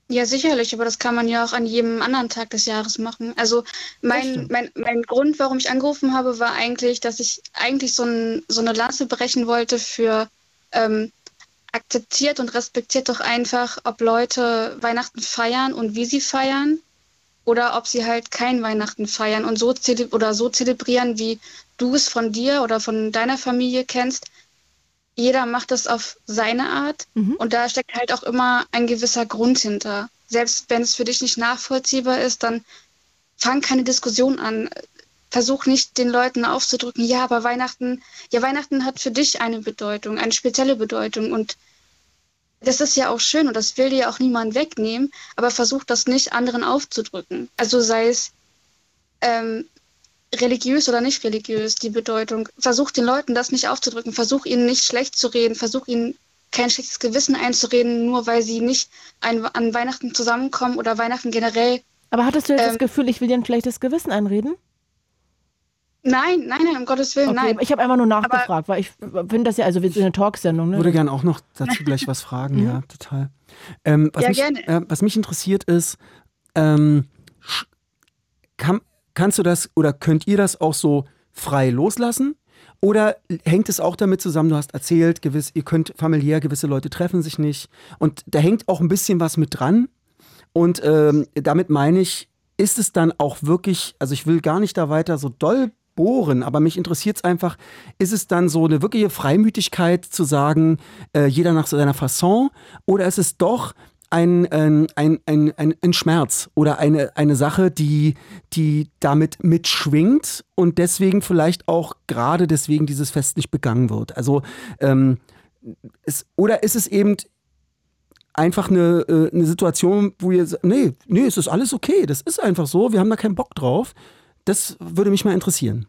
Ja, sicherlich, aber das kann man ja auch an jedem anderen Tag des Jahres machen. Also mein, mein, mein Grund, warum ich angerufen habe, war eigentlich, dass ich eigentlich so, ein, so eine Lanze brechen wollte für ähm, akzeptiert und respektiert doch einfach, ob Leute Weihnachten feiern und wie sie feiern oder ob sie halt kein Weihnachten feiern und so oder so zelebrieren, wie du es von dir oder von deiner Familie kennst. Jeder macht das auf seine Art Mhm. und da steckt halt auch immer ein gewisser Grund hinter. selbst wenn es für dich nicht nachvollziehbar ist, dann fang keine Diskussion an. Versuch nicht den Leuten aufzudrücken, ja, aber Weihnachten, ja, Weihnachten hat für dich eine Bedeutung, eine spezielle Bedeutung und das ist ja auch schön und das will dir ja auch niemand wegnehmen, aber versuch das nicht anderen aufzudrücken. Also sei es ähm, religiös oder nicht religiös, die Bedeutung. Versuch den Leuten das nicht aufzudrücken, versuch ihnen nicht schlecht zu reden, versuch ihnen kein schlechtes Gewissen einzureden, nur weil sie nicht ein, an Weihnachten zusammenkommen oder Weihnachten generell. Aber hattest du jetzt ähm, das Gefühl, ich will dir ein schlechtes Gewissen einreden? Nein, nein, nein, um Gottes Willen, okay, nein. Ich habe einfach nur nachgefragt, Aber weil ich finde das ja, also wir sind eine Talksendung. Ne? würde gerne auch noch dazu gleich was fragen, ja, mhm. total. Ähm, was, ja, mich, gerne. Äh, was mich interessiert ist, ähm, kann, kannst du das oder könnt ihr das auch so frei loslassen? Oder hängt es auch damit zusammen, du hast erzählt, gewiss, ihr könnt familiär, gewisse Leute treffen sich nicht. Und da hängt auch ein bisschen was mit dran. Und ähm, damit meine ich, ist es dann auch wirklich, also ich will gar nicht da weiter so doll bohren, aber mich interessiert es einfach, ist es dann so eine wirkliche Freimütigkeit zu sagen, äh, jeder nach seiner Fasson, oder ist es doch ein, ein, ein, ein, ein, Schmerz oder eine, eine Sache, die, die damit mitschwingt und deswegen vielleicht auch gerade deswegen dieses Fest nicht begangen wird. Also ähm, es, oder ist es eben einfach eine, äh, eine Situation, wo ihr sagt, nee, nee, es ist alles okay, das ist einfach so, wir haben da keinen Bock drauf. Das würde mich mal interessieren.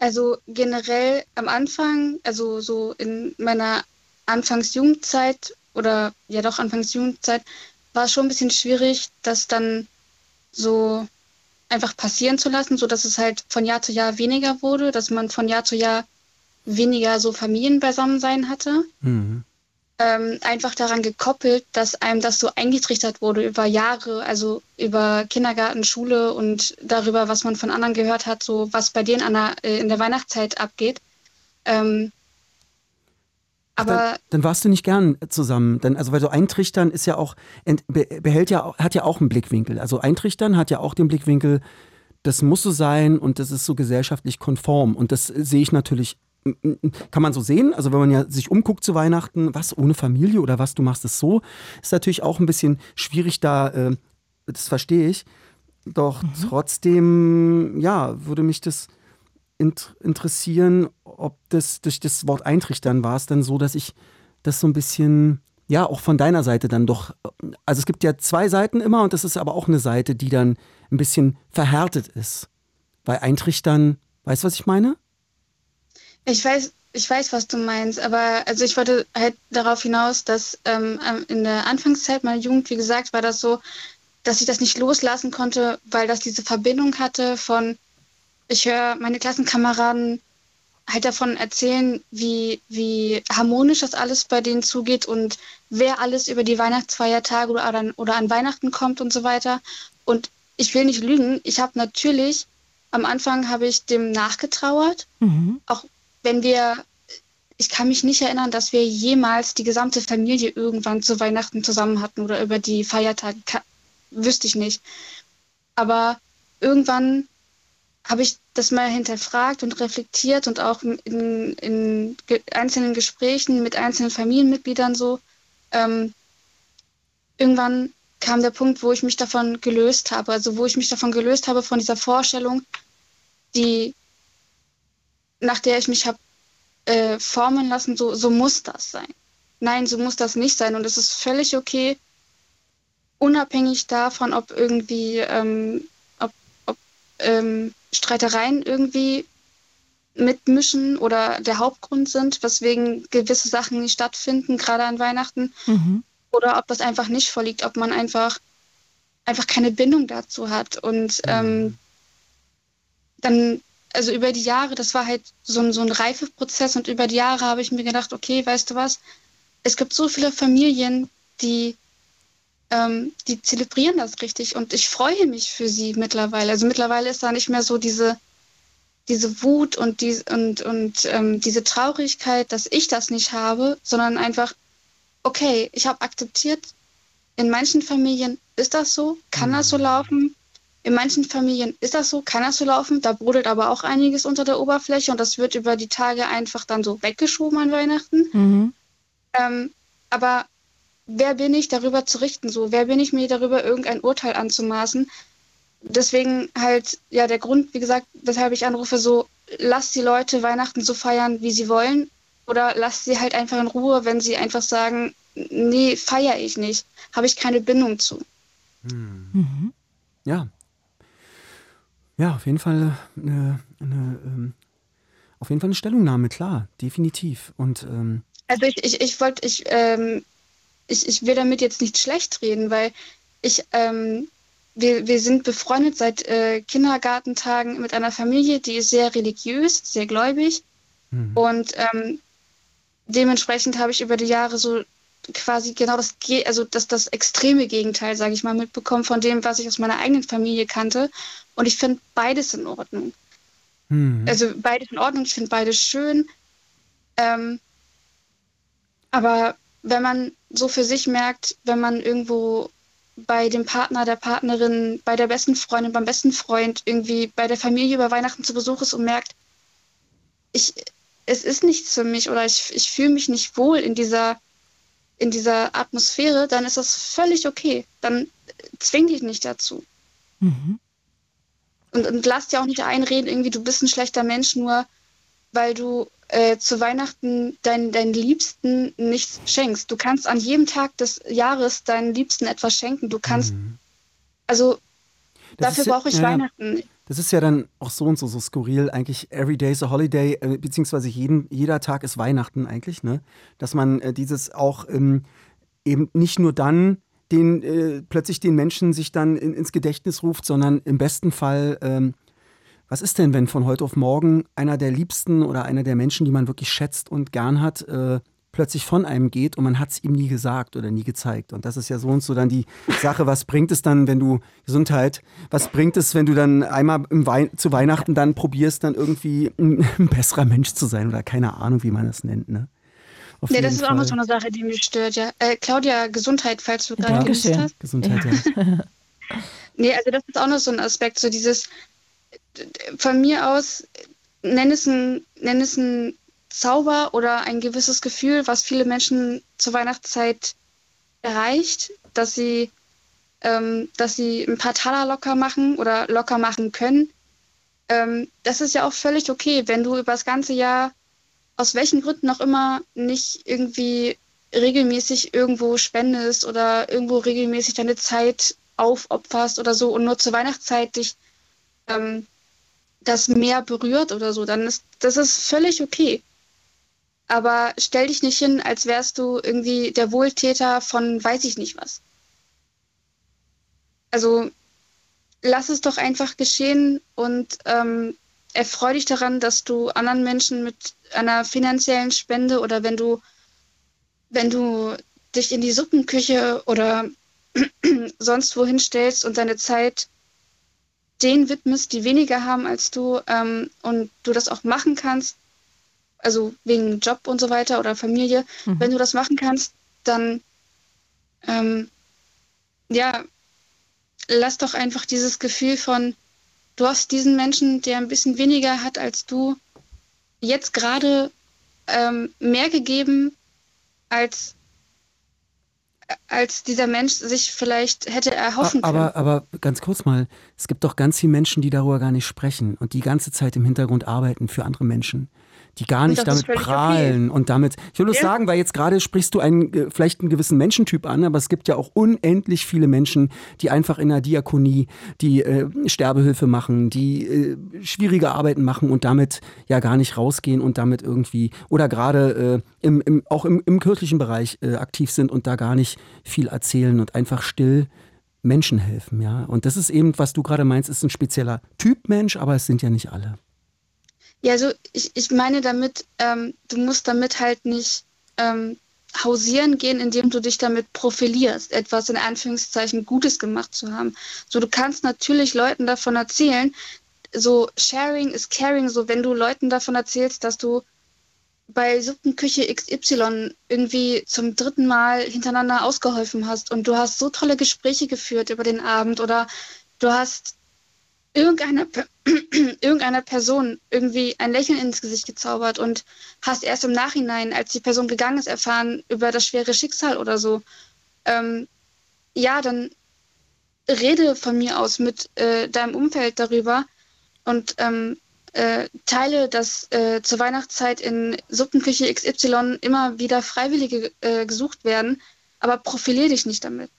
Also generell am Anfang, also so in meiner Anfangsjugendzeit oder ja doch Anfangsjugendzeit, war es schon ein bisschen schwierig, das dann so einfach passieren zu lassen, sodass es halt von Jahr zu Jahr weniger wurde, dass man von Jahr zu Jahr weniger so Familienbeisammensein hatte. Mhm ähm, einfach daran gekoppelt, dass einem das so eingetrichtert wurde über Jahre, also über Kindergarten, Schule und darüber, was man von anderen gehört hat, so was bei denen der, äh, in der Weihnachtszeit abgeht. Ähm, aber dann, dann, warst du nicht gern zusammen, denn also weil so eintrichtern ist ja auch behält ja hat ja auch einen Blickwinkel. Also eintrichtern hat ja auch den Blickwinkel, das muss so sein und das ist so gesellschaftlich konform und das sehe ich natürlich kann man so sehen. Also wenn man ja sich umguckt zu Weihnachten, was ohne Familie oder was, du machst es so, ist natürlich auch ein bisschen schwierig da, äh, das verstehe ich. Doch mhm. trotzdem, ja, würde mich das int interessieren, ob das durch das Wort eintrichtern war es dann so, dass ich das so ein bisschen, ja, auch von deiner Seite dann doch, also es gibt ja zwei Seiten immer und das ist aber auch eine Seite, die dann ein bisschen verhärtet ist. Bei Eintrichtern, weißt du, was ich meine? Ich weiß, ich weiß, was du meinst, aber also ich wollte halt darauf hinaus, dass ähm, in der Anfangszeit meiner Jugend, wie gesagt, war das so, dass ich das nicht loslassen konnte, weil das diese Verbindung hatte von, ich höre meine Klassenkameraden halt davon erzählen, wie, wie harmonisch das alles bei denen zugeht und wer alles über die Weihnachtsfeiertage oder, an, oder an Weihnachten kommt und so weiter. Und ich will nicht lügen, ich habe natürlich, am Anfang habe ich dem nachgetrauert, mhm. auch wenn wir, ich kann mich nicht erinnern, dass wir jemals die gesamte Familie irgendwann zu Weihnachten zusammen hatten oder über die Feiertage, kann, wüsste ich nicht. Aber irgendwann habe ich das mal hinterfragt und reflektiert und auch in, in einzelnen Gesprächen mit einzelnen Familienmitgliedern so. Ähm, irgendwann kam der Punkt, wo ich mich davon gelöst habe, also wo ich mich davon gelöst habe von dieser Vorstellung, die nach der ich mich habe äh, formen lassen, so, so muss das sein. Nein, so muss das nicht sein. Und es ist völlig okay, unabhängig davon, ob irgendwie, ähm, ähm, Streitereien irgendwie mitmischen oder der Hauptgrund sind, weswegen gewisse Sachen nicht stattfinden, gerade an Weihnachten. Mhm. Oder ob das einfach nicht vorliegt, ob man einfach, einfach keine Bindung dazu hat. Und ähm, mhm. dann also über die Jahre, das war halt so ein, so ein Reifeprozess und über die Jahre habe ich mir gedacht, okay, weißt du was, es gibt so viele Familien, die, ähm, die zelebrieren das richtig und ich freue mich für sie mittlerweile. Also mittlerweile ist da nicht mehr so diese, diese Wut und, die, und, und ähm, diese Traurigkeit, dass ich das nicht habe, sondern einfach, okay, ich habe akzeptiert, in manchen Familien ist das so, kann das so mhm. laufen, in manchen Familien ist das so, kann das so laufen. Da brodelt aber auch einiges unter der Oberfläche und das wird über die Tage einfach dann so weggeschoben an Weihnachten. Mhm. Ähm, aber wer bin ich, darüber zu richten? So, wer bin ich mir darüber irgendein Urteil anzumaßen? Deswegen halt, ja, der Grund, wie gesagt, weshalb ich anrufe, so, lasst die Leute Weihnachten so feiern, wie sie wollen. Oder lasst sie halt einfach in Ruhe, wenn sie einfach sagen, nee, feiere ich nicht, habe ich keine Bindung zu. Hm. Mhm. Ja. Ja, auf jeden Fall eine, eine ähm, auf jeden Fall eine Stellungnahme, klar, definitiv. Und ähm also ich, ich, ich wollte, ich, ähm, ich, ich will damit jetzt nicht schlecht reden, weil ich, ähm, wir, wir sind befreundet seit äh, Kindergartentagen mit einer Familie, die ist sehr religiös, sehr gläubig. Mhm. Und ähm, dementsprechend habe ich über die Jahre so quasi genau das, also das, das extreme Gegenteil, sage ich mal, mitbekommen von dem, was ich aus meiner eigenen Familie kannte. Und ich finde beides in Ordnung. Mhm. Also beides in Ordnung, ich finde beides schön. Ähm, aber wenn man so für sich merkt, wenn man irgendwo bei dem Partner, der Partnerin, bei der besten Freundin, beim besten Freund, irgendwie bei der Familie über Weihnachten zu Besuch ist und merkt, ich, es ist nichts für mich oder ich, ich fühle mich nicht wohl in dieser, in dieser Atmosphäre, dann ist das völlig okay. Dann zwing dich nicht dazu. Mhm. Und, und lass dir auch nicht einreden, irgendwie du bist ein schlechter Mensch, nur weil du äh, zu Weihnachten deinen, deinen Liebsten nichts schenkst. Du kannst an jedem Tag des Jahres deinen Liebsten etwas schenken. Du kannst, mhm. also das dafür brauche ich ja, Weihnachten. Das ist ja dann auch so und so, so skurril. Eigentlich every day is a holiday, äh, beziehungsweise jeden, jeder Tag ist Weihnachten eigentlich, ne? Dass man äh, dieses auch ähm, eben nicht nur dann den äh, plötzlich den Menschen sich dann in, ins Gedächtnis ruft, sondern im besten Fall ähm, was ist denn, wenn von heute auf morgen einer der Liebsten oder einer der Menschen, die man wirklich schätzt und gern hat, äh, plötzlich von einem geht und man hat es ihm nie gesagt oder nie gezeigt. Und das ist ja so und so dann die Sache, was bringt es dann, wenn du Gesundheit, was bringt es, wenn du dann einmal Wei zu Weihnachten dann probierst, dann irgendwie ein, ein, besserer Mensch zu sein oder keine Ahnung, wie man das nennt, ne? Auf ja, das ist Fall. auch noch so eine Sache, die mich stört, ja. Äh, Claudia, Gesundheit, falls du gerade gewusst hast. Gesundheit, ja. ja. nee, also das ist auch noch so ein Aspekt, so dieses, von mir aus, nenn es ein, nenn es ein Zauber oder ein gewisses Gefühl, was viele Menschen zur Weihnachtszeit erreicht, dass sie, ähm, dass sie ein paar Taler locker machen oder locker machen können. Ähm, das ist ja auch völlig okay, wenn du über das ganze Jahr aus welchen Gründen auch immer nicht irgendwie regelmäßig irgendwo spendest oder irgendwo regelmäßig deine Zeit aufopferst oder so und nur zur Weihnachtszeit dich ähm, das mehr berührt oder so, dann ist das ist völlig okay. Aber stell dich nicht hin, als wärst du irgendwie der Wohltäter von weiß ich nicht was. Also lass es doch einfach geschehen und ähm, erfreu dich daran, dass du anderen Menschen mit einer finanziellen Spende oder wenn du, wenn du dich in die Suppenküche oder sonst wohin stellst und deine Zeit denen widmest, die weniger haben als du ähm, und du das auch machen kannst, also wegen Job und so weiter oder Familie, mhm. wenn du das machen kannst, dann ähm, ja, lass doch einfach dieses Gefühl von, du hast diesen Menschen, der ein bisschen weniger hat als du, jetzt gerade ähm, mehr gegeben, als als dieser Mensch sich vielleicht hätte erhoffen können. Aber, aber ganz kurz mal, es gibt doch ganz viele Menschen, die darüber gar nicht sprechen und die ganze Zeit im Hintergrund arbeiten für andere Menschen die gar nicht damit prahlen okay. und damit. Ich will nur ja. sagen, weil jetzt gerade sprichst du einen äh, vielleicht einen gewissen Menschentyp an, aber es gibt ja auch unendlich viele Menschen, die einfach in der Diakonie, die äh, Sterbehilfe machen, die äh, schwierige Arbeiten machen und damit ja gar nicht rausgehen und damit irgendwie oder gerade äh, im, im, auch im, im kirchlichen Bereich äh, aktiv sind und da gar nicht viel erzählen und einfach still Menschen helfen, ja. Und das ist eben, was du gerade meinst, ist ein spezieller Typ Mensch, aber es sind ja nicht alle. Ja, also ich, ich meine damit, ähm, du musst damit halt nicht ähm, hausieren gehen, indem du dich damit profilierst, etwas in Anführungszeichen Gutes gemacht zu haben. So, du kannst natürlich Leuten davon erzählen, so Sharing is Caring, so wenn du Leuten davon erzählst, dass du bei Suppenküche XY irgendwie zum dritten Mal hintereinander ausgeholfen hast und du hast so tolle Gespräche geführt über den Abend oder du hast irgendeiner, irgendeiner Person irgendwie ein Lächeln ins Gesicht gezaubert und hast erst im Nachhinein, als die Person gegangen ist, erfahren über das schwere Schicksal oder so. ähm, ja, dann rede von mir aus mit äh, deinem Umfeld darüber und ähm, äh, teile, dass äh, zur Weihnachtszeit in Suppenküche XY immer wieder Freiwillige äh, gesucht werden, aber profilier dich nicht damit.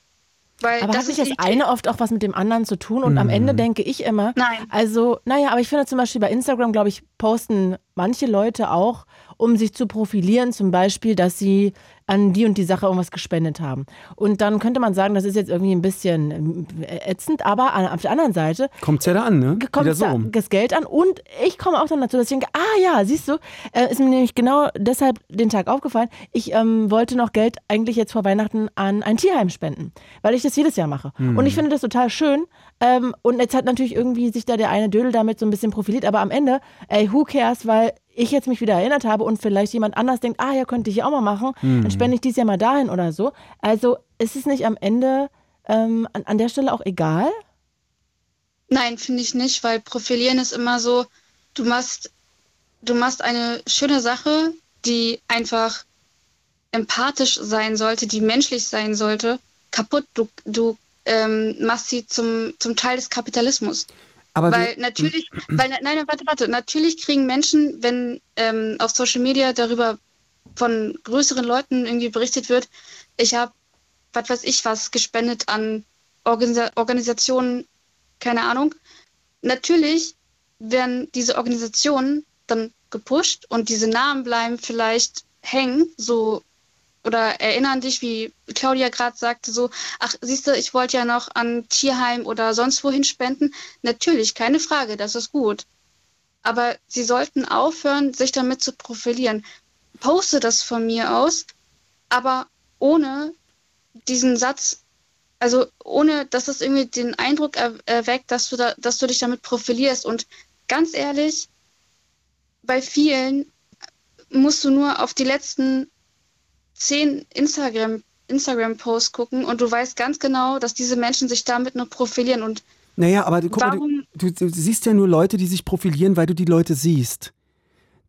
Weil aber das hat nicht ist das eine oft auch was mit dem anderen zu tun? Und am Ende denke ich immer, Nein. also, naja, aber ich finde zum Beispiel bei Instagram, glaube ich, posten manche Leute auch, um sich zu profilieren, zum Beispiel, dass sie an die und die Sache irgendwas gespendet haben. Und dann könnte man sagen, das ist jetzt irgendwie ein bisschen äh, ätzend, aber an, auf der anderen Seite Kommt's ja da an, ne? kommt so. da das Geld an und ich komme auch dann dazu, dass ich denke, ah ja, siehst du, äh, ist mir nämlich genau deshalb den Tag aufgefallen, ich ähm, wollte noch Geld eigentlich jetzt vor Weihnachten an ein Tierheim spenden, weil ich das jedes Jahr mache. Und ich finde das total schön ähm, und jetzt hat natürlich irgendwie sich da der eine Dödel damit so ein bisschen profiliert, aber am Ende, ey, who cares, weil ich jetzt mich wieder erinnert habe und vielleicht jemand anders denkt, ah ja, könnte ich auch mal machen, dann spende ich dies Jahr mal dahin oder so. Also ist es nicht am Ende ähm, an, an der Stelle auch egal? Nein, finde ich nicht, weil profilieren ist immer so, du machst, du machst eine schöne Sache, die einfach empathisch sein sollte, die menschlich sein sollte, kaputt. Du, du ähm, machst sie zum, zum Teil des Kapitalismus. Aber weil natürlich, weil, nein, nein, warte, warte, natürlich kriegen Menschen, wenn ähm, auf Social Media darüber von größeren Leuten irgendwie berichtet wird, ich habe, was weiß ich was, gespendet an Organisa Organisationen, keine Ahnung. Natürlich werden diese Organisationen dann gepusht und diese Namen bleiben vielleicht hängen, so oder erinnern dich, wie Claudia gerade sagte, so, ach, siehst du, ich wollte ja noch an Tierheim oder sonst wohin spenden. Natürlich, keine Frage, das ist gut. Aber sie sollten aufhören, sich damit zu profilieren. Poste das von mir aus, aber ohne diesen Satz, also ohne, dass es irgendwie den Eindruck er erweckt, dass du, da, dass du dich damit profilierst. Und ganz ehrlich, bei vielen musst du nur auf die letzten zehn Instagram, Instagram-Posts gucken und du weißt ganz genau, dass diese Menschen sich damit nur profilieren. Und naja, aber guck mal, du, warum- du, du siehst ja nur Leute, die sich profilieren, weil du die Leute siehst.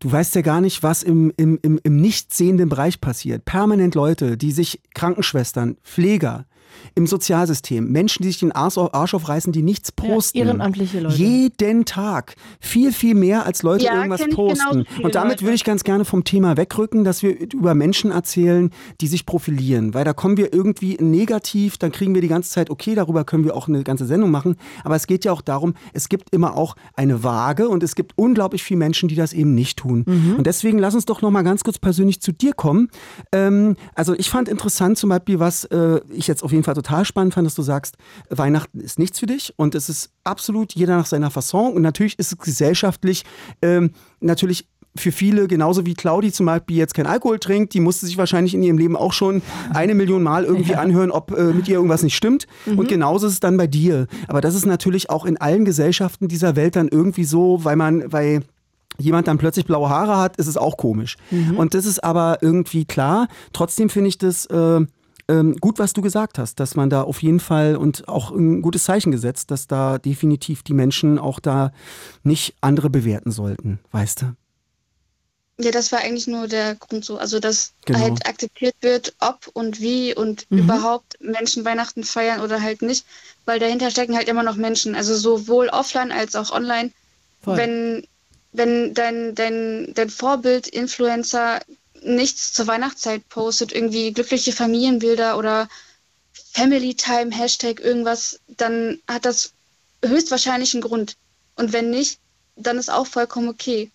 Du weißt ja gar nicht, was im, im, im, im nicht sehenden Bereich passiert. Permanent Leute, die sich Krankenschwestern, Pfleger, im Sozialsystem, Menschen, die sich den Arsch, auf- Arsch aufreißen, die nichts posten. ehrenamtliche Leute. Jeden Tag. Viel, viel mehr als Leute Ja, irgendwas posten. Und damit Leute. würde ich ganz gerne vom Thema wegrücken, dass wir über Menschen erzählen, die sich profilieren. Weil da kommen wir irgendwie negativ, dann kriegen wir die ganze Zeit, okay, darüber können wir auch eine ganze Sendung machen. Aber es geht ja auch darum, es gibt immer auch eine Waage und es gibt unglaublich viele Menschen, die das eben nicht tun. Und deswegen lass uns doch noch mal ganz kurz persönlich zu dir kommen. Ähm, also ich fand interessant zum Beispiel, was äh, ich jetzt auf jeden Fall total spannend fand, dass du sagst, Weihnachten ist nichts für dich und es ist absolut jeder nach seiner Fasson und natürlich ist es gesellschaftlich ähm, natürlich für viele, genauso wie Claudi zum Beispiel jetzt kein Alkohol trinkt, die musste sich wahrscheinlich in ihrem Leben auch schon eine Million Mal irgendwie anhören, ob äh, mit ihr irgendwas nicht stimmt. Und genauso ist es dann bei dir. Aber das ist natürlich auch in allen Gesellschaften dieser Welt dann irgendwie so, weil man, weil jemand dann plötzlich blaue Haare hat, ist es auch komisch. Und das ist aber irgendwie klar. Trotzdem finde ich das äh, ähm, gut, was du gesagt hast, dass man da auf jeden Fall und auch ein gutes Zeichen gesetzt, dass da definitiv die Menschen auch da nicht andere bewerten sollten, weißt du? ja, das war eigentlich nur der Grund so. Also, dass Genau. halt akzeptiert wird, ob und wie und überhaupt Menschen Weihnachten feiern oder halt nicht. Weil dahinter stecken halt immer noch Menschen. Also sowohl offline als auch online. Voll. Wenn, wenn dein, dein, dein Vorbild-Influencer nichts zur Weihnachtszeit postet, irgendwie glückliche Familienbilder oder Family Time, Hashtag irgendwas, dann hat das höchstwahrscheinlich einen Grund. Und wenn nicht, dann ist auch vollkommen okay.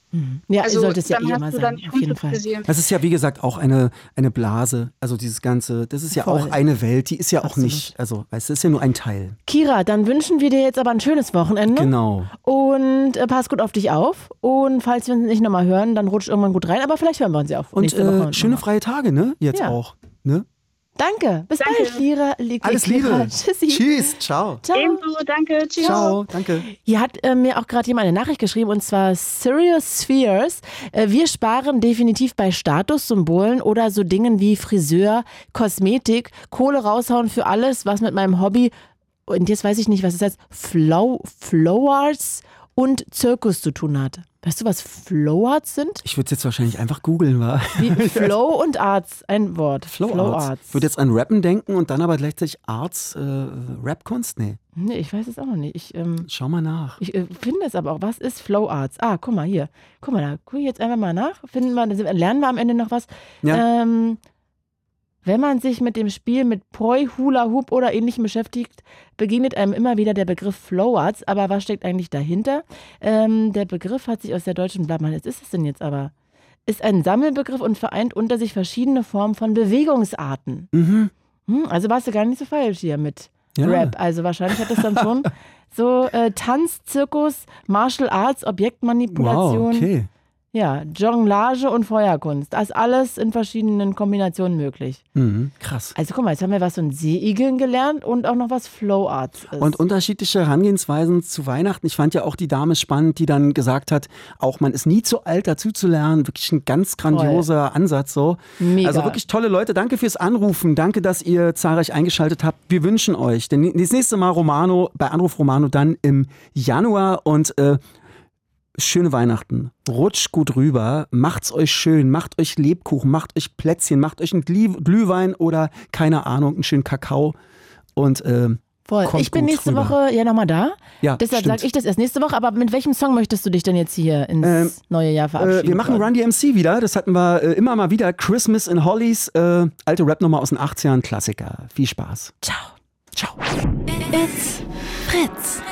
Ja, Also sollte es ja eh immer sein, auf jeden Fall. Das ist ja, wie gesagt, auch eine, eine Blase. Also dieses Ganze, das ist ja Voll. auch eine Welt, die ist ja auch Absolut. nicht, also weißt du, das ist ja nur ein Teil. Kira, dann wünschen wir dir jetzt aber ein schönes Wochenende. Genau. Und äh, pass gut auf dich auf. Und falls wir uns nicht nochmal hören, dann rutscht irgendwann gut rein. Aber vielleicht hören wir uns ja auch Und nächste Woche. äh, schöne freie Tage, ne? Jetzt Ja. auch. Ne? Danke. Bis Danke. bald, Kira. Li- Alles. Liebe. Tschüssi. Tschüss. Ciao. Ciao. Ebenso, danke, tschüss. Ciao. Danke. Hier hat äh, mir auch gerade jemand eine Nachricht geschrieben und zwar Serious Spheres. Äh, wir sparen definitiv bei Statussymbolen oder so Dingen wie Friseur, Kosmetik, Kohle raushauen für alles, was mit meinem Hobby und jetzt weiß ich nicht, was es heißt, Flow, Flowers und Zirkus zu tun hat. Weißt du, was Flowarts sind? Ich würde jetzt wahrscheinlich einfach googeln, war. Wie Flow und Arts, ein Wort. Flow, Flow Arts. Arts. Ich würde jetzt an Rappen denken und dann aber gleichzeitig Arts, äh, Rap-Kunst? Nee. Nee, ich weiß es auch noch nicht. Ich, ähm, Schau mal nach. Ich äh, finde es aber auch. Was ist Flow Arts? Ah, guck mal hier. Guck mal, da gucke ich jetzt einfach mal nach. Finden wir, lernen wir am Ende noch was. Ja. Ähm, wenn man sich mit dem Spiel mit Poi, Hula Hoop oder ähnlichem beschäftigt, begegnet einem immer wieder der Begriff Flowarts. Aber was steckt eigentlich dahinter? Ähm, der Begriff hat sich aus der deutschen Blattmann, was ist es denn jetzt aber? Ist ein Sammelbegriff und vereint unter sich verschiedene Formen von Bewegungsarten. Mhm. Hm, also warst du gar nicht so falsch hier mit ja. Rap. Also wahrscheinlich hat das dann schon so äh, Tanz, Zirkus, Martial Arts, Objektmanipulation. Wow, okay. Ja, Jonglage und Feuerkunst. Das ist alles in verschiedenen Kombinationen möglich. Mhm, krass. Also guck mal, jetzt haben wir was von Seeigeln gelernt und auch noch was Flow Arts ist. Und unterschiedliche Herangehensweisen zu Weihnachten. Ich fand ja auch die Dame spannend, die dann gesagt hat, auch man ist nie zu alt dazu zu lernen. Wirklich ein ganz grandioser Voll. Ansatz so. Mega. Also wirklich tolle Leute. Danke fürs Anrufen. Danke, dass ihr zahlreich eingeschaltet habt. Wir wünschen euch denn das nächste Mal Romano bei Anruf Romano dann im Januar und äh, schöne Weihnachten. Rutscht gut rüber, macht's euch schön, macht euch Lebkuchen, macht euch Plätzchen, macht euch einen Glühwein oder keine Ahnung, einen schönen Kakao und äh, Voll. ich bin nächste rüber. Woche ja nochmal da. Ja, Deshalb sage ich das erst nächste Woche. Aber mit welchem Song möchtest du dich denn jetzt hier ins ähm, neue Jahr verabschieden? Äh, wir machen Run DMC wieder. Das hatten wir äh, immer mal wieder. Christmas in Hollies. Äh, alte Rap-Nummer aus den 80ern. Klassiker. Viel Spaß. Ciao. Ciao. It's Fritz.